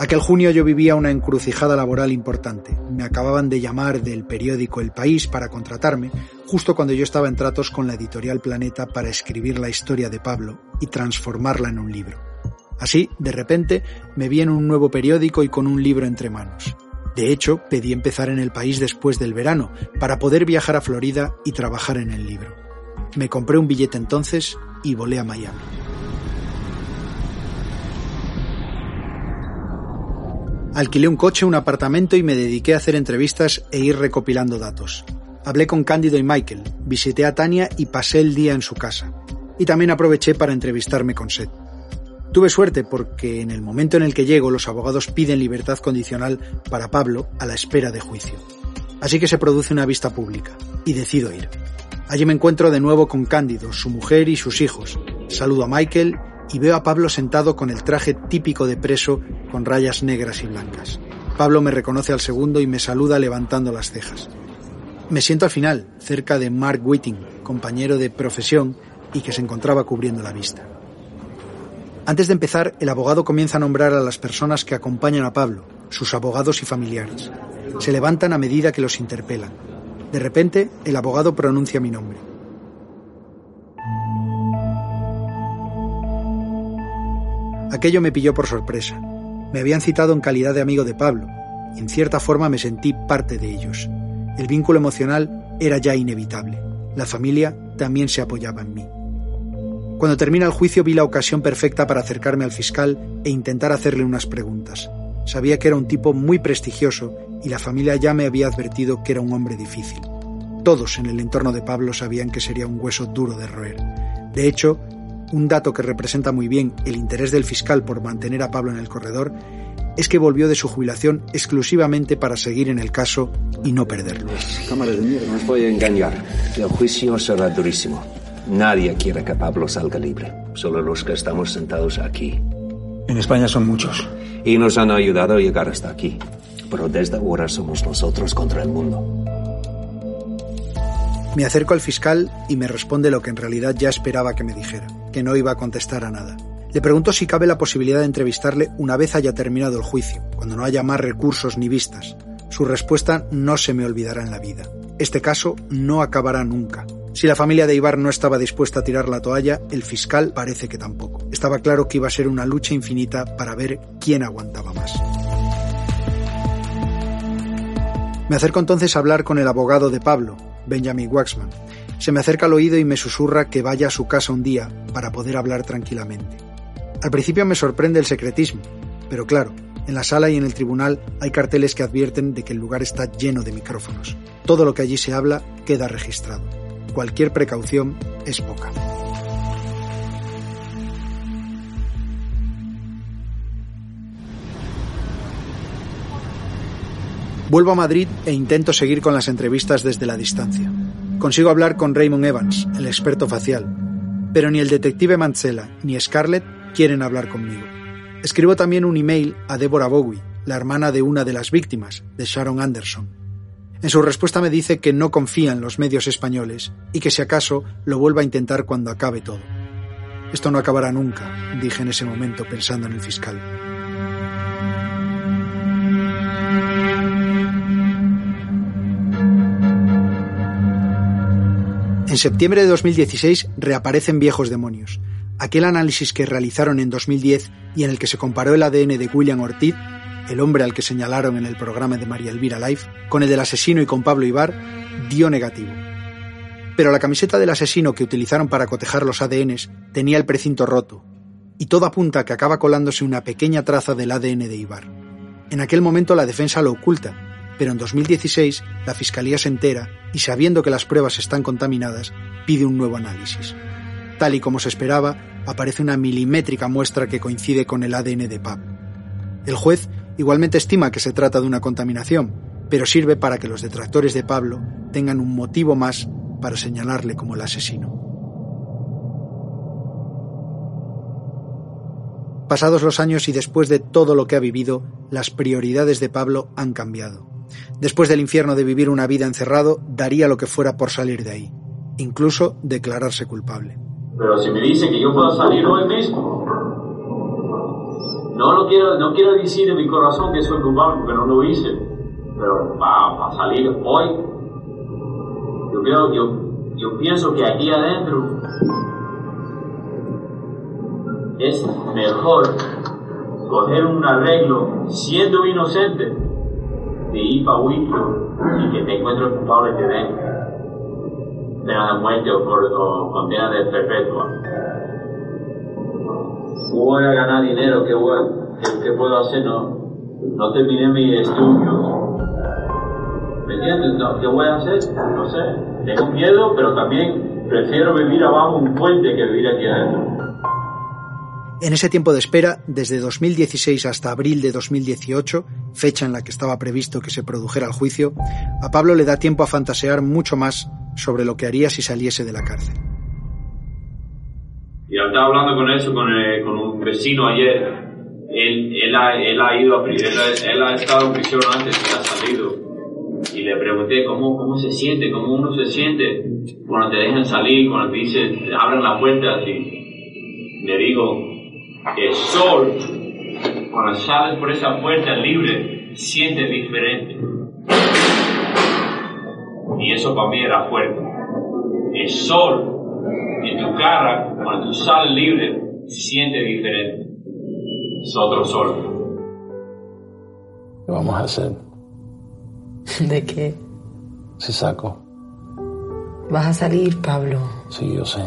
Aquel junio yo vivía una encrucijada laboral importante. Me acababan de llamar del periódico El País para contratarme, justo cuando yo estaba en tratos con la editorial Planeta para escribir la historia de Pablo y transformarla en un libro. Así, de repente, me vi en un nuevo periódico y con un libro entre manos. De hecho, pedí empezar en el país después del verano, para poder viajar a Florida y trabajar en el libro. Me compré un billete entonces y volé a Miami. Alquilé un coche, un apartamento y me dediqué a hacer entrevistas e ir recopilando datos. Hablé con Cándido y Michael, visité a Tania y pasé el día en su casa. Y también aproveché para entrevistarme con Seth. Tuve suerte porque en el momento en el que llego los abogados piden libertad condicional para Pablo a la espera de juicio. Así que se produce una vista pública y decido ir. Allí me encuentro de nuevo con Cándido, su mujer y sus hijos. Saludo a Michael y veo a Pablo sentado con el traje típico de preso con rayas negras y blancas. Pablo me reconoce al segundo y me saluda levantando las cejas. Me siento al final, cerca de Mark Whiting, compañero de profesión y que se encontraba cubriendo la vista. Antes de empezar, el abogado comienza a nombrar a las personas que acompañan a Pablo, sus abogados y familiares. Se levantan a medida que los interpelan. De repente, el abogado pronuncia mi nombre. Aquello me pilló por sorpresa. Me habían citado en calidad de amigo de Pablo, y en cierta forma me sentí parte de ellos. El vínculo emocional era ya inevitable. La familia también se apoyaba en mí. Cuando termina el juicio vi la ocasión perfecta para acercarme al fiscal e intentar hacerle unas preguntas. Sabía que era un tipo muy prestigioso y la familia ya me había advertido que era un hombre difícil. Todos en el entorno de Pablo sabían que sería un hueso duro de roer. De hecho, un dato que representa muy bien el interés del fiscal por mantener a Pablo en el corredor es que volvió de su jubilación exclusivamente para seguir en el caso y no perderlo. Cámaras de mierda. No os voy a engañar. El juicio será durísimo. Nadie quiere que Pablo salga libre. Solo los que estamos sentados aquí. En España son muchos. Y nos han ayudado a llegar hasta aquí. Pero desde ahora somos nosotros contra el mundo. Me acerco al fiscal y me responde lo que en realidad ya esperaba que me dijera, que no iba a contestar a nada. Le pregunto si cabe la posibilidad de entrevistarle una vez haya terminado el juicio, cuando no haya más recursos ni vistas. Su respuesta no se me olvidará en la vida. Este caso no acabará nunca. Si la familia de Ibar no estaba dispuesta a tirar la toalla, el fiscal parece que tampoco. Estaba claro que iba a ser una lucha infinita para ver quién aguantaba más. Me acerco entonces a hablar con el abogado de Pablo, Benjamin Waxman. Se me acerca al oído y me susurra que vaya a su casa un día para poder hablar tranquilamente. Al principio me sorprende el secretismo, pero claro, en la sala y en el tribunal hay carteles que advierten de que el lugar está lleno de micrófonos. Todo lo que allí se habla queda registrado. Cualquier precaución es poca. Vuelvo a Madrid e intento seguir con las entrevistas desde la distancia. Consigo hablar con Raymond Evans, el experto facial, pero ni el detective Mancela ni Scarlett quieren hablar conmigo. Escribo también un email a Deborah Bowie, la hermana de una de las víctimas, de Sharon Anderson. En su respuesta me dice que no confía en los medios españoles y que si acaso lo vuelva a intentar cuando acabe todo. Esto no acabará nunca, dije en ese momento pensando en el fiscal. En septiembre de 2016 reaparecen Viejos Demonios, aquel análisis que realizaron en 2010 y en el que se comparó el ADN de William Ortiz, el hombre al que señalaron en el programa de María Elvira Life, con el del asesino y con Pablo Ibar, dio negativo. Pero la camiseta del asesino que utilizaron para cotejar los ADNs tenía el precinto roto, y todo apunta a que acaba colándose una pequeña traza del ADN de Ibar. En aquel momento la defensa lo oculta, pero en 2016 la Fiscalía se entera y sabiendo que las pruebas están contaminadas, pide un nuevo análisis. Tal y como se esperaba, aparece una milimétrica muestra que coincide con el ADN de Pablo. El juez igualmente estima que se trata de una contaminación, pero sirve para que los detractores de Pablo tengan un motivo más para señalarle como el asesino. Pasados los años y después de todo lo que ha vivido, las prioridades de Pablo han cambiado. Después del infierno de vivir una vida encerrado, daría lo que fuera por salir de ahí, incluso declararse culpable. Pero si me dice que yo puedo salir hoy mismo, no lo quiero, no quiero decir de mi corazón que soy culpable porque no lo hice, pero para, salir hoy, yo creo, yo, yo pienso que aquí adentro es mejor coger un arreglo siendo inocente de ir para y que te encuentres culpable de den pena de muerte o, por, o de perpetua. Voy a ganar dinero, ¿qué, voy, qué, puedo hacer? No, no terminé mi estudio. ¿Me entiendes? No, ¿Qué voy a hacer? No sé. Tengo miedo, pero también prefiero vivir abajo un puente que vivir aquí adentro. En ese tiempo de espera, desde 2016 hasta abril de 2018, fecha en la que estaba previsto que se produjera el juicio, a Pablo le da tiempo a fantasear mucho más sobre lo que haría si saliese de la cárcel. Y estaba hablando con eso, con, con un vecino ayer. Él, él, ha, él ha ido a él, ha- él ha estado en prisión antes y ha salido. Y le pregunté cómo, cómo se siente, cómo uno se siente cuando te dejan salir, cuando te dicen, abren la puerta así. Le digo, el sol, cuando sales por esa puerta libre, siente diferente. Y eso para mí era fuerte. El sol en tu cara, cuando tú sales libre, siente diferente. es otro sol. ¿Qué vamos a hacer? ¿De qué? Si saco. Vas a salir, Pablo. Sí, yo sé.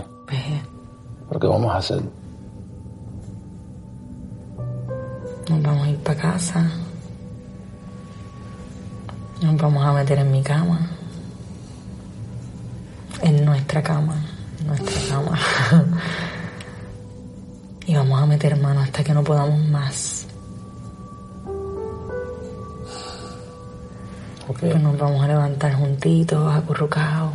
¿Pero qué vamos a hacer? Nos vamos a ir para casa. Nos vamos a meter en mi cama. En nuestra cama. Nuestra cama. y vamos a meter mano hasta que no podamos más. Pues nos vamos a levantar juntitos, acurrucados.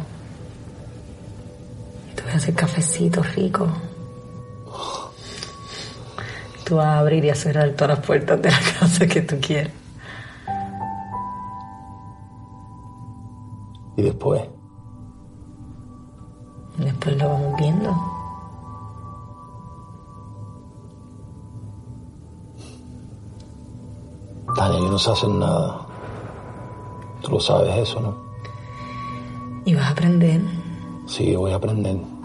Y tú vas a hacer cafecito rico. Tú vas a abrir y a cerrar todas las puertas de la casa que tú quieras. Y después, Después lo vamos viendo. Tania, yo no sé hacer nada. Tú lo sabes eso, ¿no? Y vas a aprender. Sí, voy a aprender.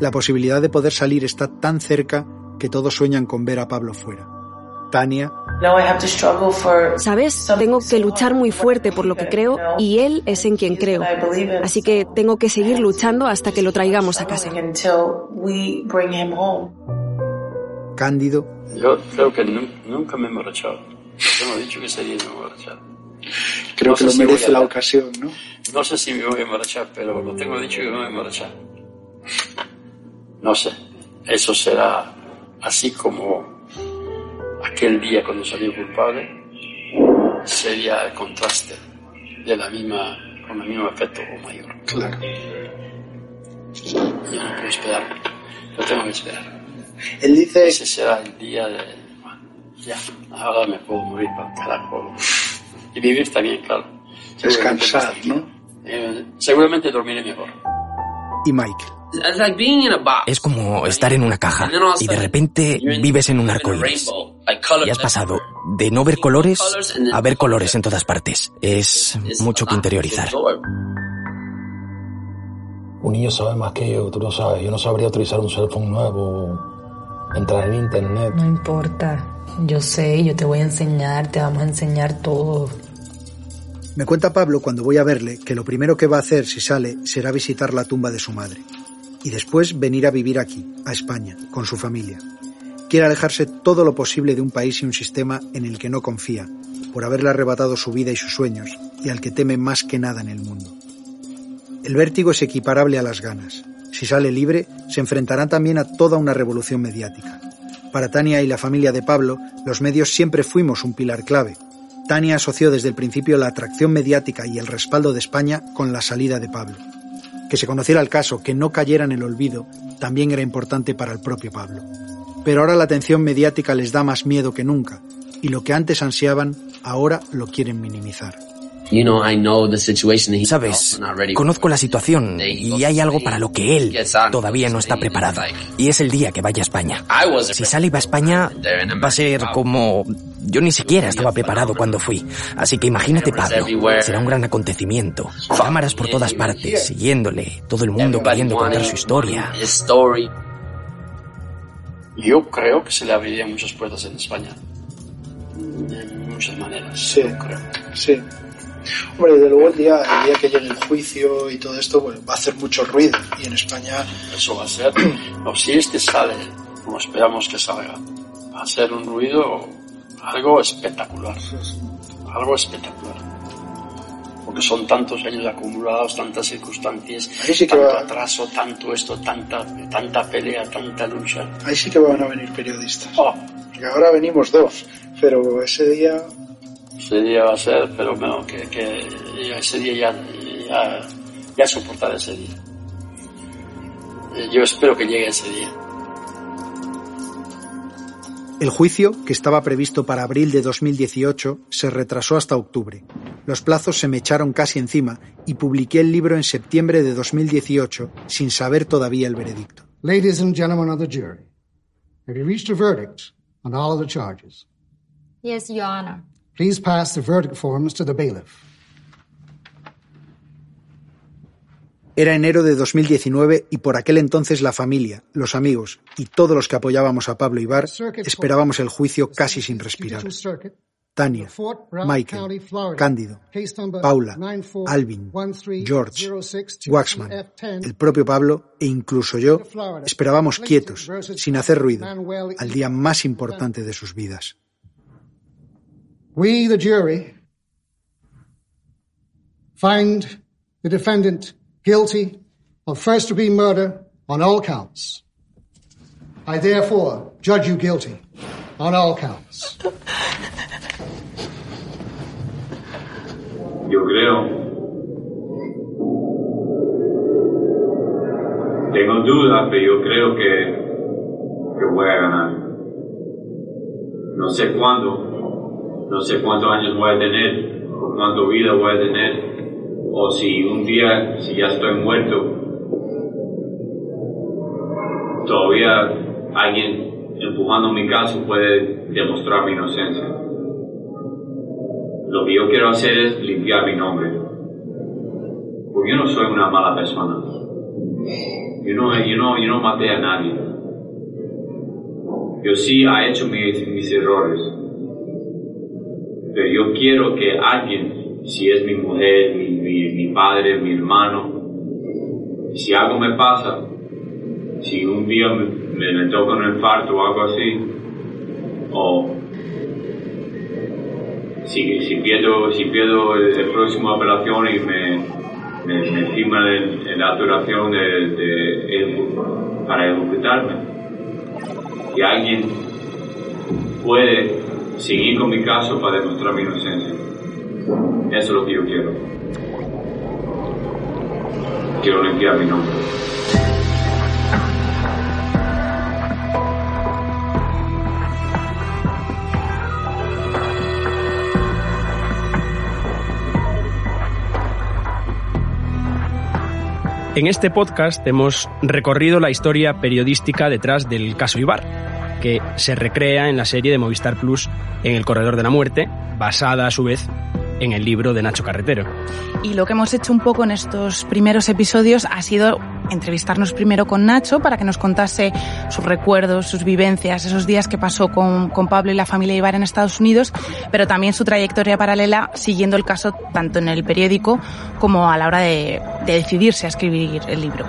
La posibilidad de poder salir está tan cerca que todos sueñan con ver a Pablo fuera. Tania, ¿Sabes? Tengo que luchar muy fuerte por lo que creo y él es en quien creo. Así que tengo que seguir luchando hasta que lo traigamos a casa. Cándido, Yo creo que nu- nunca me he emborrachado. Yo no he dicho que sería no emborrachar. Creo No que lo si merece a- la ocasión, ¿no? No sé si me voy a emborrachar, pero lo tengo dicho que me voy a emborrachar. No sé. Eso será así como aquel día cuando salió culpable. Sería el contraste de la misma, con el mismo efecto o mayor. Claro. Yo no puedo esperar. Yo tengo que esperar. Él dice... Ese será el día de... bueno, ya, ahora me puedo morir para el carajo. Y vivir también, claro. Descansar, tranquilo. Eh, seguramente dormiré mejor. y Michael. Es como estar en una caja y de repente vives en un arco iris. Y has pasado de no ver colores a ver colores en todas partes. Es mucho que interiorizar. Un niño sabe más que yo, tú lo sabes. Yo no sabría utilizar un cell phone nuevo, entrar en internet. No importa. Yo sé, yo te voy a enseñar, te vamos a enseñar todo. Me cuenta Pablo cuando voy a verle que lo primero que va a hacer si sale será visitar la tumba de su madre. Y después venir a vivir aquí, a España, con su familia. Quiere alejarse todo lo posible de un país y un sistema en el que no confía, por haberle arrebatado su vida y sus sueños, y al que teme más que nada en el mundo. El vértigo es equiparable a las ganas. Si sale libre, se enfrentará también a toda una revolución mediática. Para Tania y la familia de Pablo, los medios siempre fuimos un pilar clave. Tania asoció desde el principio la atracción mediática y el respaldo de España con la salida de Pablo. Que se conociera el caso, que no cayera en el olvido, también era importante para el propio Pablo. Pero ahora la atención mediática les da más miedo que nunca, y lo que antes ansiaban, ahora lo quieren minimizar. Sabes, conozco la situación y hay algo para lo que él todavía no está preparado. Y es el día que vaya a España. Si sale y va a España, va a ser como... Yo ni siquiera estaba preparado cuando fui. Así que imagínate Pablo. Será un gran acontecimiento. Cámaras por todas partes, siguiéndole. Todo el mundo queriendo contar su historia. Yo creo que se le abrirían muchas puertas en España. De muchas maneras. Sí, creo. Sí. Hombre, desde luego el día, el día que llegue el juicio y todo esto pues, va a hacer mucho ruido. Y en España... Eso va a ser. o si este sale, como esperamos que salga, va a ser un ruido, algo espectacular. Algo espectacular. Porque son tantos años acumulados, tantas circunstancias, Ahí sí que tanto va- atraso, tanto esto, tanta, tanta pelea, tanta lucha. Ahí sí que van a venir periodistas. Oh. Porque ahora venimos dos. Pero ese día... Ese día va a ser, pero bueno, que, que ese día ya, ya, ya soportar ese día. Eh, Yo espero que llegue ese día. El juicio, que estaba previsto para abril de 2018, se retrasó hasta octubre. Los plazos se me echaron casi encima y publiqué el libro en septiembre de 2018 sin saber todavía el veredicto. Ladies and gentlemen of the jury, have you reached a verdict on all of the charges? Yes, Your Honor. Please pass the verdict forms to the bailiff. Era enero de 2019 y por aquel entonces la familia, los amigos y todos los que apoyábamos a Pablo Ibar esperábamos el juicio casi sin respirar. Tania, Michael, Cándido, Paula, Alvin, George, Waxman, el propio Pablo e incluso yo esperábamos quietos, sin hacer ruido, al día más importante de sus vidas. We, the jury, find the defendant guilty of first degree murder on all counts. I therefore judge you guilty on all counts. Yo creo. Tengo dudas, pero yo creo que, que voy a ganar. No sé cuándo, no sé cuántos años voy a tener, o cuánto vida voy a tener, o si un día, si ya estoy muerto, todavía alguien empujando mi caso puede demostrar mi inocencia. Lo que yo quiero hacer es limpiar mi nombre. Porque yo no soy una mala persona. Yo no, yo no, yo no maté a nadie. Yo sí he hecho mis, mis errores. Pero yo quiero que alguien, si es mi mujer, mi, mi, mi padre, mi hermano, si algo me pasa, si un día me, me, me toca un infarto o algo así, o si, si pierdo, si pierdo el, próximo apelación y me, me, me firman en, la duración de, de, para ejecutarme, y alguien puede seguir con mi caso para demostrar mi inocencia. Eso es lo que yo quiero. Quiero limpiar mi nombre. En este podcast hemos recorrido la historia periodística detrás del caso Ibar, que se recrea en la serie de Movistar Plus En el Corredor de la Muerte, basada a su vez en el libro de Nacho Carretero. Y lo que hemos hecho un poco en estos primeros episodios ha sido entrevistarnos primero con Nacho para que nos contase sus recuerdos, sus vivencias, esos días que pasó con, con Pablo y la familia Ibar en Estados Unidos, pero también su trayectoria paralela siguiendo el caso tanto en el periódico como a la hora de, de decidirse a escribir el libro.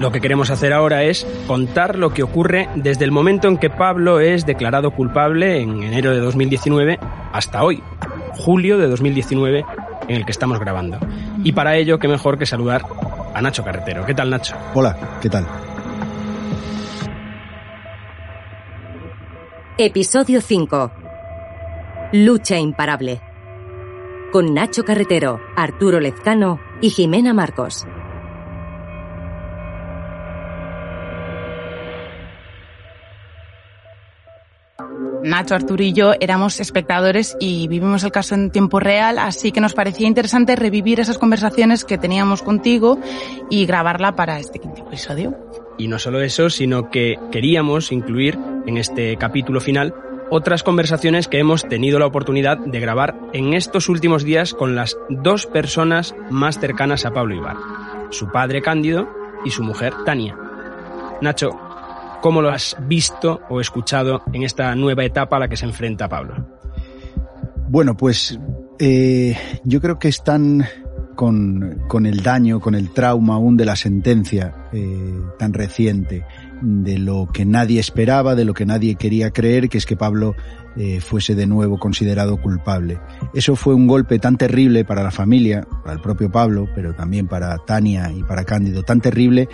Lo que queremos hacer ahora es contar lo que ocurre desde el momento en que Pablo es declarado culpable en enero de 2019 hasta hoy, julio de 2019, en el que estamos grabando. Y para ello, qué mejor que saludar a Nacho Carretero. ¿Qué tal, Nacho? Hola, ¿qué tal? Episodio 5. Lucha imparable. Con Nacho Carretero, Arturo Lezcano y Jimena Marcos. Nacho, Arturo y yo éramos espectadores y vivimos el caso en tiempo real, así que nos parecía interesante revivir esas conversaciones que teníamos contigo y grabarla para este quinto episodio. Y no solo eso, sino que queríamos incluir en este capítulo final otras conversaciones que hemos tenido la oportunidad de grabar en estos últimos días con las dos personas más cercanas a Pablo Ibar, su padre Cándido y su mujer Tania. Nacho, ¿Cómo lo has visto o escuchado en esta nueva etapa a la que se enfrenta Pablo? Bueno, pues eh, yo creo que están con, con, el daño, con el trauma aún de la sentencia eh, tan reciente, de lo que nadie esperaba, de lo que nadie quería creer, que es que Pablo eh, fuese de nuevo considerado culpable. Eso fue un golpe tan terrible para la familia, para el propio Pablo, pero también para Tania y para Cándido, tan terrible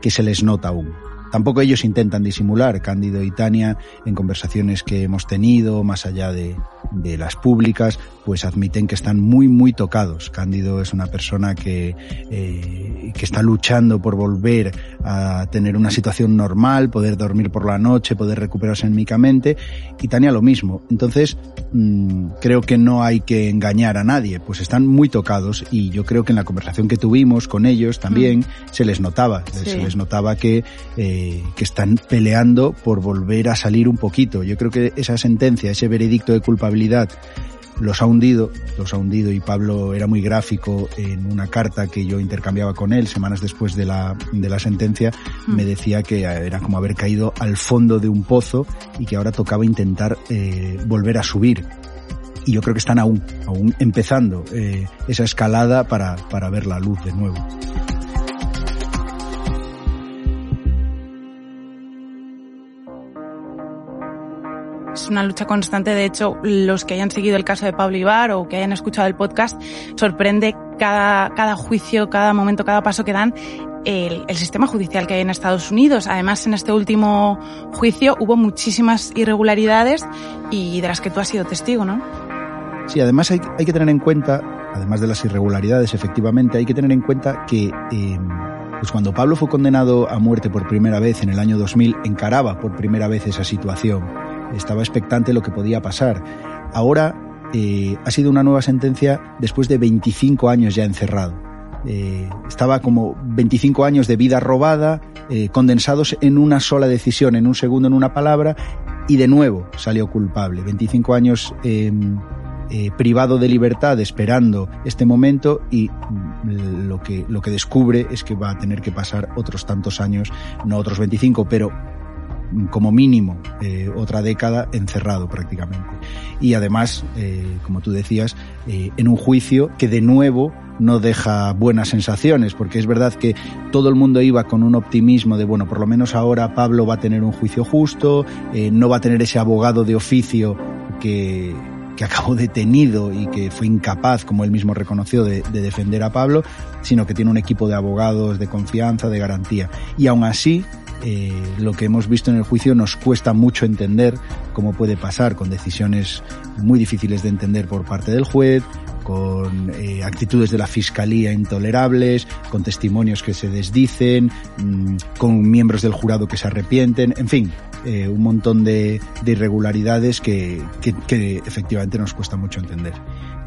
que se les nota aún. Tampoco ellos intentan disimular, Cándido y Tania, en conversaciones que hemos tenido, más allá de, de, las públicas, pues admiten que están muy, muy tocados. Cándido es una persona que, eh, que está luchando por volver a tener una situación normal, poder dormir por la noche, poder recuperarse anímicamente, y Tania lo mismo. Entonces, mmm, creo que no hay que engañar a nadie, pues están muy tocados y yo creo que en la conversación que tuvimos con ellos también mm. se les notaba, sí. se les notaba que eh, que están peleando por volver a salir un poquito. Yo creo que esa sentencia, ese veredicto de culpabilidad los ha hundido, los ha hundido y Pablo era muy gráfico en una carta que yo intercambiaba con él semanas después de la, de la sentencia, Mm. me decía que era como haber caído al fondo de un pozo y que ahora tocaba intentar eh, volver a subir. Y yo creo que están aún, aún empezando eh, esa escalada para, para ver la luz de nuevo. Es una lucha constante. De hecho, los que hayan seguido el caso de Pablo Ibar o que hayan escuchado el podcast, sorprende cada, cada juicio, cada momento, cada paso que dan el, el, sistema judicial que hay en Estados Unidos. Además, en este último juicio hubo muchísimas irregularidades y de las que tú has sido testigo, ¿no? Sí, además hay, hay que tener en cuenta, además de las irregularidades, efectivamente, hay que tener en cuenta que eh, pues cuando Pablo fue condenado a muerte por primera vez en el año 2000, encaraba por primera vez esa situación. Estaba expectante lo que podía pasar. Ahora eh, ha sido una nueva sentencia después de 25 años ya encerrado. Eh, estaba como 25 años de vida robada, eh, condensados en una sola decisión, en un segundo, en una palabra, y de nuevo salió culpable. 25 años eh, privado de libertad esperando este momento y lo que, lo que descubre es que va a tener que pasar otros tantos años, no otros 25, pero como mínimo eh, otra década encerrado prácticamente. Y además, eh, como tú decías, eh, en un juicio que de nuevo no deja buenas sensaciones, porque es verdad que todo el mundo iba con un optimismo de, bueno, por lo menos ahora Pablo va a tener un juicio justo, no va a tener ese abogado de oficio que, que acabó detenido y que fue incapaz, como él mismo reconoció, de, de, defender a Pablo, sino que tiene un equipo de abogados de confianza, de garantía. Y aún así, eh, lo que hemos visto en el juicio nos cuesta mucho entender cómo puede pasar con decisiones muy difíciles de entender por parte del juez, con eh, actitudes de la fiscalía intolerables, con testimonios que se desdicen, mmm, con miembros del jurado que se arrepienten, en fin, eh, un montón de, de irregularidades que, efectivamente nos cuesta mucho entender.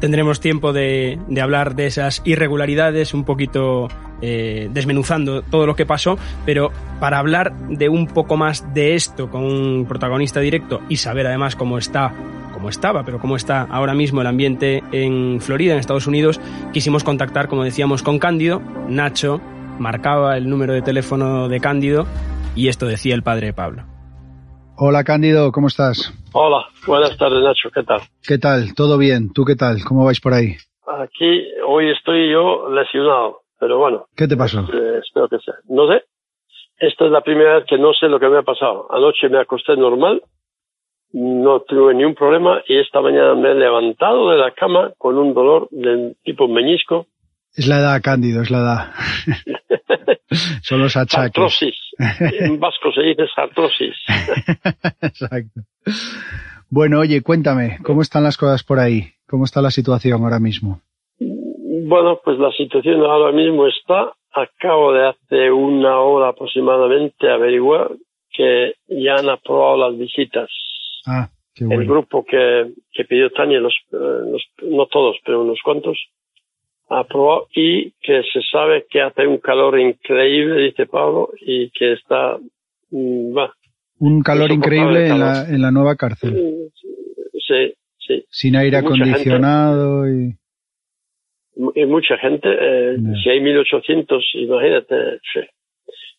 Tendremos tiempo de, hablar de esas irregularidades, un poquito eh, desmenuzando todo lo que pasó, pero para hablar de un poco más de esto con un protagonista directo y saber además cómo está cómo estaba, pero cómo está ahora mismo el ambiente en Florida, en Estados Unidos, quisimos contactar, como decíamos, con Cándido. Nacho marcaba el número de teléfono de Cándido y esto decía el padre Pablo. Hola Cándido, ¿cómo estás? Hola, buenas tardes Nacho, ¿qué tal? ¿Qué tal? ¿Todo bien? ¿Tú qué tal? ¿Cómo vais por ahí? Aquí hoy estoy yo lesionado, pero bueno. ¿Qué te pasó? Eh, espero que sea. No sé. Esta es la primera vez que no sé lo que me ha pasado. Anoche me acosté normal, no tuve ni un problema y esta mañana me he levantado de la cama con un dolor del tipo meñisco. Es la edad, Cándido, es la edad. Son los achaques. Artrosis. En vasco se dice artrosis. Exacto. Bueno, oye, cuéntame, ¿cómo están las cosas por ahí? ¿Cómo está la situación ahora mismo? Bueno, pues la situación ahora mismo está, acabo de hace una hora aproximadamente averiguar que ya han aprobado las visitas. Ah, qué bueno. El grupo que, que pidió Tania, los, los, no todos, pero unos cuantos, aprobado y que se sabe que hace un calor increíble, dice Pablo, y que está, va. Un calor increíble en la, en la nueva cárcel. Sí, sí. Sin aire acondicionado y y mucha gente, eh, no. si hay 1800, imagínate, sí.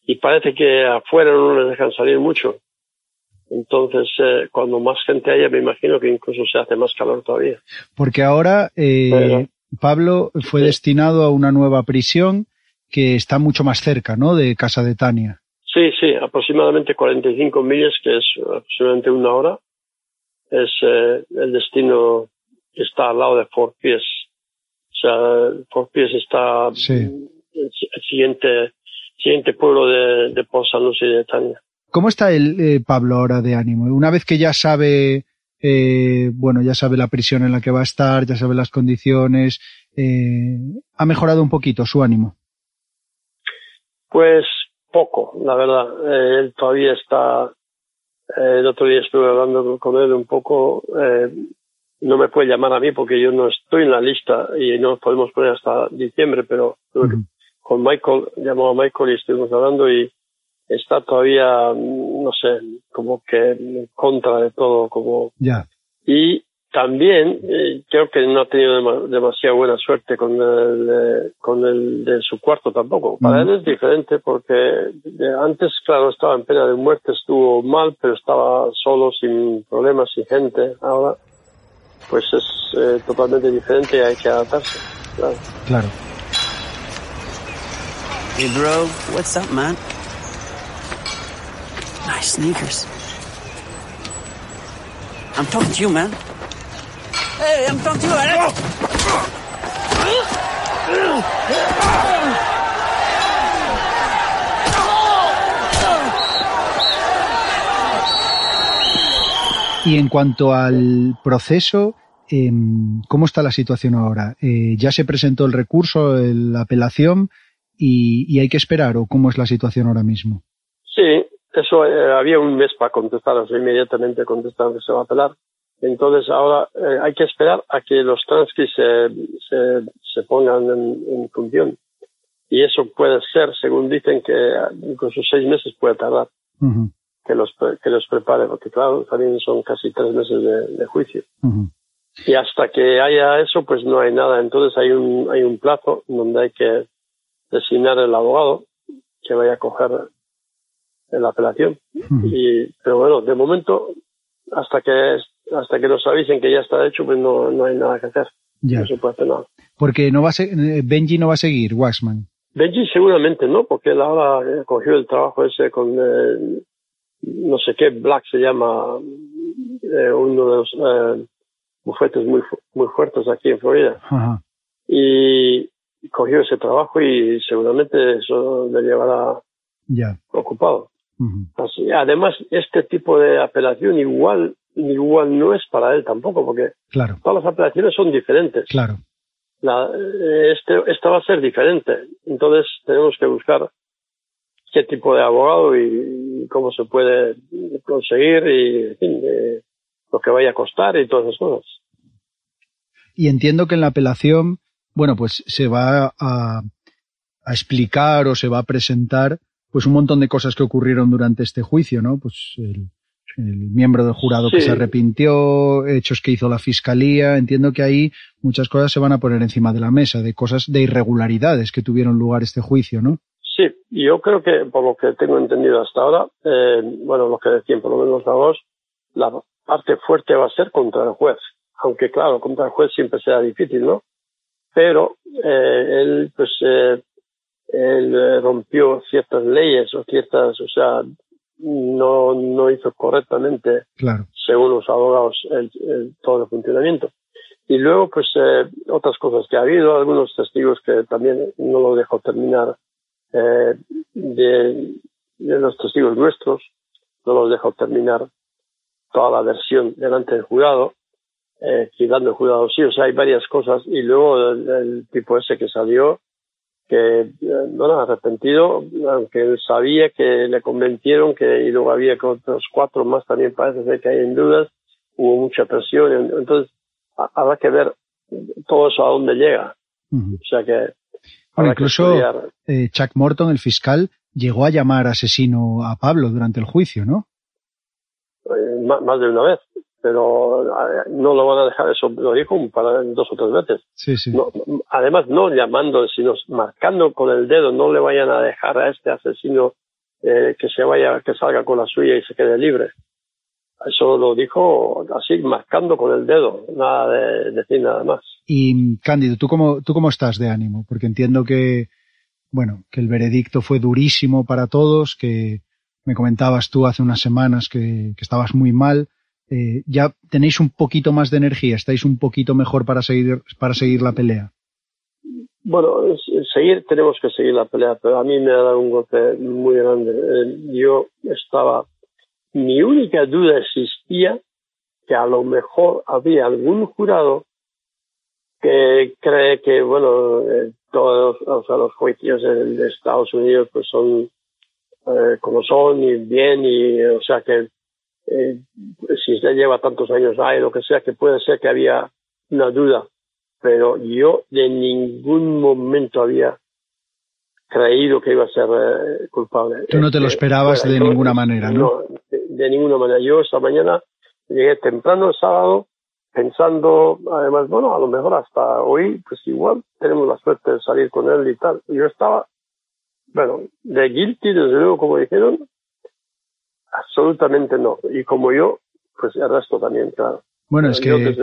y parece que afuera no les dejan salir mucho. Entonces, eh, cuando más gente haya, me imagino que incluso se hace más calor todavía. Porque ahora eh, Pablo fue sí. destinado a una nueva prisión que está mucho más cerca, ¿no? De Casa de Tania. Sí, sí, aproximadamente 45 millas, que es aproximadamente una hora. Es eh, el destino que está al lado de Fort Pierce. O sea, Fort Pierce está sí. el, siguiente, siguiente pueblo de, de San Lucie y de Tania. ¿Cómo está el eh, Pablo ahora de ánimo? Una vez que ya sabe, eh, bueno, ya sabe la prisión en la que va a estar, ya sabe las condiciones, eh, ¿ha mejorado un poquito su ánimo? Pues poco, la verdad. Eh, él todavía está, el otro día estuve hablando con él un poco, no me puede llamar a mí porque yo no estoy en la lista y no podemos poner hasta diciembre, pero uh -huh. con Michael, llamó a Michael y estuvimos hablando y está todavía, no sé, como que en contra de todo, como... Ya. Y también eh, creo que no ha tenido demasiada buena suerte con el, eh, con el de su cuarto tampoco. Para él es diferente porque antes, claro, estaba en pena de muerte, estuvo mal, pero estaba solo, sin problemas, sin gente. Ahora, pues es eh, totalmente diferente y hay que adaptarse. Claro. Claro. Hey, bro, what's up, man? Nice sneakers. I'm talking to you, man. Hey, I'm talking to you. Y en cuanto al proceso, em, ¿cómo está la situación ahora? Eh, ¿Ya se presentó el recurso, la apelación y, hay que esperar o cómo es la situación ahora mismo? Sí, eso eh, había un mes para contestar, o sea, inmediatamente contestaron que se va a apelar. Entonces ahora eh, hay que esperar a que los transcripts se, se, se pongan en, en, función. Y eso puede ser, según dicen, que incluso seis meses puede tardar que, los, que los prepare, porque claro, también son casi tres meses de, de juicio. Y hasta que haya eso, pues no hay nada. Entonces hay un, hay un plazo donde hay que designar el abogado que vaya a coger la apelación. y, pero bueno, de momento, hasta que hasta que nos avisen que ya está hecho, pues no, no hay nada que hacer. Ya. No se puede hacer nada. Porque no va a eh, Benji no va a seguir, Waxman. Benji seguramente no, porque él ahora cogió el trabajo ese con eh, no sé qué, Black se llama, eh, uno de los eh, bufetes muy, muy fuertes aquí en Florida. Ajá. Y cogió ese trabajo y seguramente eso le llevará ya. ocupado. Así, además, este tipo de apelación igual igual no es para él tampoco, porque claro. todas las apelaciones son diferentes. Claro. La, este, esta va a ser diferente. Entonces tenemos que buscar qué tipo de abogado y, cómo se puede conseguir y en fin, eh, lo que vaya a costar y todas esas cosas. Y entiendo que en la apelación, bueno, pues se va a, a explicar o se va a presentar pues un montón de cosas que ocurrieron durante este juicio, ¿no? Pues el, el miembro del jurado que se arrepintió, hechos que hizo la fiscalía. Entiendo que ahí muchas cosas se van a poner encima de la mesa, de cosas, de irregularidades que tuvieron lugar este juicio, ¿no? Sí, yo creo que por lo que tengo entendido hasta ahora, eh, bueno, lo que decían por lo menos la dos, la parte fuerte va a ser contra el juez. Aunque claro, contra el juez siempre será difícil, ¿no? Pero eh, él, pues, eh, él eh, rompió ciertas leyes o ciertas, o sea, no, no hizo correctamente, claro. según los abogados, el, todo el funcionamiento. Y luego, pues, eh, otras cosas que ha habido, algunos testigos que también no lo dejó terminar, eh, de, de, los testigos nuestros, no los dejó terminar toda la versión delante del jurado, eh, quitando el jurado sí, o sea, hay varias cosas. Y luego el tipo ese que salió, que bueno arrepentido aunque sabía que le convencieron que y luego había que otros cuatro más también parece ser que hay en dudas hubo mucha presión entonces habrá que ver todo eso a dónde llega. O sea que incluso eh, Chuck Morton el fiscal llegó a llamar asesino a Pablo durante el juicio no eh, más de una vez pero no lo van a dejar, eso lo dijo para dos o tres veces. Sí, sí. además, no llamando, sino marcando con el dedo, no le vayan a dejar a este asesino eh, que se vaya, que salga con la suya y se quede libre. Eso lo dijo así, marcando con el dedo, nada de decir nada más. Y Cándido, ¿tú cómo, ¿tú cómo estás de ánimo? Porque entiendo que, bueno, que el veredicto fue durísimo para todos, que me comentabas tú hace unas semanas que, que estabas muy mal eh, ya tenéis un poquito más de energía, estáis un poquito mejor para seguir, para seguir la pelea. Bueno, seguir, tenemos que seguir la pelea, pero a mí me ha dado un golpe muy grande. Eh, yo estaba, mi única duda existía que a lo mejor había algún jurado que cree que, bueno, eh, todos o sea, los juicios de Estados Unidos pues son como son y bien y, o sea, que eh, si ya lleva tantos años ahí, lo que sea, que puede ser que había una duda, pero yo de ningún momento había creído que iba a ser eh, culpable. Tú no te lo este, esperabas de ninguna manera, ¿no? No, de, ninguna manera. Yo esta mañana llegué temprano el sábado pensando, además, bueno, a lo mejor hasta hoy, pues igual tenemos la suerte de salir con él y tal. Yo estaba, bueno, de guilty, desde luego, como dijeron, absolutamente no. Y como yo, pues el resto también, claro. Bueno, es que,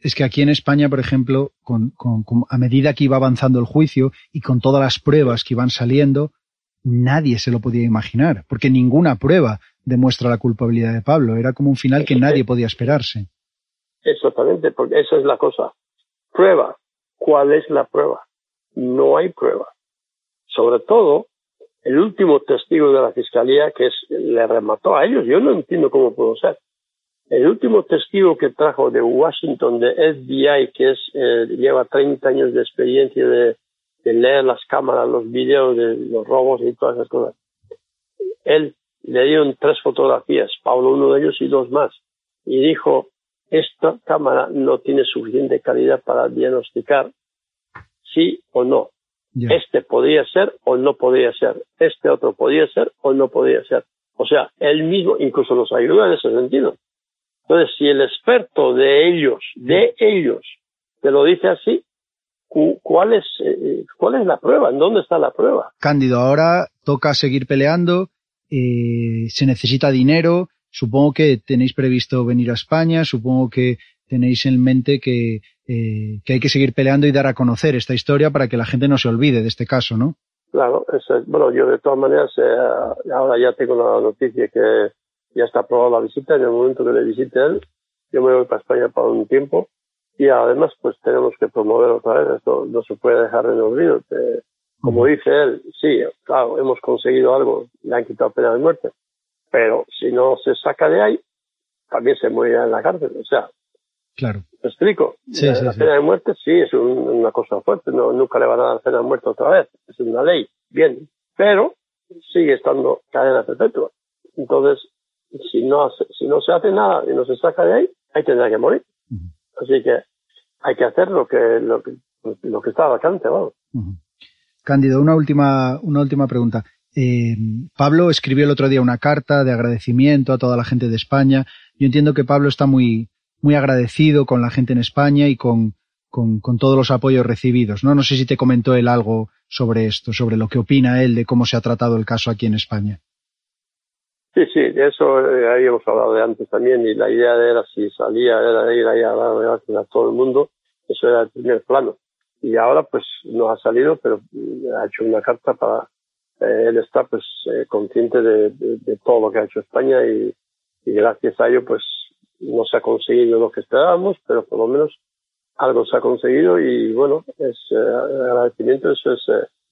es que aquí en España, por ejemplo, con, con, a medida que iba avanzando el juicio y con todas las pruebas que iban saliendo, nadie se lo podía imaginar, porque ninguna prueba demuestra la culpabilidad de Pablo. Era como un final que nadie podía esperarse. Exactamente, porque esa es la cosa. Prueba. ¿Cuál es la prueba? No hay prueba. Sobre todo, el último testigo de la fiscalía que es, le remató a ellos. Yo no entiendo cómo pudo ser. El último testigo que trajo de Washington, de FBI, que es, eh, lleva 30 años de experiencia de, leer las cámaras, los videos de los robos y todas esas cosas. Él le dieron tres fotografías, Pablo uno de ellos y dos más, y dijo, esta cámara no tiene suficiente calidad para diagnosticar sí o no. Este podría ser o no podría ser. Este otro podría ser o no podría ser. O sea, él mismo incluso nos ayuda en ese sentido. Entonces, si el experto de ellos, de ellos, te lo dice así, ¿cuál es, eh, cuál es la prueba? ¿En dónde está la prueba? Cándido, ahora toca seguir peleando, eh, se necesita dinero, supongo que tenéis previsto venir a España, supongo que tenéis en mente que, eh, que hay que seguir peleando y dar a conocer esta historia para que la gente no se olvide de este caso, ¿no? Claro, bueno, yo de todas maneras eh, ahora ya tengo la noticia que ya está aprobada la visita, en el momento que le visite él, yo me voy para España para un tiempo y además pues tenemos que promover otra vez, esto no se puede dejar en olvido. como dice él, sí, claro, hemos conseguido algo, le han quitado pena de muerte, pero si no se saca de ahí, también se muere en la cárcel. O sea, claro. ¿me explico? Sí, la, sí, pena de muerte sí es una cosa fuerte, no, nunca le van a dar pena de muerte otra vez, es una ley, bien, pero sigue estando cadena perpetua. Entonces, si no, si no se hace nada y no se saca de ahí, ahí tendrá que morir. Así que hay que hacer lo que, lo que, lo que está vacante, vamos. Cándido, una última, una última pregunta. Eh, Pablo escribió el otro día una carta de agradecimiento a toda la gente de España. Yo entiendo que Pablo está muy, muy agradecido con la gente en España y con, con, con, todos los apoyos recibidos. ¿no? no sé si te comentó él algo sobre esto, sobre lo que opina él de cómo se ha tratado el caso aquí en España. Sí, sí, de eso eh, habíamos hablado de antes también y la idea era si salía era ir ahí a dar gracias a todo el mundo, eso era el primer plano. Y ahora pues no ha salido, pero ha hecho una carta para eh, él está pues eh, consciente de, de, todo lo que ha hecho España y, y, gracias a ello pues no se ha conseguido lo que esperábamos, pero por lo menos algo se ha conseguido y bueno, es eh, agradecimiento, eso es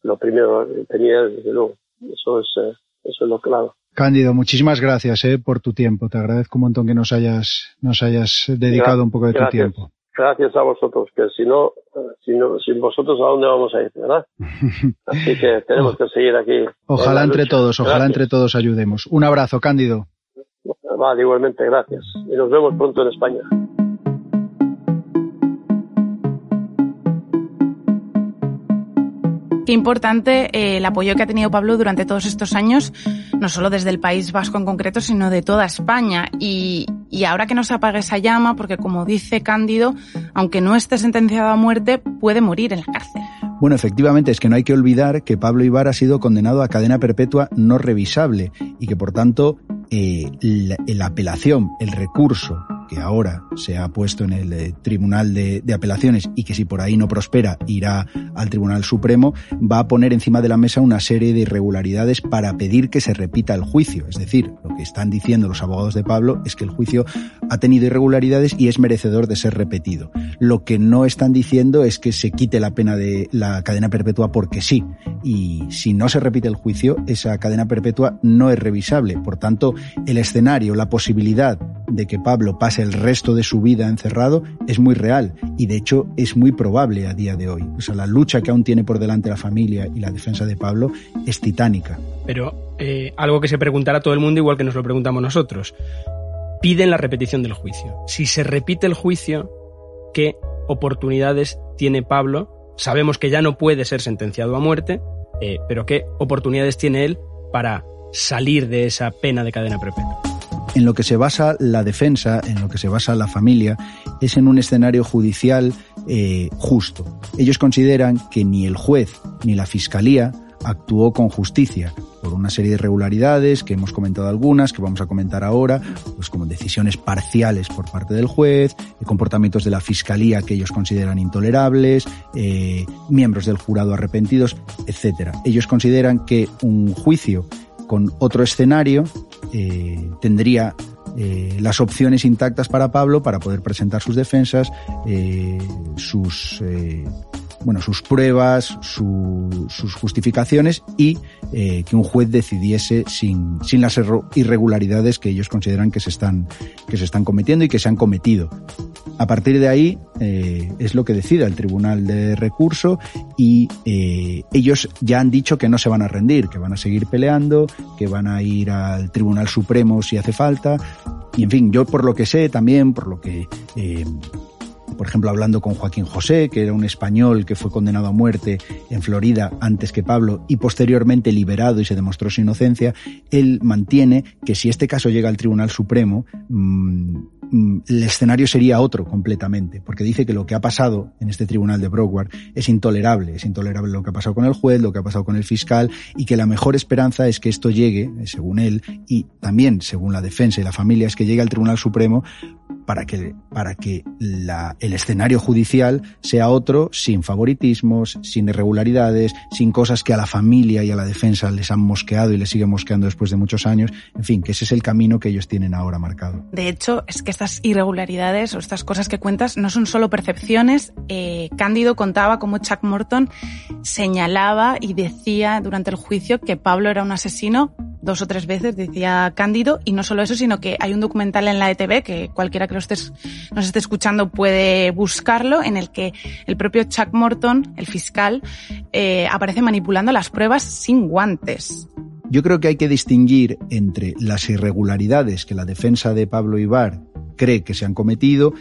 lo primero que tenía desde luego, eso es, eso es lo claro. Cándido, muchísimas gracias eh, por tu tiempo. Te agradezco un montón que nos hayas, nos hayas dedicado un poco de tu tiempo gracias a vosotros, que si no, si no, sin vosotros, ¿a dónde vamos a ir, verdad? Así que tenemos que seguir aquí. Ojalá entre todos, ojalá entre todos ayudemos. Un abrazo, Cándido. Vale, igualmente, gracias. Y nos vemos pronto en España. Qué importante eh, el apoyo que ha tenido Pablo durante todos estos años, no solo desde el País Vasco en concreto, sino de toda España. Y, y ahora que no se apague esa llama, porque como dice Cándido, aunque no esté sentenciado a muerte, puede morir en la cárcel. Bueno, efectivamente, es que no hay que olvidar que Pablo Ibar ha sido condenado a cadena perpetua no revisable y que por tanto eh, la, la apelación, el recurso que ahora se ha puesto en el eh, Tribunal de, Apelaciones y que si por ahí no prospera irá al Tribunal Supremo, va a poner encima de la mesa una serie de irregularidades para pedir que se repita el juicio. Es decir, lo que están diciendo los abogados de Pablo es que el juicio ha tenido irregularidades y es merecedor de ser repetido. Lo que no están diciendo es que se quite la pena de la cadena perpetua porque sí. Y si no se repite el juicio, esa cadena perpetua no es revisable. Por tanto, el escenario, la posibilidad de que Pablo pase el resto de su vida encerrado es muy real y de hecho es muy probable a día de hoy. O sea, la lucha que aún tiene por delante la familia y la defensa de Pablo es titánica. Pero eh, algo que se preguntará todo el mundo igual que nos lo preguntamos nosotros. Piden la repetición del juicio. Si se repite el juicio, ¿qué oportunidades tiene Pablo? Sabemos que ya no puede ser sentenciado a muerte, eh, pero ¿qué oportunidades tiene él para salir de esa pena de cadena perpetua? en lo que se basa la defensa, en lo que se basa la familia, es en un escenario judicial eh, justo. Ellos consideran que ni el juez ni la fiscalía actuó con justicia por una serie de irregularidades que hemos comentado algunas, que vamos a comentar ahora, pues como decisiones parciales por parte del juez, comportamientos de la fiscalía que ellos consideran intolerables, eh, miembros del jurado arrepentidos, etcétera. Ellos consideran que un juicio con otro escenario eh, tendría eh, las opciones intactas para Pablo para poder presentar sus defensas, eh, sus bueno, sus pruebas, su, sus justificaciones y que un juez decidiese sin, sin las irregularidades que ellos consideran que se están, que se están cometiendo y que se han cometido. A partir de ahí eh, es lo que decida el Tribunal de Recurso y eh, ellos ya han dicho que no se van a rendir, que van a seguir peleando, que van a ir al Tribunal Supremo si hace falta. Y en fin, yo por lo que sé también, por lo que eh, por ejemplo, hablando con Joaquín José, que era un español que fue condenado a muerte en Florida antes que Pablo y posteriormente liberado y se demostró su inocencia, él mantiene que si este caso llega al Tribunal Supremo, mmm, Mm, el escenario sería otro completamente, porque dice que lo que ha pasado en este tribunal de Broward es intolerable, es intolerable lo que ha pasado con el juez, lo que ha pasado con el fiscal, y que la mejor esperanza es que esto llegue, eh, según él, y también según la defensa y la familia, es que llegue al Tribunal Supremo para que, para que el escenario judicial sea otro, sin favoritismos, sin irregularidades, sin cosas que a la familia y a la defensa les han mosqueado y les siguen mosqueando después de muchos años. En fin, que ese es el camino que ellos tienen ahora marcado. De hecho, es que estas irregularidades o estas cosas que cuentas no son solo percepciones. Eh, Cándido contaba cómo Chuck Morton señalaba y decía durante el juicio que Pablo era un asesino dos o tres veces, decía Cándido, y no solo eso, sino que hay un documental en la ETV que cualquiera que lo estés, nos esté escuchando puede buscarlo, en el que el propio Chuck Morton, el fiscal, eh, aparece manipulando las pruebas sin guantes. Yo creo que hay que distinguir entre las irregularidades que la defensa de Pablo Ibar cree que se han cometido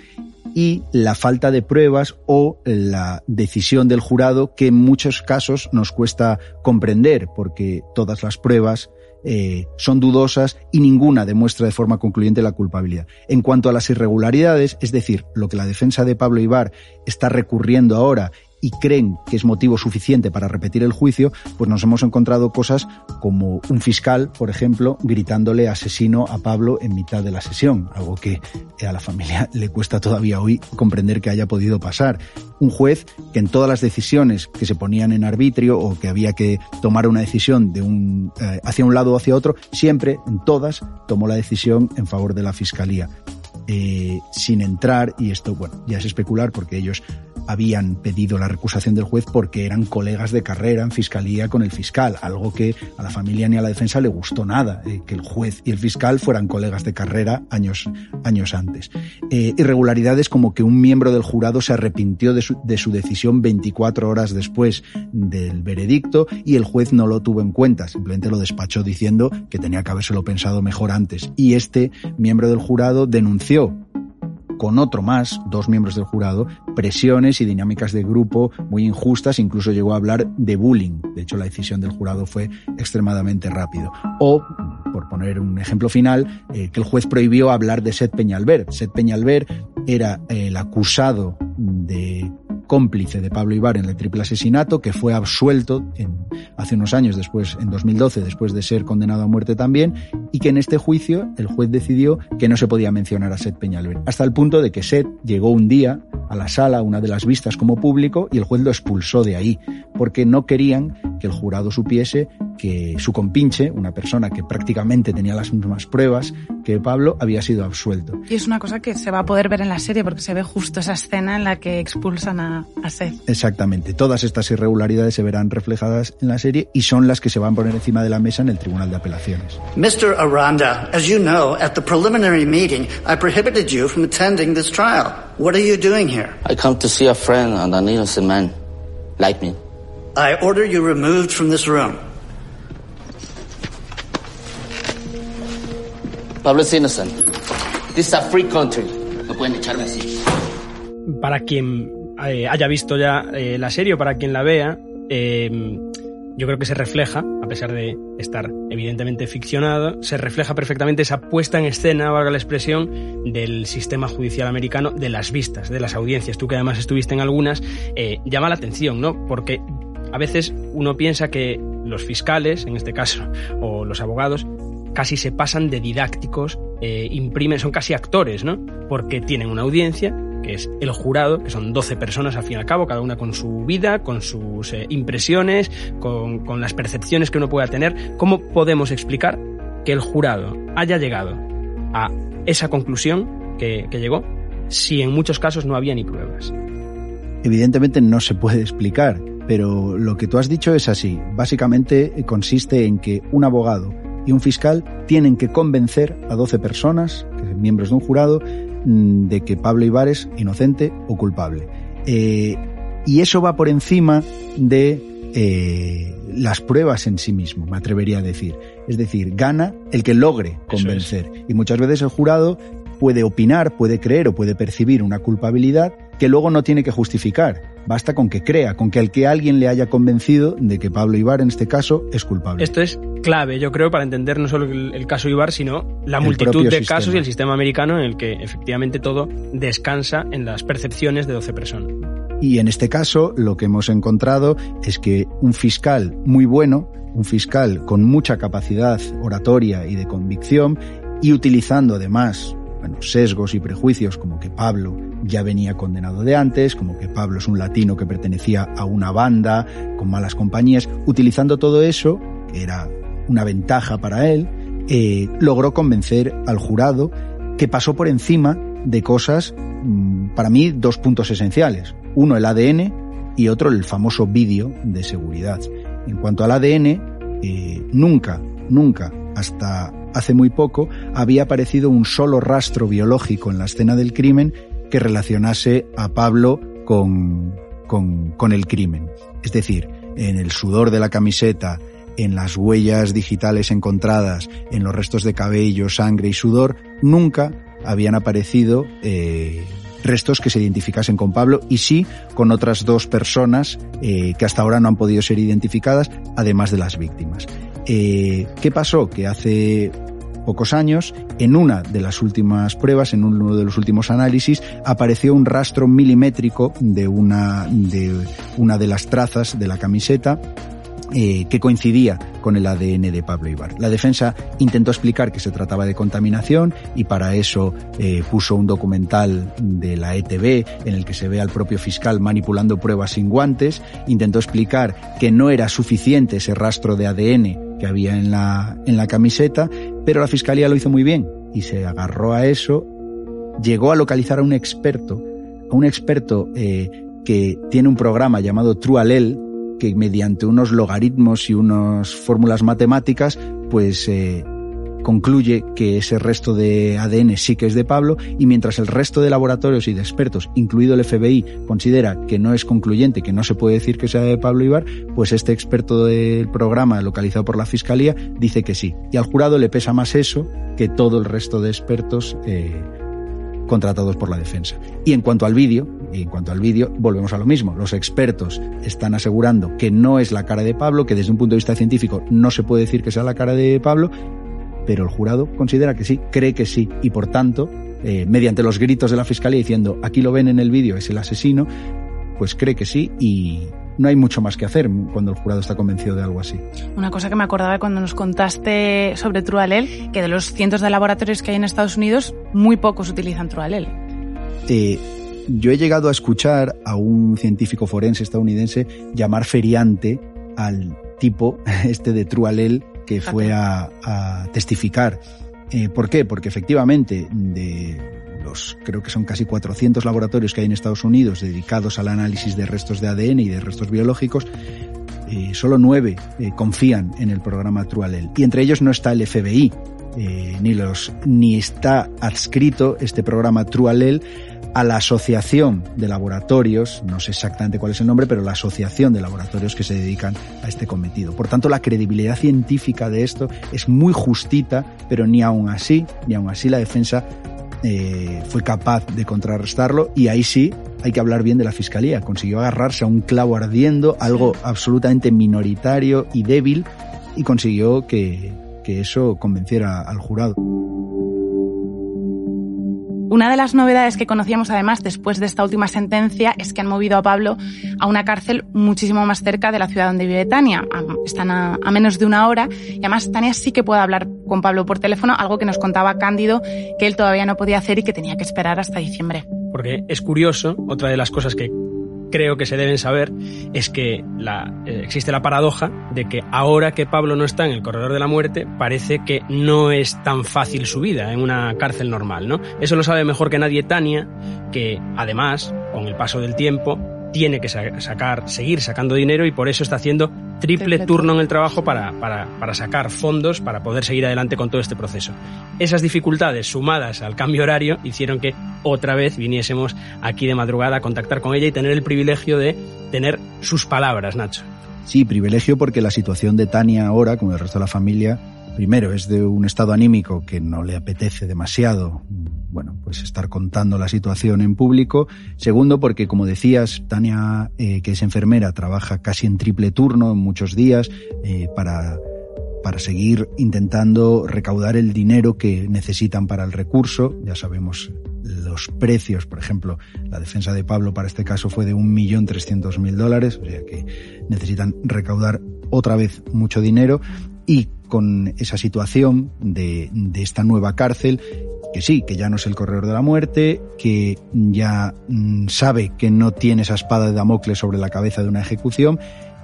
y la falta de pruebas o la decisión del jurado que en muchos casos nos cuesta comprender porque todas las pruebas eh, son dudosas y ninguna demuestra de forma concluyente la culpabilidad. En cuanto a las irregularidades, es decir, lo que la defensa de Pablo Ibar está recurriendo ahora y creen que es motivo suficiente para repetir el juicio, pues nos hemos encontrado cosas como un fiscal, por ejemplo, gritándole asesino a Pablo en mitad de la sesión, algo que a la familia le cuesta todavía hoy comprender que haya podido pasar. Un juez que en todas las decisiones que se ponían en arbitrio o que había que tomar una decisión de un, eh, hacia un lado o hacia otro, siempre, en todas, tomó la decisión en favor de la fiscalía. Eh, sin entrar, y esto, bueno, ya es especular porque ellos habían pedido la recusación del juez porque eran colegas de carrera en fiscalía con el fiscal, algo que a la familia ni a la defensa le gustó nada, eh, que el juez y el fiscal fueran colegas de carrera años, años antes. Eh, irregularidades como que un miembro del jurado se arrepintió de su, de su decisión 24 horas después del veredicto y el juez no lo tuvo en cuenta, simplemente lo despachó diciendo que tenía que habérselo pensado mejor antes. Y este miembro del jurado denunció con otro más, dos miembros del jurado, presiones y dinámicas de grupo muy injustas, incluso llegó a hablar de bullying. De hecho, la decisión del jurado fue extremadamente rápido. O, por poner un ejemplo final, eh, que el juez prohibió hablar de Seth Peñalver. Seth Peñalver era el acusado de cómplice de Pablo Ibar en el triple asesinato, que fue absuelto hace unos años, después, en 2012, después de ser condenado a muerte también, y que en este juicio el juez decidió que no se podía mencionar a Seth Peñalver, hasta el punto de que Seth llegó un día a la sala, una de las vistas como público, y el juez lo expulsó de ahí, porque no querían que el jurado supiese que su compinche, una persona que prácticamente tenía las mismas pruebas que Pablo, había sido absuelto. Y es una cosa que se va a poder ver en la serie, porque se ve justo esa escena en la que expulsan a, a Seth. Exactamente. Todas estas irregularidades se verán reflejadas en la serie y son las que se van a poner encima de la mesa en el Tribunal de Apelaciones. Mr. Aranda, as you know, at the preliminary meeting, I prohibited you from attending this trial. What are you doing here? I come to see a friend and an innocent man like me. I order you removed from this room. Pablo innocent. This is a free country. No pueden echarme así. Para quien eh, haya visto ya eh, la serie o para quien la vea, eh, yo creo que se refleja, a pesar de estar evidentemente ficcionado, se refleja perfectamente esa puesta en escena, valga la expresión, del sistema judicial americano, de las vistas, de las audiencias. Tú que además estuviste en algunas, eh, llama la atención, ¿no? Porque a veces uno piensa que los fiscales, en este caso, o los abogados, casi se pasan de didácticos, eh, imprimen, son casi actores, ¿no? Porque tienen una audiencia, que es el jurado, que son 12 personas al fin y al cabo, cada una con su vida, con sus eh, impresiones, con, con las percepciones que uno pueda tener. ¿Cómo podemos explicar que el jurado haya llegado a esa conclusión que, que llegó si en muchos casos no había ni pruebas? Evidentemente no se puede explicar, pero lo que tú has dicho es así. Básicamente consiste en que un abogado y un fiscal tienen que convencer a 12 personas, miembros de un jurado, mm, de que Pablo Ibares inocente o culpable. Eh, y eso va por encima de eh, las pruebas en sí mismo, me atrevería a decir. Es decir, gana el que logre convencer. Y muchas veces el jurado puede opinar, puede creer o puede percibir una culpabilidad que luego no tiene que justificar. Basta con que crea, con que al que alguien le haya convencido de que Pablo Ibar, en este caso, es culpable. Esto es clave, yo creo, para entender no solo el, el caso Ibar, sino la multitud de sistema. casos y el sistema americano en el que efectivamente todo descansa en las percepciones de 12 personas. Y en este caso, lo que hemos encontrado es que un fiscal muy bueno, un fiscal con mucha capacidad oratoria y de convicción, y utilizando además bueno, sesgos y prejuicios como que Pablo ya venía condenado de antes, como que Pablo es un latino que pertenecía a una banda con malas compañías, utilizando todo eso, que era una ventaja para él, eh, logró convencer al jurado que pasó por encima de cosas, mmm, para mí, dos puntos esenciales. Uno, el ADN y otro, el famoso vídeo de seguridad. En cuanto al ADN, eh, nunca, nunca, hasta hace muy poco, había aparecido un solo rastro biológico en la escena del crimen que relacionase a Pablo con, con, con el crimen. Es decir, en el sudor de la camiseta, en las huellas digitales encontradas, en los restos de cabello, sangre y sudor, nunca habían aparecido eh, restos que se identificasen con Pablo y sí con otras dos personas eh, que hasta ahora no han podido ser identificadas, además de las víctimas. Eh, ¿Qué pasó? Que hace pocos años, en una de las últimas pruebas, en uno de los últimos análisis, apareció un rastro milimétrico de una de, una de las trazas de la camiseta eh, que coincidía con el ADN de Pablo Ibar. La defensa intentó explicar que se trataba de contaminación y para eso eh, puso un documental de la ETV en el que se ve al propio fiscal manipulando pruebas sin guantes. Intentó explicar que no era suficiente ese rastro de ADN que había en la, en la camiseta, pero la fiscalía lo hizo muy bien y se agarró a eso, llegó a localizar a un experto, a un experto eh, que tiene un programa llamado TrueAllel, que mediante unos logaritmos y unas fórmulas matemáticas, pues eh, concluye que ese resto de ADN sí que es de Pablo y mientras el resto de laboratorios y de expertos, incluido el FBI, considera que no es concluyente, que no se puede decir que sea de Pablo Ibar, pues este experto del programa localizado por la Fiscalía dice que sí. Y al jurado le pesa más eso que todo el resto de expertos eh, contratados por la defensa. Y en cuanto al vídeo, en cuanto al vídeo, volvemos a lo mismo. Los expertos están asegurando que no es la cara de Pablo, que desde un punto de vista científico no se puede decir que sea la cara de Pablo, pero el jurado considera que sí, cree que sí, y por tanto, eh, mediante los gritos de la fiscalía diciendo aquí lo ven en el vídeo, es el asesino, pues cree que sí y no hay mucho más que hacer cuando el jurado está convencido de algo así. Una cosa que me acordaba cuando nos contaste sobre Trualel, que de los cientos de laboratorios que hay en Estados Unidos, muy pocos utilizan Trualel. Eh, yo he llegado a escuchar a un científico forense estadounidense llamar feriante al tipo este de Trualel que fue a, a testificar. Eh, ¿Por qué? Porque efectivamente de los creo que son casi 400 laboratorios que hay en Estados Unidos dedicados al análisis de restos de ADN y de restos biológicos, eh, solo nueve eh, confían en el programa Trualel. Y entre ellos no está el FBI, eh, ni, los, ni está adscrito este programa Trualel a la asociación de laboratorios, no sé exactamente cuál es el nombre, pero la asociación de laboratorios que se dedican a este cometido. Por tanto, la credibilidad científica de esto es muy justita, pero ni aún así, ni aún así la defensa eh, fue capaz de contrarrestarlo y ahí sí hay que hablar bien de la fiscalía. Consiguió agarrarse a un clavo ardiendo, algo absolutamente minoritario y débil, y consiguió que, que eso convenciera al jurado. Una de las novedades que conocíamos además después de esta última sentencia es que han movido a Pablo a una cárcel muchísimo más cerca de la ciudad donde vive Tania. Están a, menos de una hora y además Tania sí que puede hablar con Pablo por teléfono, algo que nos contaba Cándido que él todavía no podía hacer y que tenía que esperar hasta diciembre. Porque es curioso, otra de las cosas que creo que se deben saber es que la, eh, existe la paradoja de que ahora que Pablo no está en el corredor de la muerte, parece que no es tan fácil su vida en una cárcel normal, ¿no? Eso lo sabe mejor que nadie Tania, que además, con el paso del tiempo, tiene que sacar, seguir sacando dinero y por eso está haciendo triple, turno en el trabajo para, para, para, sacar fondos para poder seguir adelante con todo este proceso. Esas dificultades sumadas al cambio horario hicieron que otra vez viniésemos aquí de madrugada a contactar con ella y tener el privilegio de tener sus palabras, Nacho. Sí, privilegio porque la situación de Tania ahora, como el resto de la familia, primero es de un estado anímico que no le apetece demasiado, bueno, pues estar contando la situación en público. Segundo, porque como decías, Tania, eh, que es enfermera, trabaja casi en triple turno en muchos días eh, para para seguir intentando recaudar el dinero que necesitan para el recurso. Ya sabemos los precios, por ejemplo, la defensa de Pablo para este caso fue de 1.300.000 dólares, o sea que necesitan recaudar otra vez mucho dinero y con esa situación de, esta nueva cárcel, que sí, que ya no es el corredor de la muerte, que ya mm, sabe que no tiene esa espada de Damocles sobre la cabeza de una ejecución,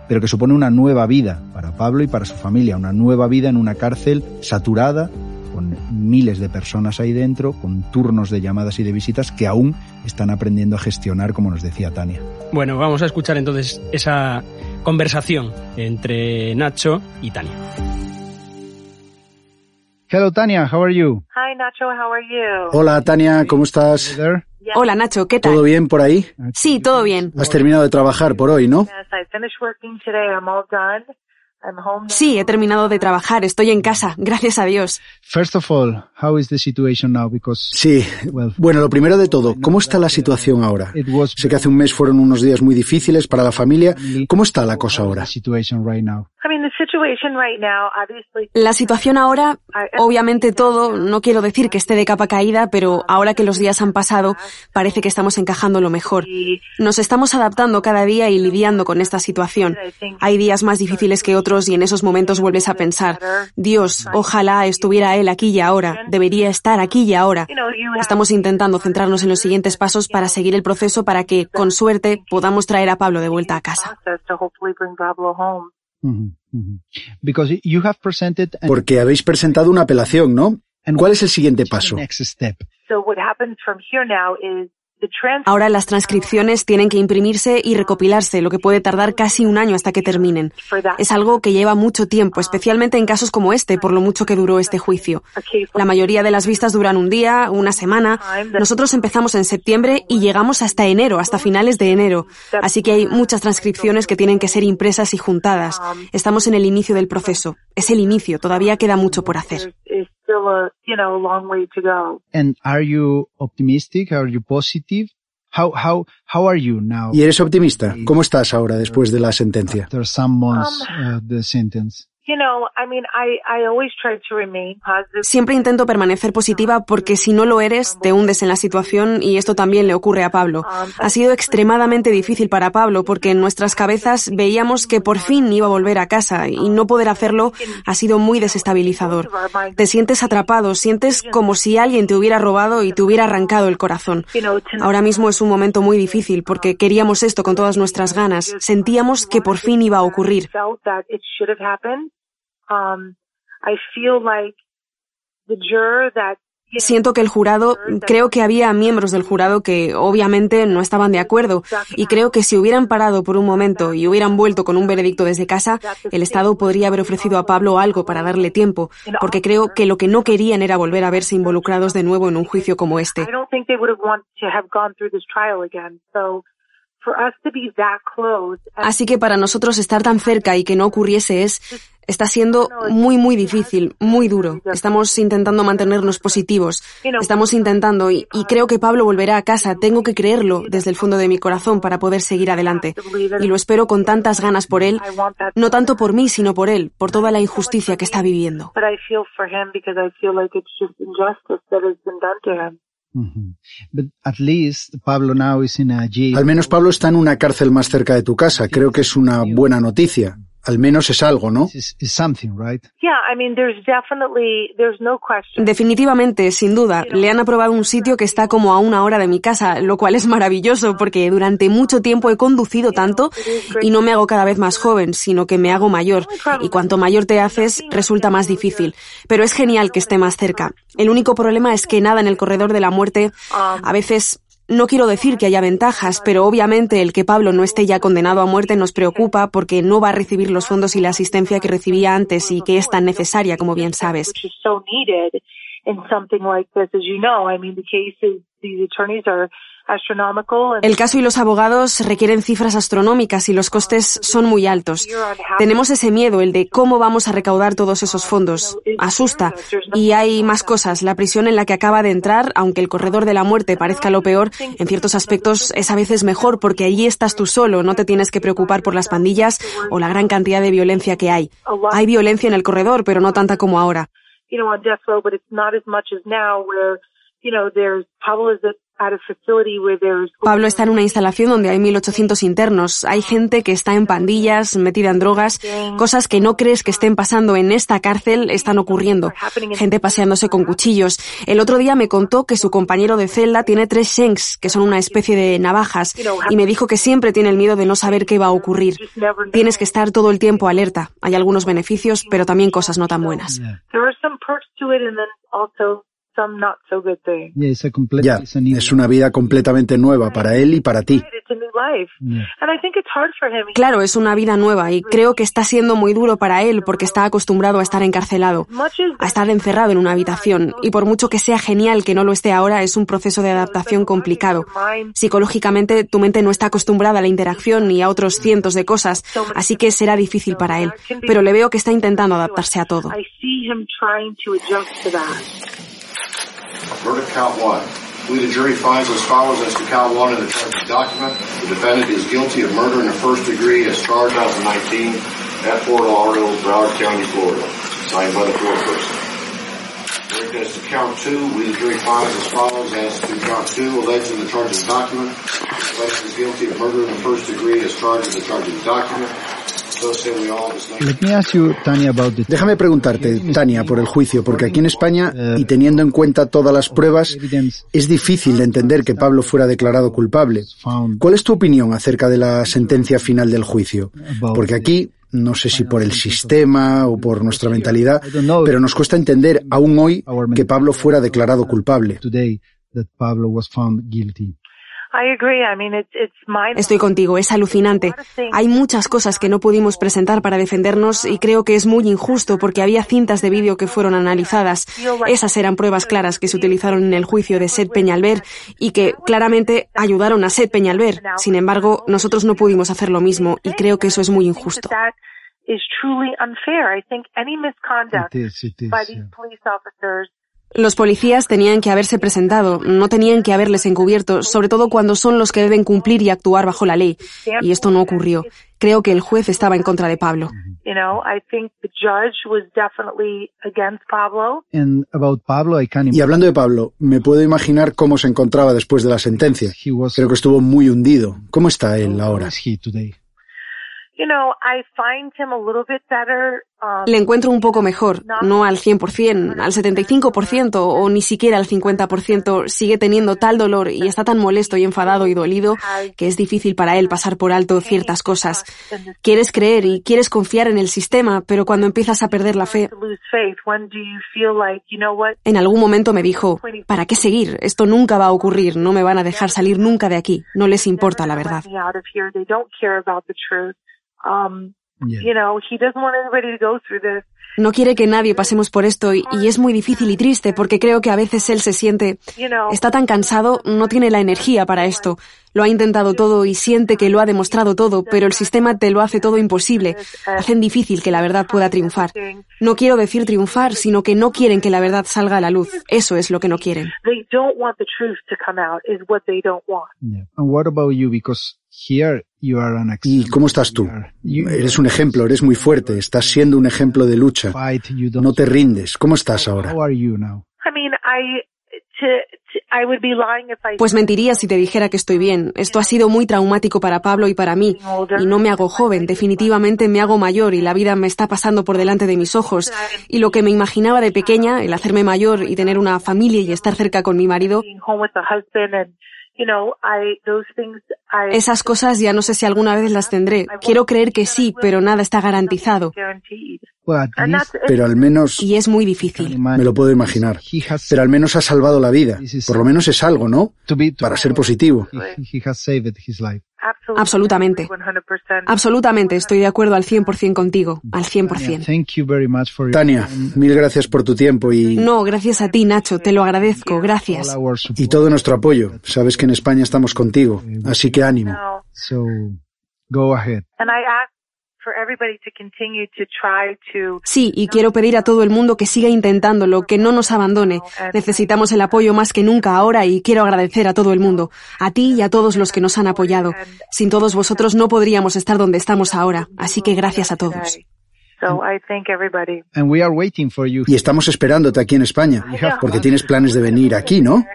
pero que supone una nueva vida para Pablo y para su familia, una nueva vida en una cárcel saturada, con miles de personas ahí dentro, con turnos de llamadas y de visitas que aún están aprendiendo a gestionar, como nos decía Tania. Bueno, vamos a escuchar entonces esa conversación entre Nacho y Tania. Hello, Tania, how are you? Hi, Nacho, how are you? Hola, Tania, ¿cómo estás? Hola, Nacho, ¿qué tal? ¿Todo bien por ahí? Sí, todo bien. Has terminado de trabajar por hoy, ¿no? Sí, he terminado de trabajar, estoy en casa, gracias a Dios. First of all, how is the situation now? Because Sí. Bueno, lo primero de todo, ¿cómo está la situación ahora? Sé que hace un mes fueron unos días muy difíciles para la familia. ¿Cómo está la cosa ahora? La situación ahora, obviamente todo, no quiero decir que esté de capa caída, pero ahora que los días han pasado, parece que estamos encajando lo mejor. Nos estamos adaptando cada día y lidiando con esta situación. Hay días más difíciles que otros y en esos momentos vuelves a pensar, Dios, ojalá estuviera Él aquí y ahora, debería estar aquí y ahora. Estamos intentando centrarnos en los siguientes pasos para seguir el proceso para que, con suerte, podamos traer a Pablo de vuelta a casa. Porque habéis presentado una apelación, ¿no? ¿Cuál es el siguiente paso? Ahora las transcripciones tienen que imprimirse y recopilarse, lo que puede tardar casi un año hasta que terminen. Es algo que lleva mucho tiempo, especialmente en casos como este, por lo mucho que duró este juicio. La mayoría de las vistas duran un día, una semana. Nosotros empezamos en septiembre y llegamos hasta enero, hasta finales de enero. Así que hay muchas transcripciones que tienen que ser impresas y juntadas. Estamos en el inicio del proceso. Es el inicio, todavía queda mucho por hacer. And are you optimistic? Are you positive? How, how, how are you now? ¿Y eres optimista? ¿Cómo estás ahora después de la sentencia? After some months, um, uh, the sentence. Siempre intento permanecer positiva porque si no lo eres, te hundes en la situación y esto también le ocurre a Pablo. Ha sido extremadamente difícil para Pablo porque en nuestras cabezas veíamos que por fin iba a volver a casa y no poder hacerlo ha sido muy desestabilizador. Te sientes atrapado, sientes como si alguien te hubiera robado y te hubiera arrancado el corazón. Ahora mismo es un momento muy difícil porque queríamos esto con todas nuestras ganas, sentíamos que por fin iba a ocurrir. Siento que el jurado, creo que había miembros del jurado que obviamente no estaban de acuerdo. Y creo que si hubieran parado por un momento y hubieran vuelto con un veredicto desde casa, el Estado podría haber ofrecido a Pablo algo para darle tiempo, porque creo que lo que no querían era volver a verse involucrados de nuevo en un juicio como este. Así que para nosotros estar tan cerca y que no ocurriese es Está siendo muy, muy difícil, muy duro. Estamos intentando mantenernos positivos. Estamos intentando y, y, creo que Pablo volverá a casa. Tengo que creerlo desde el fondo de mi corazón para poder seguir adelante. Y lo espero con tantas ganas por él, no tanto por mí, sino por él, por toda la injusticia que está viviendo. Al menos Pablo está en una cárcel más cerca de tu casa. Creo que es una buena noticia. Al menos es algo, ¿no? Definitivamente, sin duda. Le han aprobado un sitio que está como a una hora de mi casa, lo cual es maravilloso porque durante mucho tiempo he conducido tanto y no me hago cada vez más joven, sino que me hago mayor. Y cuanto mayor te haces, resulta más difícil. Pero es genial que esté más cerca. El único problema es que nada en el corredor de la muerte a veces no quiero decir que haya ventajas, pero obviamente el que Pablo no esté ya condenado a muerte nos preocupa porque no va a recibir los fondos y la asistencia que recibía antes y que es tan necesaria, como bien sabes. El caso y los abogados requieren cifras astronómicas y los costes son muy altos. Tenemos ese miedo, el de cómo vamos a recaudar todos esos fondos. Asusta. Y hay más cosas. La prisión en la que acaba de entrar, aunque el corredor de la muerte parezca lo peor, en ciertos aspectos es a veces mejor porque allí estás tú solo, no te tienes que preocupar por las pandillas o la gran cantidad de violencia que hay. Hay violencia en el corredor, pero no tanta como ahora. Pablo está en una instalación donde hay 1.800 internos. Hay gente que está en pandillas, metida en drogas. Cosas que no crees que estén pasando en esta cárcel están ocurriendo. Gente paseándose con cuchillos. El otro día me contó que su compañero de celda tiene tres shanks, que son una especie de navajas, y me dijo que siempre tiene el miedo de no saber qué va a ocurrir. Tienes que estar todo el tiempo alerta. Hay algunos beneficios, pero también cosas no tan buenas. Ya, es una vida completamente nueva para él y para ti. Claro, es una vida nueva y creo que está siendo muy duro para él porque está acostumbrado a estar encarcelado, a estar encerrado en una habitación. Y por mucho que sea genial que no lo esté ahora, es un proceso de adaptación complicado. Psicológicamente tu mente no está acostumbrada a la interacción ni a otros cientos de cosas, así que será difícil para él, pero le veo que está intentando adaptarse a todo. Verdict count one. We, the jury, finds as follows as to count one in the charging document. The defendant is guilty of murder in the first degree as charged 2019 at Fort Lauderdale, Broward County, Florida. Signed by the foreperson. Verdict as to count two. We, the jury, finds as follows as to count two alleged in the charging document. The defendant is guilty of murder in the first degree as charged in the charging document. Déjame preguntarte, Tania, por el juicio, porque aquí en España, y teniendo en cuenta todas las pruebas, es difícil de entender que Pablo fuera declarado culpable. ¿Cuál es tu opinión acerca de la sentencia final del juicio? Porque aquí, no sé si por el sistema o por nuestra mentalidad, pero nos cuesta entender aún hoy que Pablo fuera declarado culpable. Estoy contigo, es alucinante. Hay muchas cosas que no pudimos presentar para defendernos y creo que es muy injusto porque había cintas de vídeo que fueron analizadas. Esas eran pruebas claras que se utilizaron en el juicio de Seth Peñalver y que claramente ayudaron a Seth Peñalver. Sin embargo, nosotros no pudimos hacer lo mismo y creo que eso es muy injusto. Los policías tenían que haberse presentado, no tenían que haberles encubierto, sobre todo cuando son los que deben cumplir y actuar bajo la ley. Y esto no ocurrió. Creo que el juez estaba en contra de Pablo. Y hablando de Pablo, me puedo imaginar cómo se encontraba después de la sentencia. Creo que estuvo muy hundido. ¿Cómo está él ahora? Le encuentro un poco mejor, no al 100%, al 75% o ni siquiera al 50%. Sigue teniendo tal dolor y está tan molesto y enfadado y dolido que es difícil para él pasar por alto ciertas cosas. Quieres creer y quieres confiar en el sistema, pero cuando empiezas a perder la fe... En algún momento me dijo, ¿para qué seguir? Esto nunca va a ocurrir, no me van a dejar salir nunca de aquí, no les importa la verdad. You know, he doesn't want anybody to go through this. No quiere que nadie pasemos por esto y, y, es muy difícil y triste porque creo que a veces él se siente, está tan cansado, no tiene la energía para esto. Lo ha intentado todo y siente que lo ha demostrado todo, pero el sistema te lo hace todo imposible. Hacen difícil que la verdad pueda triunfar. No quiero decir triunfar, sino que no quieren que la verdad salga a la luz. Eso es lo que no quieren. ¿Y cómo estás tú? Eres un ejemplo, eres muy fuerte, estás siendo un ejemplo de lucha. No te rindes. ¿Cómo estás ahora? Pues mentiría si te dijera que estoy bien. Esto ha sido muy traumático para Pablo y para mí. Y no me hago joven, definitivamente me hago mayor y la vida me está pasando por delante de mis ojos. Y lo que me imaginaba de pequeña, el hacerme mayor y tener una familia y estar cerca con mi marido, esas cosas ya no sé si alguna vez las tendré. Quiero creer que sí, pero nada está garantizado. Pero al menos... Y es muy difícil. Me lo puedo imaginar. Pero al menos ha salvado la vida. Por lo menos es algo, ¿no? Para ser positivo. Absolutamente. Absolutamente, estoy de acuerdo al 100% contigo, al 100%. Tania, mil gracias por tu tiempo y... No, gracias a ti, Nacho, te lo agradezco, gracias. Y todo nuestro apoyo. Sabes que en España estamos contigo, así que ánimo. Sí, y quiero pedir a todo el mundo que siga intentándolo, que no nos abandone. Necesitamos el apoyo más que nunca ahora y quiero agradecer a todo el mundo, a ti y a todos los que nos han apoyado. Sin todos vosotros no podríamos estar donde estamos ahora, así que gracias a todos. Y estamos esperándote aquí en España, porque tienes planes de venir aquí, ¿no?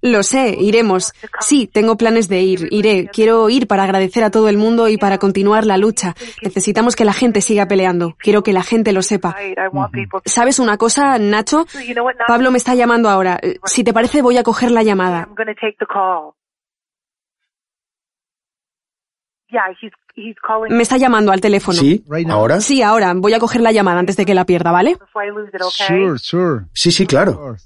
Lo sé, iremos. Sí, tengo planes de ir, iré. Quiero ir para agradecer a todo el mundo y para continuar la lucha. Necesitamos que la gente siga peleando. Quiero que la gente lo sepa. ¿Sabes una cosa, Nacho? Pablo me está llamando ahora. Si te parece, voy a coger la llamada. Me está llamando al teléfono. ¿Sí? ¿Ahora? Sí, ahora. Voy a coger la llamada antes de que la pierda, ¿vale? Sure, sure. Sí, sí, claro.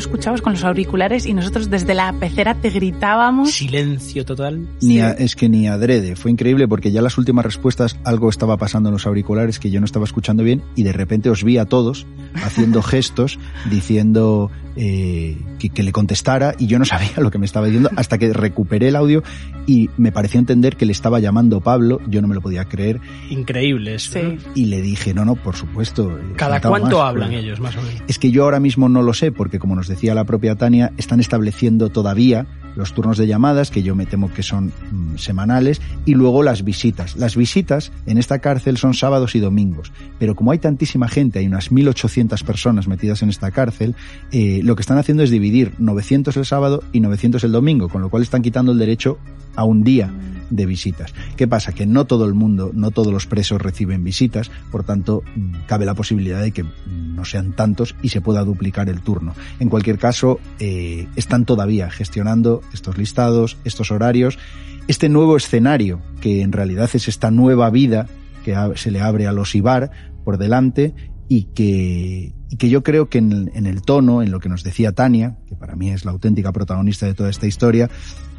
Escuchabas con los auriculares y nosotros desde la pecera te gritábamos. Silencio total. Ni es que ni adrede. Fue increíble porque ya las últimas respuestas algo estaba pasando en los auriculares que yo no estaba escuchando bien y de repente os vi a todos haciendo gestos diciendo eh, que, le contestara y yo no sabía lo que me estaba diciendo hasta que recuperé el audio y me pareció entender que le estaba llamando Pablo, yo no me lo podía creer. Increíble eso. Y le dije, no, no, por supuesto. Eh, ¿Cada cuánto hablan ellos, más o menos? Es que yo ahora mismo no lo sé, porque como nos decía la propia Tania, están estableciendo todavía los turnos de llamadas, que yo me temo que son mm, semanales, y luego las visitas. Las visitas en esta cárcel son sábados y domingos, pero como hay tantísima gente, hay unas 1.800 personas metidas en esta cárcel, eh, lo que están haciendo es dividir 900 el sábado y 900 el domingo, con lo cual están quitando el derecho a un día de visitas. ¿Qué pasa? Que no todo el mundo, no todos los presos reciben visitas, por tanto, cabe la posibilidad de que no sean tantos y se pueda duplicar el turno. En cualquier caso, eh, están todavía gestionando estos listados, estos horarios, este nuevo escenario, que en realidad es esta nueva vida que se le abre a los IBAR por delante y que, que yo creo que en el, tono, en lo que nos decía Tania, que para mí es la auténtica protagonista de toda esta historia,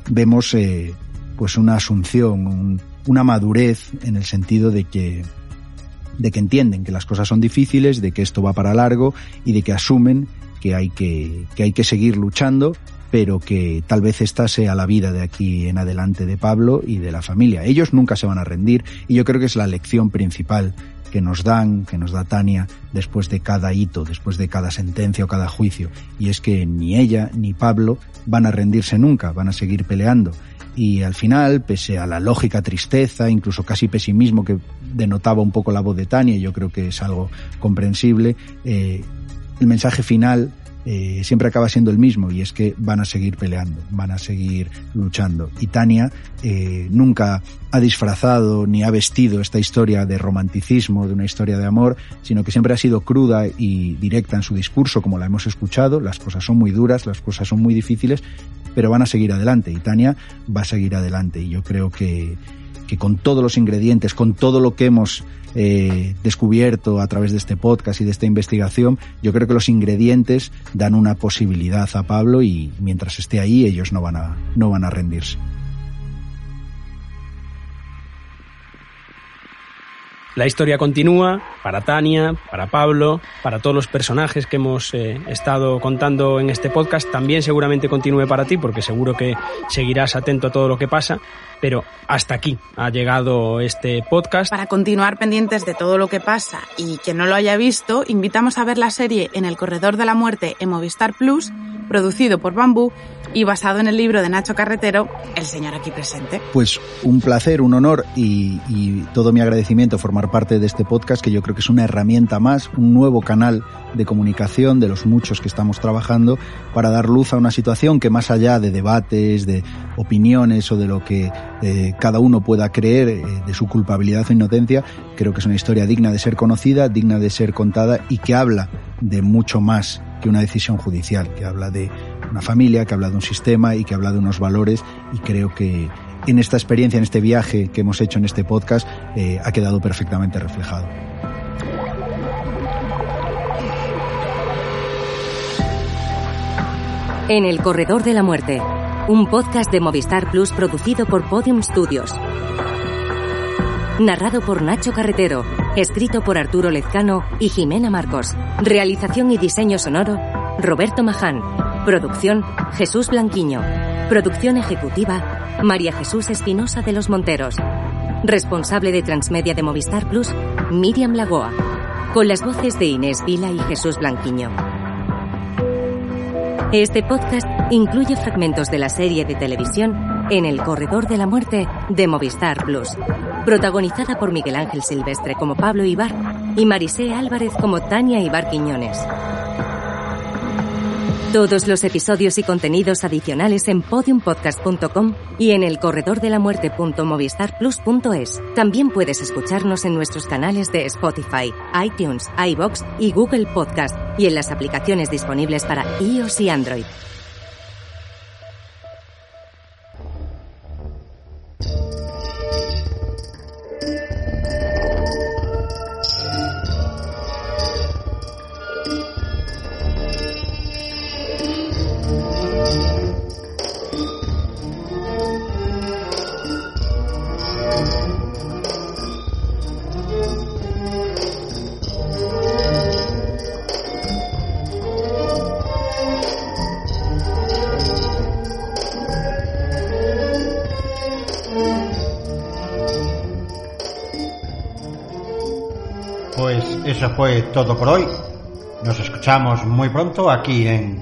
vemos eh, pues una asunción, una madurez en el sentido de que de que entienden que las cosas son difíciles, de que esto va para largo y de que asumen que hay que, que hay que seguir luchando, pero que tal vez esta sea la vida de aquí en adelante de Pablo y de la familia. Ellos nunca se van a rendir y yo creo que es la lección principal que nos dan, que nos da Tania después de cada hito, después de cada sentencia o cada juicio. Y es que ni ella ni Pablo van a rendirse nunca, van a seguir peleando y al final, pese a la lógica tristeza, incluso casi pesimismo que denotaba un poco la voz de Tania, yo creo que es algo comprensible, eh, el mensaje final eh, siempre acaba siendo el mismo y es que van a seguir peleando, van a seguir luchando. Y Tania eh, nunca ha disfrazado ni ha vestido esta historia de romanticismo, de una historia de amor, sino que siempre ha sido cruda y directa en su discurso, como la hemos escuchado. Las cosas son muy duras, las cosas son muy difíciles, pero van a seguir adelante y Tania va a seguir adelante. Y yo creo que, que con todos los ingredientes, con todo lo que hemos eh, descubierto a través de este podcast y de esta investigación, yo creo que los ingredientes dan una posibilidad a Pablo y mientras esté ahí ellos no van a, no van a rendirse. La historia continúa para Tania, para Pablo, para todos los personajes que hemos eh, estado contando en este podcast. También seguramente continúe para ti, porque seguro que seguirás atento a todo lo que pasa. Pero hasta aquí ha llegado este podcast. Para continuar pendientes de todo lo que pasa y que no lo haya visto, invitamos a ver la serie En el Corredor de la Muerte en Movistar Plus, producido por Bambú y basado en el libro de Nacho Carretero, El Señor aquí presente. Pues un placer, un honor y, todo mi agradecimiento formar parte de este podcast, que yo creo que es una herramienta más, un nuevo canal de comunicación de los muchos que estamos trabajando para dar luz a una situación que más allá de debates, de opiniones o de lo que eh, cada uno pueda creer eh, de su culpabilidad o inocencia, creo que es una historia digna de ser conocida, digna de ser contada y que habla de mucho más que una decisión judicial, que habla de una familia, que habla de un sistema y que habla de unos valores y creo que en esta experiencia, en este viaje que hemos hecho en este podcast, eh, ha quedado perfectamente reflejado. En el Corredor de la Muerte, un podcast de Movistar Plus producido por Podium Studios. Narrado por Nacho Carretero, escrito por Arturo Lezcano y Jimena Marcos. Realización y diseño sonoro, Roberto Maján. Producción, Jesús Blanquiño. Producción ejecutiva, María Jesús Espinosa de los Monteros. Responsable de Transmedia de Movistar Plus, Miriam Lagoa. Con las voces de Inés Vila y Jesús Blanquiño. Este podcast incluye fragmentos de la serie de televisión En el Corredor de la Muerte de Movistar Plus, protagonizada por Miguel Ángel Silvestre como Pablo Ibar y Marisé Álvarez como Tania Ibar Quiñones. Todos los episodios y contenidos adicionales en podiumpodcast.com y en el corredordelamuerte.movistarplus.es. También puedes escucharnos en nuestros canales de Spotify, iTunes, iBox y Google Podcast y en las aplicaciones disponibles para iOS y Android. Todo por hoy. Nos escuchamos muy pronto aquí en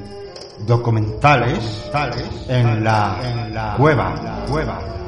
documentales, en la, cueva. cueva.